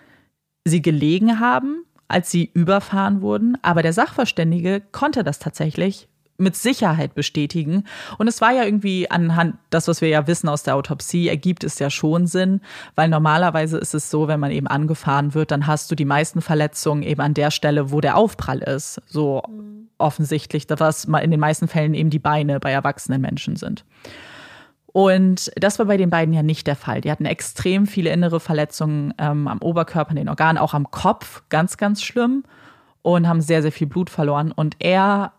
sie gelegen haben, als sie überfahren wurden. Aber der Sachverständige konnte das tatsächlich mit Sicherheit bestätigen. Und es war ja irgendwie anhand, das, was wir ja wissen aus der Autopsie, ergibt es ja schon Sinn, weil normalerweise ist es so, wenn man eben angefahren wird, dann hast du die meisten Verletzungen eben an der Stelle, wo der Aufprall ist. So mhm. offensichtlich, was in den meisten Fällen eben die Beine bei erwachsenen Menschen sind. Und das war bei den beiden ja nicht der Fall. Die hatten extrem viele innere Verletzungen ähm, am Oberkörper, in den Organen, auch am Kopf, ganz, ganz schlimm und haben sehr, sehr viel Blut verloren. Und er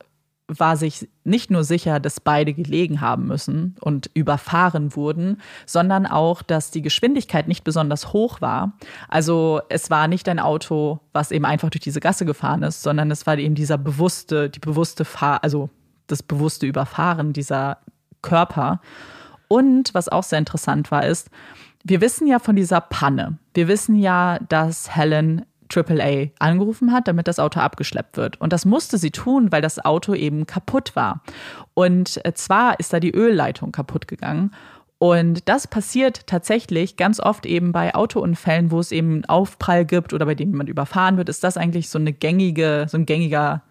war sich nicht nur sicher, dass beide gelegen haben müssen und überfahren wurden, sondern auch, dass die Geschwindigkeit nicht besonders hoch war. Also es war nicht ein Auto, was eben einfach durch diese Gasse gefahren ist, sondern es war eben dieser bewusste, die bewusste Fahr, also das bewusste Überfahren dieser Körper. Und was auch sehr interessant war, ist, wir wissen ja von dieser Panne. Wir wissen ja, dass Helen AAA angerufen hat, damit das Auto abgeschleppt wird. Und das musste sie tun, weil das Auto eben kaputt war. Und äh, zwar ist da die Ölleitung kaputt gegangen. Und das passiert tatsächlich ganz oft eben bei Autounfällen, wo es eben einen Aufprall gibt oder bei dem jemand überfahren wird, ist das eigentlich so eine gängige, so ein gängiger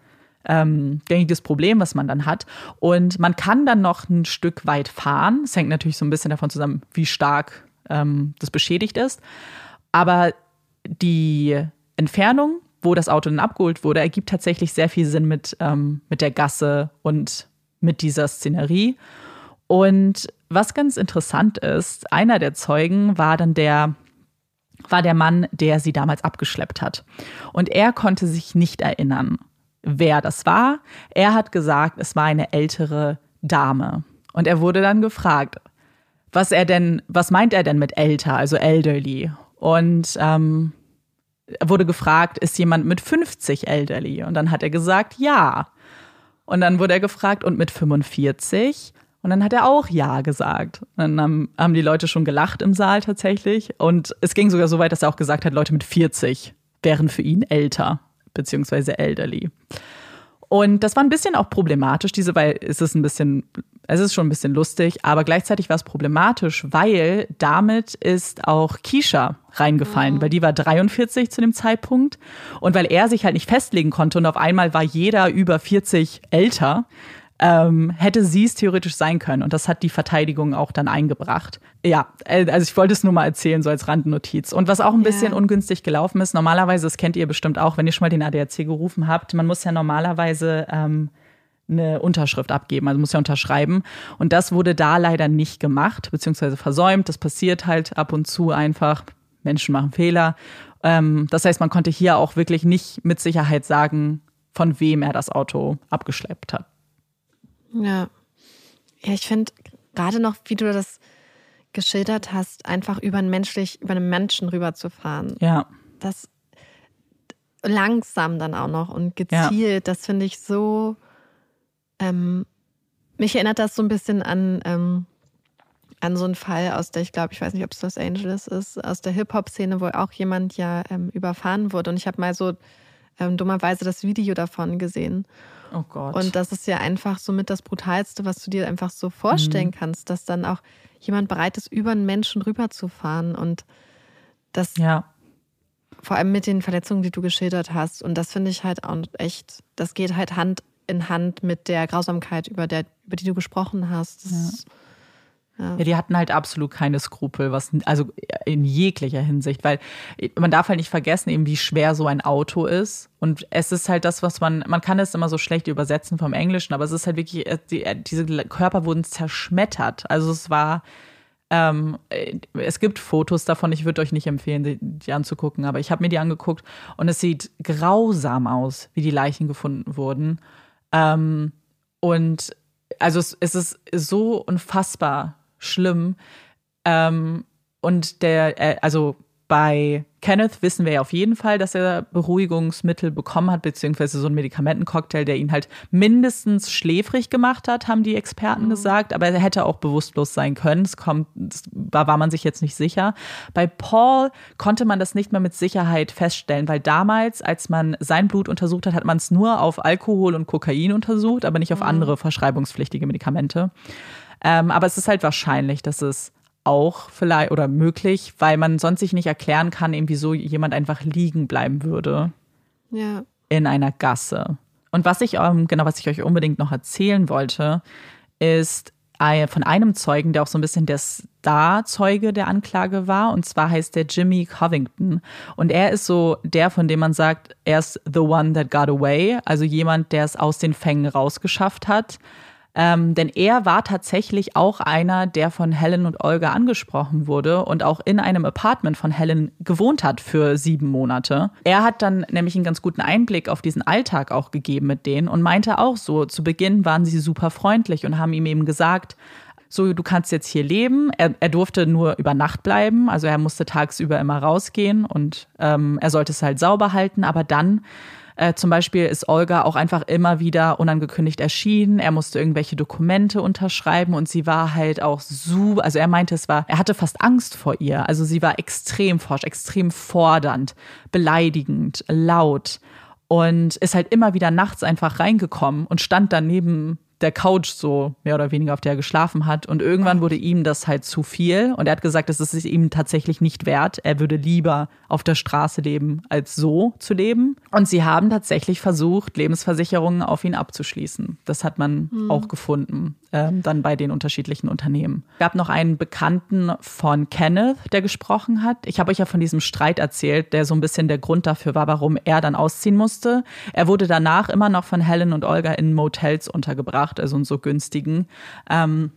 ähm, gängiges Problem, was man dann hat. Und man kann dann noch ein Stück weit fahren. Es hängt natürlich so ein bisschen davon zusammen, wie stark ähm, das beschädigt ist. Aber die Entfernung, wo das Auto dann abgeholt wurde, ergibt tatsächlich sehr viel Sinn mit, ähm, mit der Gasse und mit dieser Szenerie. Und was ganz interessant ist, einer der Zeugen war dann der, war der Mann, der sie damals abgeschleppt hat. Und er konnte sich nicht erinnern, wer das war. Er hat gesagt, es war eine ältere Dame. Und er wurde dann gefragt, was er denn, was meint er denn mit älter, also elderly? Und ähm, wurde gefragt, ist jemand mit 50 elderly? Und dann hat er gesagt, ja. Und dann wurde er gefragt, und mit 45? Und dann hat er auch Ja gesagt. Und dann haben, haben die Leute schon gelacht im Saal tatsächlich. Und es ging sogar so weit, dass er auch gesagt hat, Leute mit 40 wären für ihn älter, beziehungsweise elderly. Und das war ein bisschen auch problematisch, diese, weil es ist ein bisschen, es ist schon ein bisschen lustig, aber gleichzeitig war es problematisch, weil damit ist auch Kisha reingefallen, oh. weil die war 43 zu dem Zeitpunkt und weil er sich halt nicht festlegen konnte und auf einmal war jeder über 40 älter, ähm, hätte sie es theoretisch sein können. Und das hat die Verteidigung auch dann eingebracht. Ja, äh, also ich wollte es nur mal erzählen, so als Randnotiz. Und was auch ein bisschen ja. ungünstig gelaufen ist, normalerweise, das kennt ihr bestimmt auch, wenn ihr schon mal den ADAC gerufen habt, man muss ja normalerweise ähm, eine Unterschrift abgeben, also muss ja unterschreiben. Und das wurde da leider nicht gemacht, beziehungsweise versäumt. Das passiert halt ab und zu einfach. Menschen machen Fehler. Ähm, das heißt, man konnte hier auch wirklich nicht mit Sicherheit sagen, von wem er das Auto abgeschleppt hat. Ja. Ja, ich finde gerade noch, wie du das geschildert hast, einfach über einen menschlich, über einen Menschen rüberzufahren. Ja. Das langsam dann auch noch und gezielt, ja. das finde ich so. Ähm, mich erinnert das so ein bisschen an, ähm, an so einen Fall aus der, ich glaube, ich weiß nicht, ob es Los Angeles ist, aus der Hip-Hop-Szene, wo auch jemand ja ähm, überfahren wurde. Und ich habe mal so ähm, dummerweise das Video davon gesehen. Oh Gott. Und das ist ja einfach somit das Brutalste, was du dir einfach so vorstellen mhm. kannst, dass dann auch jemand bereit ist, über einen Menschen rüberzufahren und das ja. vor allem mit den Verletzungen, die du geschildert hast. Und das finde ich halt auch echt, das geht halt Hand in Hand mit der Grausamkeit, über, der, über die du gesprochen hast. Das ja. Ja. ja. die hatten halt absolut keine Skrupel, was also in jeglicher Hinsicht, weil man darf halt nicht vergessen, eben wie schwer so ein Auto ist. Und es ist halt das, was man, man kann es immer so schlecht übersetzen vom Englischen, aber es ist halt wirklich, äh, die, äh, diese Körper wurden zerschmettert. Also es war, ähm, äh, es gibt Fotos davon, ich würde euch nicht empfehlen, die, die anzugucken, aber ich habe mir die angeguckt und es sieht grausam aus, wie die Leichen gefunden wurden. Ähm, und also es, es ist so unfassbar schlimm. Ähm, und der, äh, also bei Kenneth wissen wir ja auf jeden Fall, dass er Beruhigungsmittel bekommen hat, beziehungsweise so einen Medikamentencocktail, der ihn halt mindestens schläfrig gemacht hat, haben die Experten mhm. gesagt. Aber er hätte auch bewusstlos sein können. Es kommt, da war man sich jetzt nicht sicher. Bei Paul konnte man das nicht mehr mit Sicherheit feststellen, weil damals, als man sein Blut untersucht hat, hat man es nur auf Alkohol und Kokain untersucht, aber nicht auf mhm. andere verschreibungspflichtige Medikamente. Ähm, aber es ist halt wahrscheinlich, dass es auch vielleicht oder möglich, weil man sonst sich nicht erklären kann, eben wieso jemand einfach liegen bleiben würde. Ja. In einer Gasse. Und was ich, ähm, genau, was ich euch unbedingt noch erzählen wollte, ist von einem Zeugen, der auch so ein bisschen der Star-Zeuge der Anklage war. Und zwar heißt der Jimmy Covington. Und er ist so der, von dem man sagt, er ist the one that got away. Also jemand, der es aus den Fängen rausgeschafft hat. Ähm, denn er war tatsächlich auch einer, der von Helen und Olga angesprochen wurde und auch in einem Apartment von Helen gewohnt hat für sieben Monate. Er hat dann nämlich einen ganz guten Einblick auf diesen Alltag auch gegeben mit denen und meinte auch so, zu Beginn waren sie super freundlich und haben ihm eben gesagt, so, du kannst jetzt hier leben. Er, er, durfte nur über Nacht bleiben, also er musste tagsüber immer rausgehen und ähm, er sollte es halt sauber halten, aber dann äh, zum Beispiel ist Olga auch einfach immer wieder unangekündigt erschienen. Er musste irgendwelche Dokumente unterschreiben und sie war halt auch so, also er meinte, es war, er hatte fast Angst vor ihr. Also sie war extrem forsch, extrem fordernd, beleidigend, laut und ist halt immer wieder nachts einfach reingekommen und stand dann neben der Couch so mehr oder weniger, auf der er geschlafen hat. Und irgendwann wurde ihm das halt zu viel. Und er hat gesagt, das ist es ihm tatsächlich nicht wert. Er würde lieber auf der Straße leben, als so zu leben. Und sie haben tatsächlich versucht, Lebensversicherungen auf ihn abzuschließen. Das hat man mhm. auch gefunden, äh, dann bei den unterschiedlichen Unternehmen. Es gab noch einen Bekannten von Kenneth, der gesprochen hat. Ich habe euch ja von diesem Streit erzählt, der so ein bisschen der Grund dafür war, warum er dann ausziehen musste. Er wurde danach immer noch von Helen und Olga in Motels untergebracht gebracht, also in so günstigen. Ähm,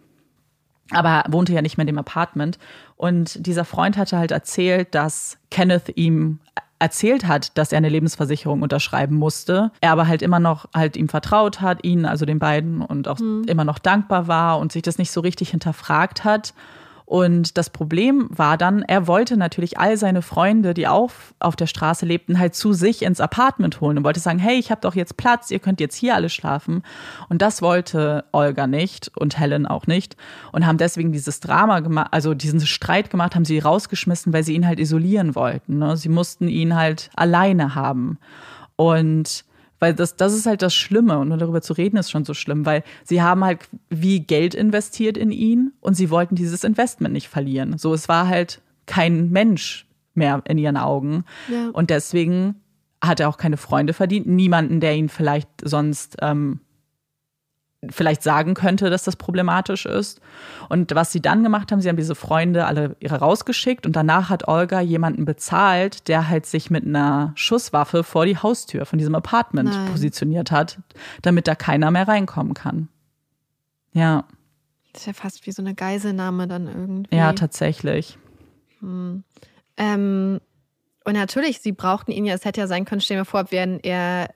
aber wohnte ja nicht mehr in dem Apartment. Und dieser Freund hatte halt erzählt, dass Kenneth ihm erzählt hat, dass er eine Lebensversicherung unterschreiben musste. Er aber halt immer noch halt ihm vertraut hat, ihnen, also den beiden, und auch mhm. immer noch dankbar war und sich das nicht so richtig hinterfragt hat. Und das Problem war dann, er wollte natürlich all seine Freunde, die auch auf der Straße lebten, halt zu sich ins Apartment holen und wollte sagen, hey, ich habe doch jetzt Platz, ihr könnt jetzt hier alle schlafen. Und das wollte Olga nicht und Helen auch nicht und haben deswegen dieses Drama gemacht, also diesen Streit gemacht, haben sie rausgeschmissen, weil sie ihn halt isolieren wollten. Ne? Sie mussten ihn halt alleine haben. Und weil das, das ist halt das Schlimme und nur darüber zu reden ist schon so schlimm, weil sie haben halt wie Geld investiert in ihn und sie wollten dieses Investment nicht verlieren. So, es war halt kein Mensch mehr in ihren Augen. Ja. Und deswegen hat er auch keine Freunde verdient, niemanden, der ihn vielleicht sonst ähm, vielleicht sagen könnte, dass das problematisch ist. Und was sie dann gemacht haben, sie haben diese Freunde alle ihre rausgeschickt und danach hat Olga jemanden bezahlt, der halt sich mit einer Schusswaffe vor die Haustür von diesem Apartment Nein. positioniert hat, damit da keiner mehr reinkommen kann. Ja. Das ist ja fast wie so eine Geiselnahme dann irgendwie. Ja, tatsächlich. Hm. Ähm, und natürlich, sie brauchten ihn ja, es hätte ja sein können, stellen wir vor, wenn er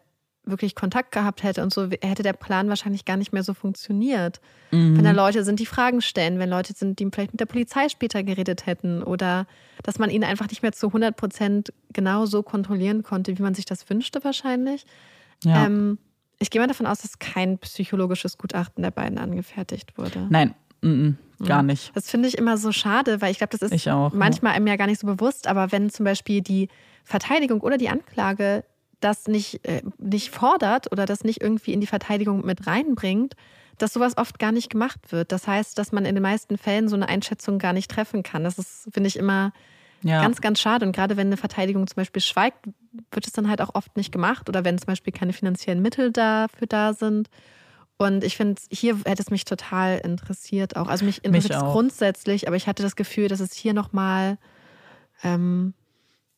wirklich Kontakt gehabt hätte und so, hätte der Plan wahrscheinlich gar nicht mehr so funktioniert. Mhm. Wenn da Leute sind, die Fragen stellen, wenn Leute sind, die vielleicht mit der Polizei später geredet hätten oder dass man ihn einfach nicht mehr zu 100 Prozent genau so kontrollieren konnte, wie man sich das wünschte wahrscheinlich. Ja. Ähm, ich gehe mal davon aus, dass kein psychologisches Gutachten der beiden angefertigt wurde. Nein, mm -mm, gar nicht. Das finde ich immer so schade, weil ich glaube, das ist auch, manchmal ja. einem ja gar nicht so bewusst, aber wenn zum Beispiel die Verteidigung oder die Anklage das nicht, äh, nicht fordert oder das nicht irgendwie in die Verteidigung mit reinbringt, dass sowas oft gar nicht gemacht wird. Das heißt, dass man in den meisten Fällen so eine Einschätzung gar nicht treffen kann. Das ist, finde ich, immer ja. ganz, ganz schade. Und gerade wenn eine Verteidigung zum Beispiel schweigt, wird es dann halt auch oft nicht gemacht oder wenn zum Beispiel keine finanziellen Mittel dafür da sind. Und ich finde, hier hätte es mich total interessiert auch. Also mich interessiert es grundsätzlich, aber ich hatte das Gefühl, dass es hier nochmal ähm,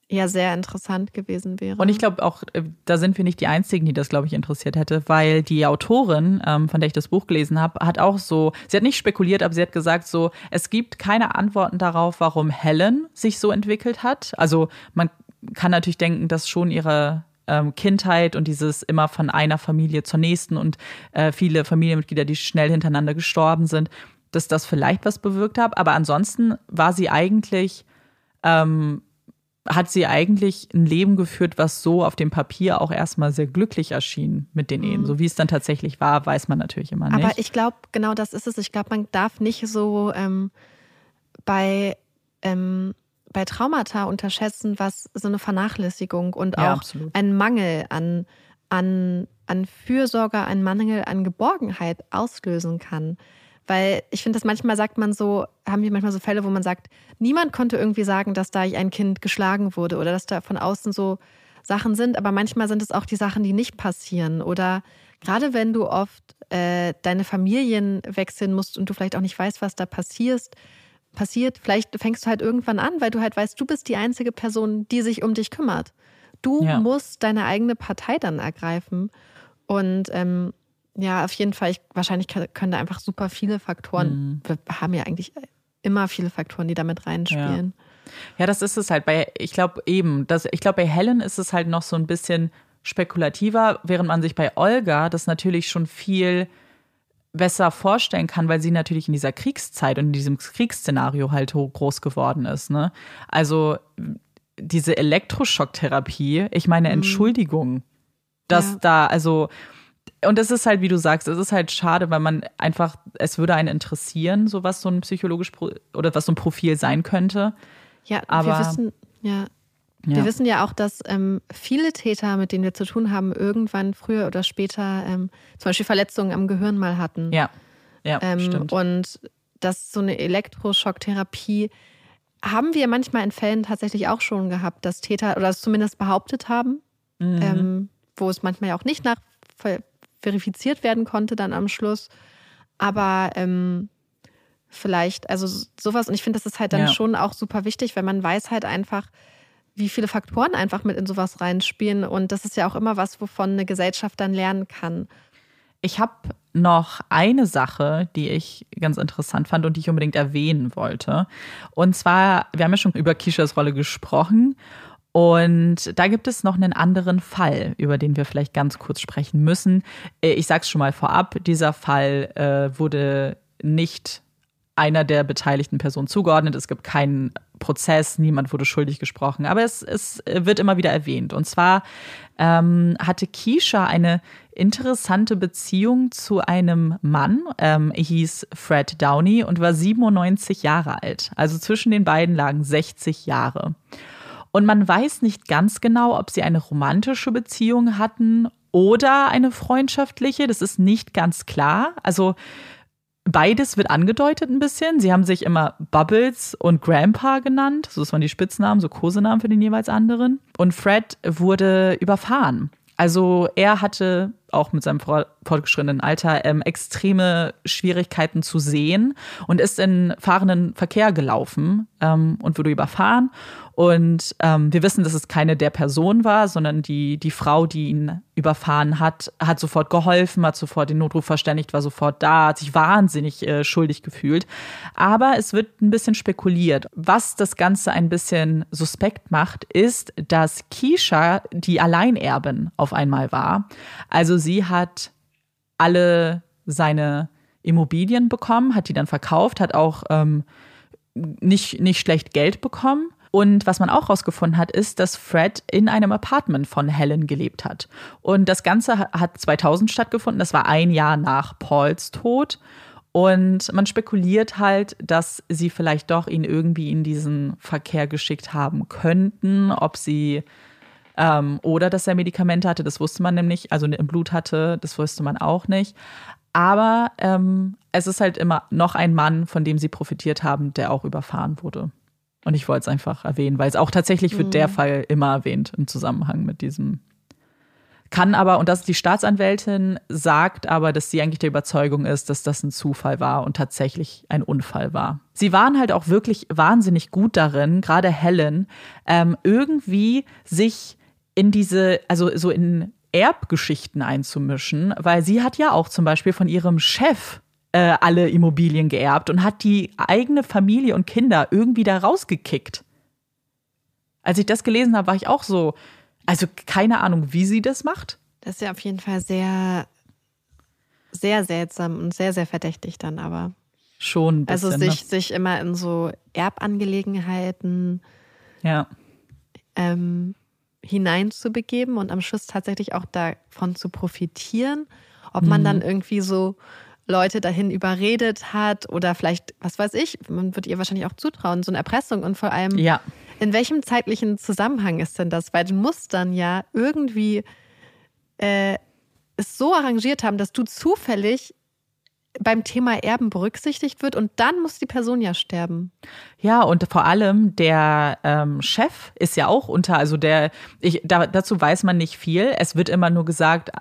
ja sehr interessant gewesen wäre. Und ich glaube auch, äh, da sind wir nicht die Einzigen, die das, glaube ich, interessiert hätte, weil die Autorin, ähm, von der ich das Buch gelesen habe, hat auch so, sie hat nicht spekuliert, aber sie hat gesagt so, es gibt keine Antworten darauf, warum Helen sich so entwickelt hat. Also man kann natürlich denken, dass schon ihre ähm, Kindheit und dieses immer von einer Familie zur nächsten und äh, viele Familienmitglieder, die schnell hintereinander gestorben sind, dass das vielleicht was bewirkt hat. Aber ansonsten war sie eigentlich ähm, hat sie eigentlich ein Leben geführt, was so auf dem Papier auch erstmal sehr glücklich erschien mit den Ehen. Mhm. So wie es dann tatsächlich war, weiß man natürlich immer nicht. Aber ich glaube, genau das ist es. Ich glaube, man darf nicht so ähm, bei, ähm, bei Traumata unterschätzen, was so eine Vernachlässigung und Ja, auch absolut. ein Mangel an, an, an Fürsorge, ein Mangel an Geborgenheit auslösen kann. Weil ich finde, dass manchmal sagt man so, haben wir manchmal so Fälle, wo man sagt, niemand konnte irgendwie sagen, dass da ein Kind geschlagen wurde oder dass da von außen so Sachen sind, aber manchmal sind es auch die Sachen, die nicht passieren. Oder gerade wenn du oft äh, deine Familien wechseln musst und du vielleicht auch nicht weißt, was da passierst, passiert, vielleicht fängst du halt irgendwann an, weil du halt weißt, du bist die einzige Person, die sich um dich kümmert. Du Ja. musst deine eigene Partei dann ergreifen. Und ähm, ja, auf jeden Fall, ich, wahrscheinlich können da einfach super viele Faktoren, wir haben ja eigentlich immer viele Faktoren, die damit reinspielen. Ja, das ist es halt. Bei, ich glaube eben, das, ich glaube, bei Helen ist es halt noch so ein bisschen spekulativer, während man sich bei Olga das natürlich schon viel besser vorstellen kann, weil sie natürlich in dieser Kriegszeit und in diesem Kriegsszenario halt groß geworden ist. Ne? Also diese Elektroschocktherapie, ich meine, Entschuldigung, dass Ja. da, also, und es ist halt, wie du sagst, es ist halt schade, weil man einfach, es würde einen interessieren, so was so ein psychologisch oder was so ein Profil sein könnte. Ja, Aber- wir wissen, ja, Ja. Wir wissen ja auch, dass ähm, viele Täter, mit denen wir zu tun haben, irgendwann früher oder später ähm, zum Beispiel Verletzungen am Gehirn mal hatten. Ja, ja, ähm, stimmt. Und dass so eine Elektroschocktherapie haben wir manchmal in Fällen tatsächlich auch schon gehabt, dass Täter oder es zumindest behauptet haben, Mhm. ähm, wo es manchmal ja auch nicht nach verifiziert werden konnte dann am Schluss. Aber ähm, vielleicht, also sowas, und ich finde, das ist halt dann Ja. schon auch super wichtig, wenn man weiß halt einfach, wie viele Faktoren einfach mit in sowas reinspielen. Und das ist ja auch immer was, wovon eine Gesellschaft dann lernen kann. Ich habe noch eine Sache, die ich ganz interessant fand und die ich unbedingt erwähnen wollte. Und zwar, wir haben ja schon über Kishas Rolle gesprochen. Und da gibt es noch einen anderen Fall, über den wir vielleicht ganz kurz sprechen müssen. Äh, Ich sage es schon mal vorab, dieser Fall äh, wurde nicht einer der beteiligten Personen zugeordnet. Es gibt keinen Prozess, niemand wurde schuldig gesprochen, aber es, es wird immer wieder erwähnt. Und zwar ähm, hatte Keisha eine interessante Beziehung zu einem Mann, ähm, er hieß Fred Downey und war 97 Jahre alt. Also zwischen den beiden lagen 60 Jahre. Und man weiß nicht ganz genau, ob sie eine romantische Beziehung hatten oder eine freundschaftliche. Das ist nicht ganz klar. Also beides wird angedeutet ein bisschen. Sie haben sich immer Bubbles und Grandpa genannt. So das waren die Spitznamen, so Kosenamen für den jeweils anderen. Und Fred wurde überfahren. Also er hatte auch mit seinem fortgeschrittenen Alter ähm, extreme Schwierigkeiten zu sehen und ist in fahrenden Verkehr gelaufen ähm, und wurde überfahren. Und ähm, wir wissen, dass es keine der Person war, sondern die, die Frau, die ihn überfahren hat, hat sofort geholfen, hat sofort den Notruf verständigt, war sofort da, hat sich wahnsinnig äh, schuldig gefühlt. Aber es wird ein bisschen spekuliert. Was das Ganze ein bisschen suspekt macht, ist, dass Keisha die Alleinerbin auf einmal war. Also sie hat alle seine Immobilien bekommen, hat die dann verkauft, hat auch ähm, nicht, nicht schlecht Geld bekommen. Und was man auch rausgefunden hat, ist, dass Fred in einem Apartment von Helen gelebt hat. Und das Ganze ha- hat 2000 stattgefunden. Das war ein Jahr nach Pauls Tod. Und man spekuliert halt, dass sie vielleicht doch ihn irgendwie in diesen Verkehr geschickt haben könnten, ob sie ähm, oder dass er Medikamente hatte, das wusste man nämlich, also im Blut hatte, das wusste man auch nicht. Aber ähm, es ist halt immer noch ein Mann, von dem sie profitiert haben, der auch überfahren wurde. Und ich wollte es einfach erwähnen, weil es auch tatsächlich wird der Fall immer erwähnt im Zusammenhang mit diesem. Kann aber, und das ist die Staatsanwältin, sagt aber, dass sie eigentlich der Überzeugung ist, dass das ein Zufall war und tatsächlich ein Unfall war. Sie waren halt auch wirklich wahnsinnig gut darin, gerade Helen, ähm, irgendwie sich in diese, also so in Erbgeschichten einzumischen, weil sie hat ja auch zum Beispiel von ihrem Chef äh, alle Immobilien geerbt und hat die eigene Familie und Kinder irgendwie da rausgekickt. Als ich das gelesen habe, war ich auch so, also keine Ahnung, wie sie das macht. Das ist ja auf jeden Fall sehr, sehr seltsam und sehr, sehr verdächtig dann aber. Schon ein bisschen. Also sich, sich immer in so Erbangelegenheiten ne? Ja. ähm, hineinzubegeben und am Schluss tatsächlich auch davon zu profitieren. Ob man dann irgendwie so Leute dahin überredet hat oder vielleicht, was weiß ich, man wird ihr wahrscheinlich auch zutrauen, so eine Erpressung und vor allem, Ja. in welchem zeitlichen Zusammenhang ist denn das? Weil du musst dann ja irgendwie äh, es so arrangiert haben, dass du zufällig beim Thema Erben berücksichtigt wird und dann muss die Person ja sterben. Ja, und vor allem der ähm, Chef ist ja auch unter, also der, ich, da, dazu weiß man nicht viel. Es wird immer nur gesagt,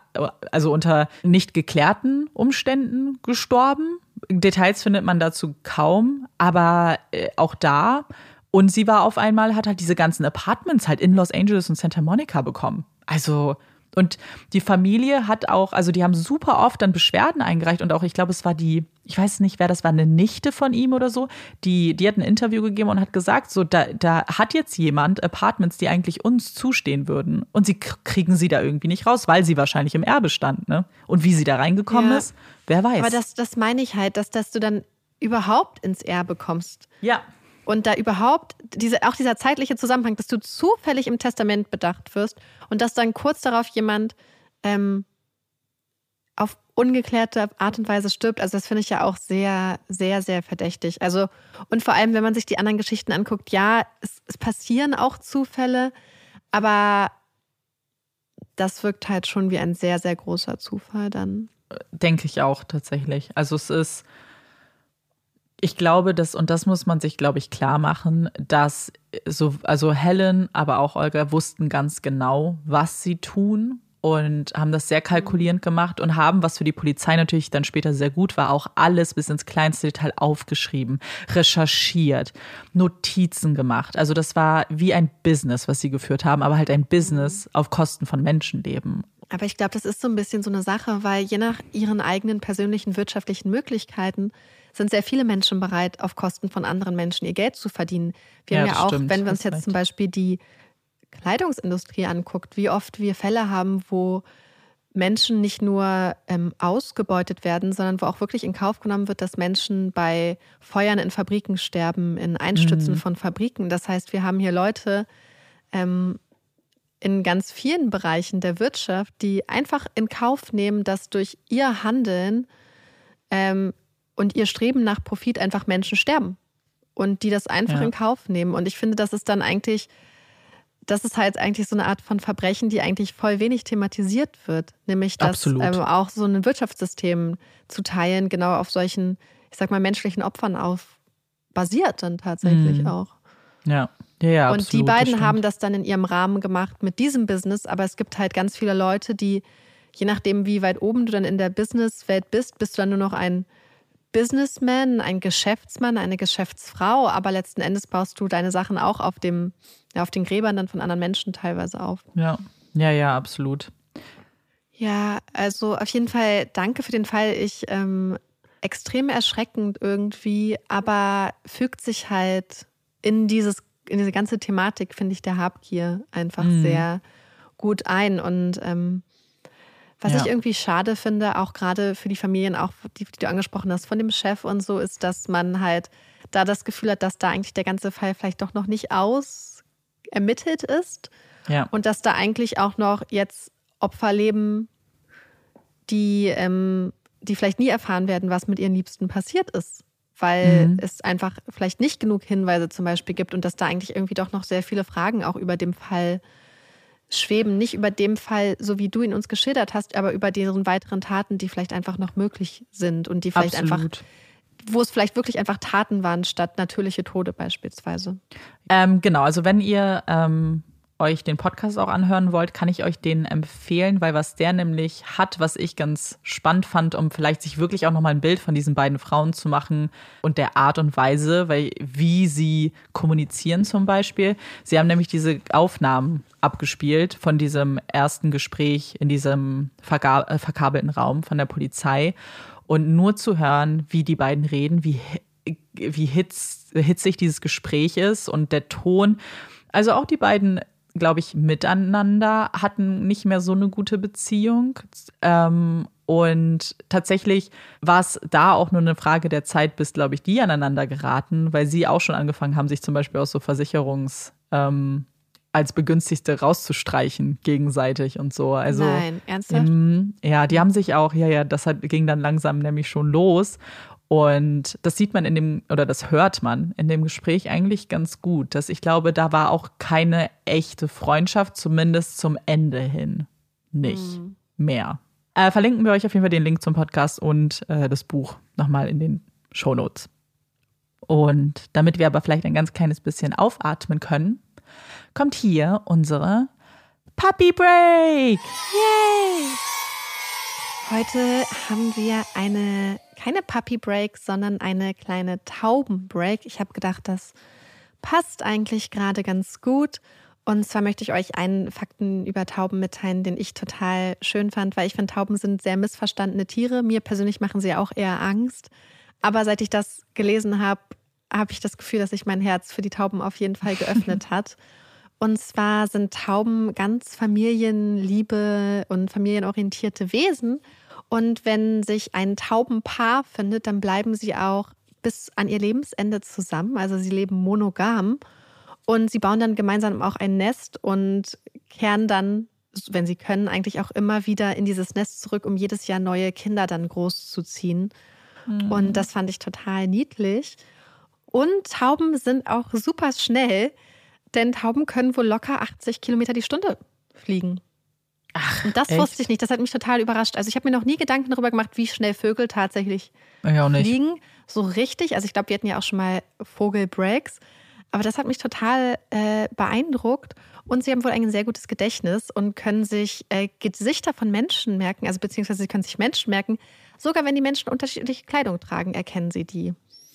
also unter nicht geklärten Umständen gestorben. Details findet man dazu kaum, aber äh, auch da. Und sie war auf einmal, hat halt diese ganzen Apartments halt in Los Angeles und Santa Monica bekommen. Also, und die Familie hat auch, also die haben super oft dann Beschwerden eingereicht und auch, ich glaube, es war die, ich weiß nicht, wer das war, eine Nichte von ihm oder so, die, die hat ein Interview gegeben und hat gesagt, so, da, da hat jetzt jemand Apartments, die eigentlich uns zustehen würden und sie kriegen sie da irgendwie nicht raus, weil sie wahrscheinlich im Erbe stand, ne? Und wie sie da reingekommen Ja. ist, wer weiß. Aber das, das meine ich halt, dass, dass du dann überhaupt ins Erbe kommst. ja. Und da überhaupt, diese, auch dieser zeitliche Zusammenhang, dass du zufällig im Testament bedacht wirst und dass dann kurz darauf jemand ähm, auf ungeklärte Art und Weise stirbt. Also das finde ich ja auch sehr, sehr, sehr verdächtig. Also und vor allem, wenn man sich die anderen Geschichten anguckt, ja, es, es passieren auch Zufälle, aber das wirkt halt schon wie ein sehr, sehr großer Zufall dann. Denke ich auch tatsächlich. Also es ist, ich glaube, dass, und das muss man sich, glaube ich, klar machen, dass so, also Helen, aber auch Olga wussten ganz genau, was sie tun und haben das sehr kalkulierend gemacht und haben, was für die Polizei natürlich dann später sehr gut war, auch alles bis ins kleinste Detail aufgeschrieben, recherchiert, Notizen gemacht. Also das war wie ein Business, was sie geführt haben, aber halt ein Business auf Kosten von Menschenleben. Aber ich glaube, das ist so ein bisschen so eine Sache, weil je nach ihren eigenen persönlichen wirtschaftlichen Möglichkeiten sind sehr viele Menschen bereit, auf Kosten von anderen Menschen ihr Geld zu verdienen. Wir Ja, haben ja auch, stimmt, wenn wir uns jetzt zum Beispiel die Kleidungsindustrie anguckt, wie oft wir Fälle haben, wo Menschen nicht nur ähm, ausgebeutet werden, sondern wo auch wirklich in Kauf genommen wird, dass Menschen bei Feuern in Fabriken sterben, in Einstürzen von Fabriken. Das heißt, wir haben hier Leute ähm, in ganz vielen Bereichen der Wirtschaft, die einfach in Kauf nehmen, dass durch ihr Handeln ähm, und ihr Streben nach Profit einfach Menschen sterben. Und die das einfach Ja. in Kauf nehmen. Und ich finde, das ist dann eigentlich, das ist halt eigentlich so eine Art von Verbrechen, die eigentlich voll wenig thematisiert wird. Nämlich, dass ähm, auch so ein Wirtschaftssystem zu teilen, genau auf solchen, ich sag mal, menschlichen Opfern auf basiert dann tatsächlich Mhm. auch. Ja, ja, ja Und absolut, die beiden haben das dann in ihrem Rahmen gemacht mit diesem Business, aber es gibt halt ganz viele Leute, die, je nachdem, wie weit oben du dann in der Businesswelt bist, bist du dann nur noch ein Businessman, ein Geschäftsmann, eine Geschäftsfrau, aber letzten Endes baust du deine Sachen auch auf dem, ja, auf den Gräbern dann von anderen Menschen teilweise auf. Ja, ja, ja, absolut. Ja, also auf jeden Fall danke für den Fall. Ich ähm, extrem erschreckend irgendwie, aber fügt sich halt in dieses in diese ganze Thematik finde ich der Habgier einfach Mhm. sehr gut ein und ähm, was Ja. ich irgendwie schade finde, auch gerade für die Familien, auch die, die du angesprochen hast, von dem Chef und so, ist, dass man halt da das Gefühl hat, dass da eigentlich der ganze Fall vielleicht doch noch nicht aus ermittelt ist. Ja. Und dass da eigentlich auch noch jetzt Opfer leben, die, ähm, die vielleicht nie erfahren werden, was mit ihren Liebsten passiert ist. Weil Mhm. es einfach vielleicht nicht genug Hinweise zum Beispiel gibt und dass da eigentlich irgendwie doch noch sehr viele Fragen auch über dem Fall schweben. Nicht über dem Fall, so wie du ihn uns geschildert hast, aber über deren weiteren Taten, die vielleicht einfach noch möglich sind und die vielleicht einfach, Absolut. wo es vielleicht wirklich einfach Taten waren, statt natürliche Tode beispielsweise. Ähm, genau, also wenn ihr ähm, euch den Podcast auch anhören wollt, kann ich euch den empfehlen, weil was der nämlich hat, was ich ganz spannend fand, um vielleicht sich wirklich auch nochmal ein Bild von diesen beiden Frauen zu machen und der Art und Weise, weil wie sie kommunizieren zum Beispiel. Sie haben nämlich diese Aufnahmen abgespielt von diesem ersten Gespräch in diesem äh, verkabelten Raum von der Polizei und nur zu hören, wie die beiden reden, wie wie hitz, hitzig dieses Gespräch ist und der Ton. Also auch die beiden, glaube ich, miteinander hatten nicht mehr so eine gute Beziehung. Ähm, und tatsächlich war es da auch nur eine Frage der Zeit, bis, glaube ich, die aneinander geraten, weil sie auch schon angefangen haben, sich zum Beispiel aus so Versicherungs. Ähm, als Begünstigte rauszustreichen gegenseitig und so. Also, Nein, ernsthaft? Im, ja, die haben sich auch, ja, ja, das hat, ging dann langsam nämlich schon los. Und das sieht man in dem, oder das hört man in dem Gespräch eigentlich ganz gut, dass ich glaube, da war auch keine echte Freundschaft, zumindest zum Ende hin nicht Mhm. mehr. Äh, verlinken wir euch auf jeden Fall den Link zum Podcast und äh, das Buch nochmal in den Shownotes. Und damit wir aber vielleicht ein ganz kleines bisschen aufatmen können, kommt hier unsere Puppy Break. Yay! Heute haben wir eine, keine Puppy Break, sondern eine kleine Tauben Break. Ich habe gedacht, das passt eigentlich gerade ganz gut. Und zwar möchte ich euch einen Fakten über Tauben mitteilen, den ich total schön fand, weil ich finde, Tauben sind sehr missverstandene Tiere. Mir persönlich machen sie auch eher Angst. Aber seit ich das gelesen habe, habe ich das Gefühl, dass sich mein Herz für die Tauben auf jeden Fall geöffnet hat. Und zwar sind Tauben ganz familienliebe und familienorientierte Wesen. Und wenn sich ein Taubenpaar findet, dann bleiben sie auch bis an ihr Lebensende zusammen. Also sie leben monogam. Und sie bauen dann gemeinsam auch ein Nest und kehren dann, wenn sie können, eigentlich auch immer wieder in dieses Nest zurück, um jedes Jahr neue Kinder dann großzuziehen. Und das fand ich total niedlich. Und Tauben sind auch super schnell, denn Tauben können wohl locker 80 Kilometer die Stunde fliegen. Ach, Und das echt? wusste ich nicht. Das hat mich total überrascht. Also ich habe mir noch nie Gedanken darüber gemacht, wie schnell Vögel tatsächlich Ja, auch nicht. fliegen. So richtig. Also ich glaube, wir hatten ja auch schon mal Vogelbreaks. Aber das hat mich total äh, beeindruckt. Und sie haben wohl ein sehr gutes Gedächtnis und können sich äh, Gesichter von Menschen merken, also beziehungsweise sie können sich Menschen merken. Sogar wenn die Menschen unterschiedliche Kleidung tragen, erkennen sie die.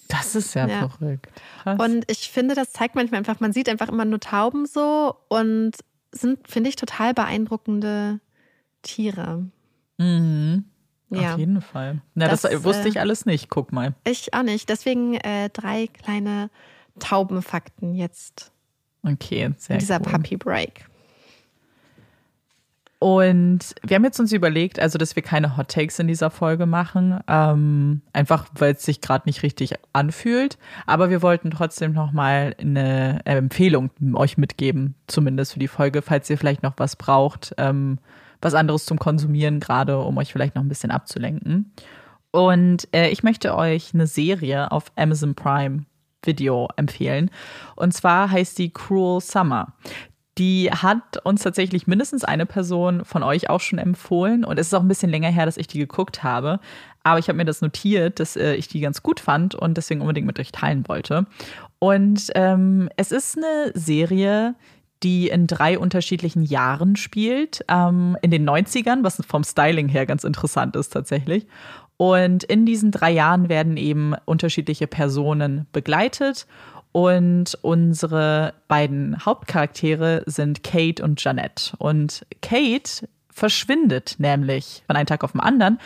Das ist ja, Ja. verrückt. Krass. Und ich finde, das zeigt manchmal einfach, man sieht einfach immer nur Tauben so und sind, finde ich, total beeindruckende Tiere. mhm. Ja, Auf jeden Fall. Na, das, Das, wusste äh, ich alles nicht. Guck mal. ich auch nicht. Deswegen äh, drei kleine Taubenfakten jetzt Okay, sehr in dieser cool. Puppy Break. Und wir haben jetzt uns überlegt, also dass wir keine Hot Takes in dieser Folge machen, ähm, einfach weil es sich gerade nicht richtig anfühlt. Aber wir wollten trotzdem noch mal eine Empfehlung euch mitgeben, zumindest für die Folge, falls ihr vielleicht noch was braucht, ähm, was anderes zum Konsumieren gerade, um euch vielleicht noch ein bisschen abzulenken. Und äh, ich möchte euch eine Serie auf Amazon Prime Video empfehlen. Und zwar heißt die Cruel Summer. Die hat uns tatsächlich mindestens eine Person von euch auch schon empfohlen. Und es ist auch ein bisschen länger her, dass ich die geguckt habe. Aber ich habe mir das notiert, dass äh, ich die ganz gut fand und deswegen unbedingt mit euch teilen wollte. Und ähm, es ist eine Serie, die in drei unterschiedlichen Jahren spielt. Ähm, in den 90ern, was vom Styling her ganz interessant ist tatsächlich. Und in diesen drei Jahren werden eben unterschiedliche Personen begleitet. Und unsere beiden Hauptcharaktere sind Kate und Janette. Und Kate verschwindet nämlich von einem Tag auf den anderen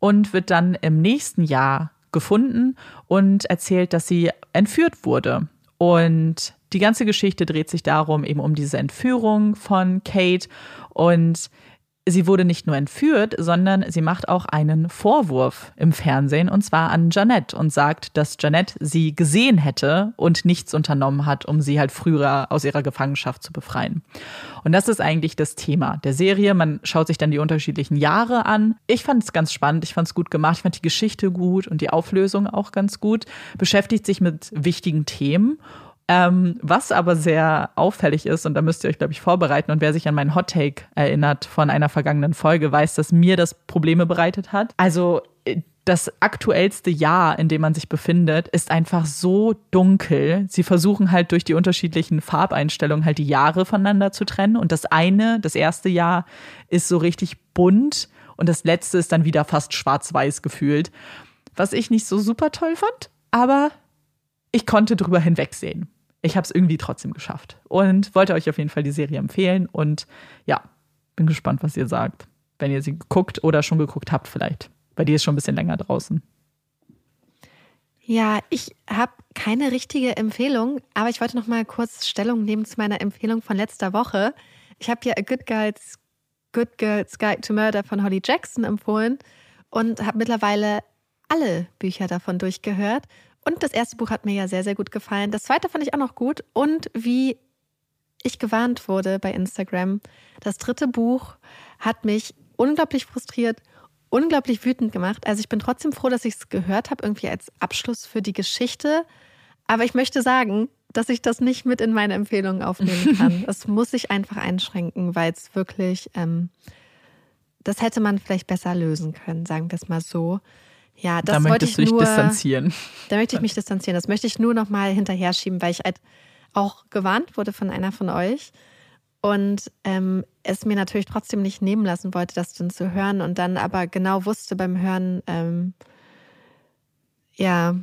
und wird dann im nächsten Jahr gefunden und erzählt, dass sie entführt wurde. Und die ganze Geschichte dreht sich darum, eben um diese Entführung von Kate. Und sie wurde nicht nur entführt, sondern sie macht auch einen Vorwurf im Fernsehen und zwar an Janette und sagt, dass Janette sie gesehen hätte und nichts unternommen hat, um sie halt früher aus ihrer Gefangenschaft zu befreien. Und das ist eigentlich das Thema der Serie. Man schaut sich dann die unterschiedlichen Jahre an. Ich fand es ganz spannend, ich fand es gut gemacht, ich fand die Geschichte gut und die Auflösung auch ganz gut. Beschäftigt sich mit wichtigen Themen ähm, was aber sehr auffällig ist, und da müsst ihr euch, glaube ich, vorbereiten, und wer sich an meinen Hot Take erinnert von einer vergangenen Folge, weiß, dass mir das Probleme bereitet hat. Also äh, das aktuellste Jahr, in dem man sich befindet, ist einfach so dunkel. Sie versuchen halt durch die unterschiedlichen Farbeinstellungen halt die Jahre voneinander zu trennen. Und das eine, das erste Jahr, ist so richtig bunt und das letzte ist dann wieder fast schwarz-weiß gefühlt. Was ich nicht so super toll fand, aber ich konnte drüber hinwegsehen. Ich habe es irgendwie trotzdem geschafft und wollte euch auf jeden Fall die Serie empfehlen und ja, bin gespannt, was ihr sagt, wenn ihr sie geguckt oder schon geguckt habt vielleicht, weil die ist schon ein bisschen länger draußen. Ja, ich habe keine richtige Empfehlung, aber ich wollte noch mal kurz Stellung nehmen zu meiner Empfehlung von letzter Woche. Ich habe ja A Good Girls, Good Girls Guide to Murder von Holly Jackson empfohlen und habe mittlerweile alle Bücher davon durchgehört. Und das erste Buch hat mir ja sehr, sehr gut gefallen. Das zweite fand ich auch noch gut. Und wie ich gewarnt wurde bei Instagram. Das dritte Buch hat mich unglaublich frustriert, unglaublich wütend gemacht. Also ich bin trotzdem froh, dass ich es gehört habe, irgendwie als Abschluss für die Geschichte. Aber ich möchte sagen, dass ich das nicht mit in meine Empfehlungen aufnehmen kann. das muss ich einfach einschränken, weil es wirklich, ähm, das hätte man vielleicht besser lösen können, sagen wir es mal so. Ja, das da wollte ich du dich nur. distanzieren. Da möchte ich mich distanzieren. Das möchte ich nur noch mal hinterher schieben, weil ich halt auch gewarnt wurde von einer von euch und ähm, es mir natürlich trotzdem nicht nehmen lassen wollte, das dann zu hören und dann aber genau wusste beim Hören, ähm, ja,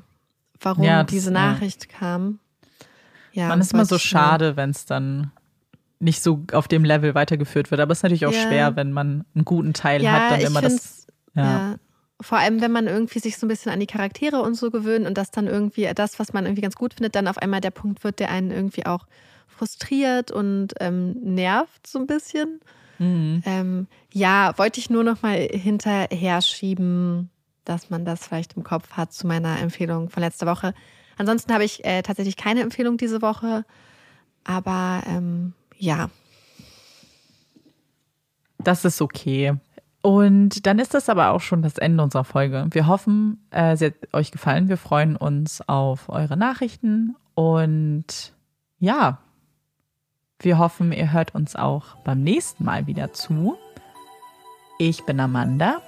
warum Ja, das- diese ja. Nachricht kam. Ja, Man ist immer so schade, wenn es dann nicht so auf dem Level weitergeführt wird. Aber es ist natürlich auch Ja. schwer, wenn man einen guten Teil Ja, hat, dann immer das. Ja. Vor allem, wenn man irgendwie sich so ein bisschen an die Charaktere und so gewöhnt und das dann irgendwie, das, was man irgendwie ganz gut findet, dann auf einmal der Punkt wird, der einen irgendwie auch frustriert und ähm, nervt so ein bisschen. Mhm. Ähm, ja, wollte ich nur noch mal hinterher schieben, dass man das vielleicht im Kopf hat zu meiner Empfehlung von letzter Woche. Ansonsten habe ich äh, tatsächlich keine Empfehlung diese Woche, aber ähm, ja, Das ist okay. Und dann ist das aber auch schon das Ende unserer Folge. Wir hoffen, äh, sie hat euch gefallen. Wir freuen uns auf eure Nachrichten und ja, wir hoffen, ihr hört uns auch beim nächsten Mal wieder zu. Ich bin Amanda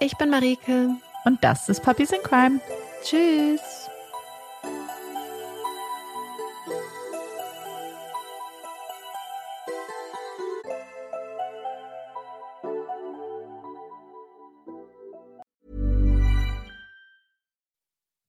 ich bin Marike. und das ist Puppies in Crime. Tschüss.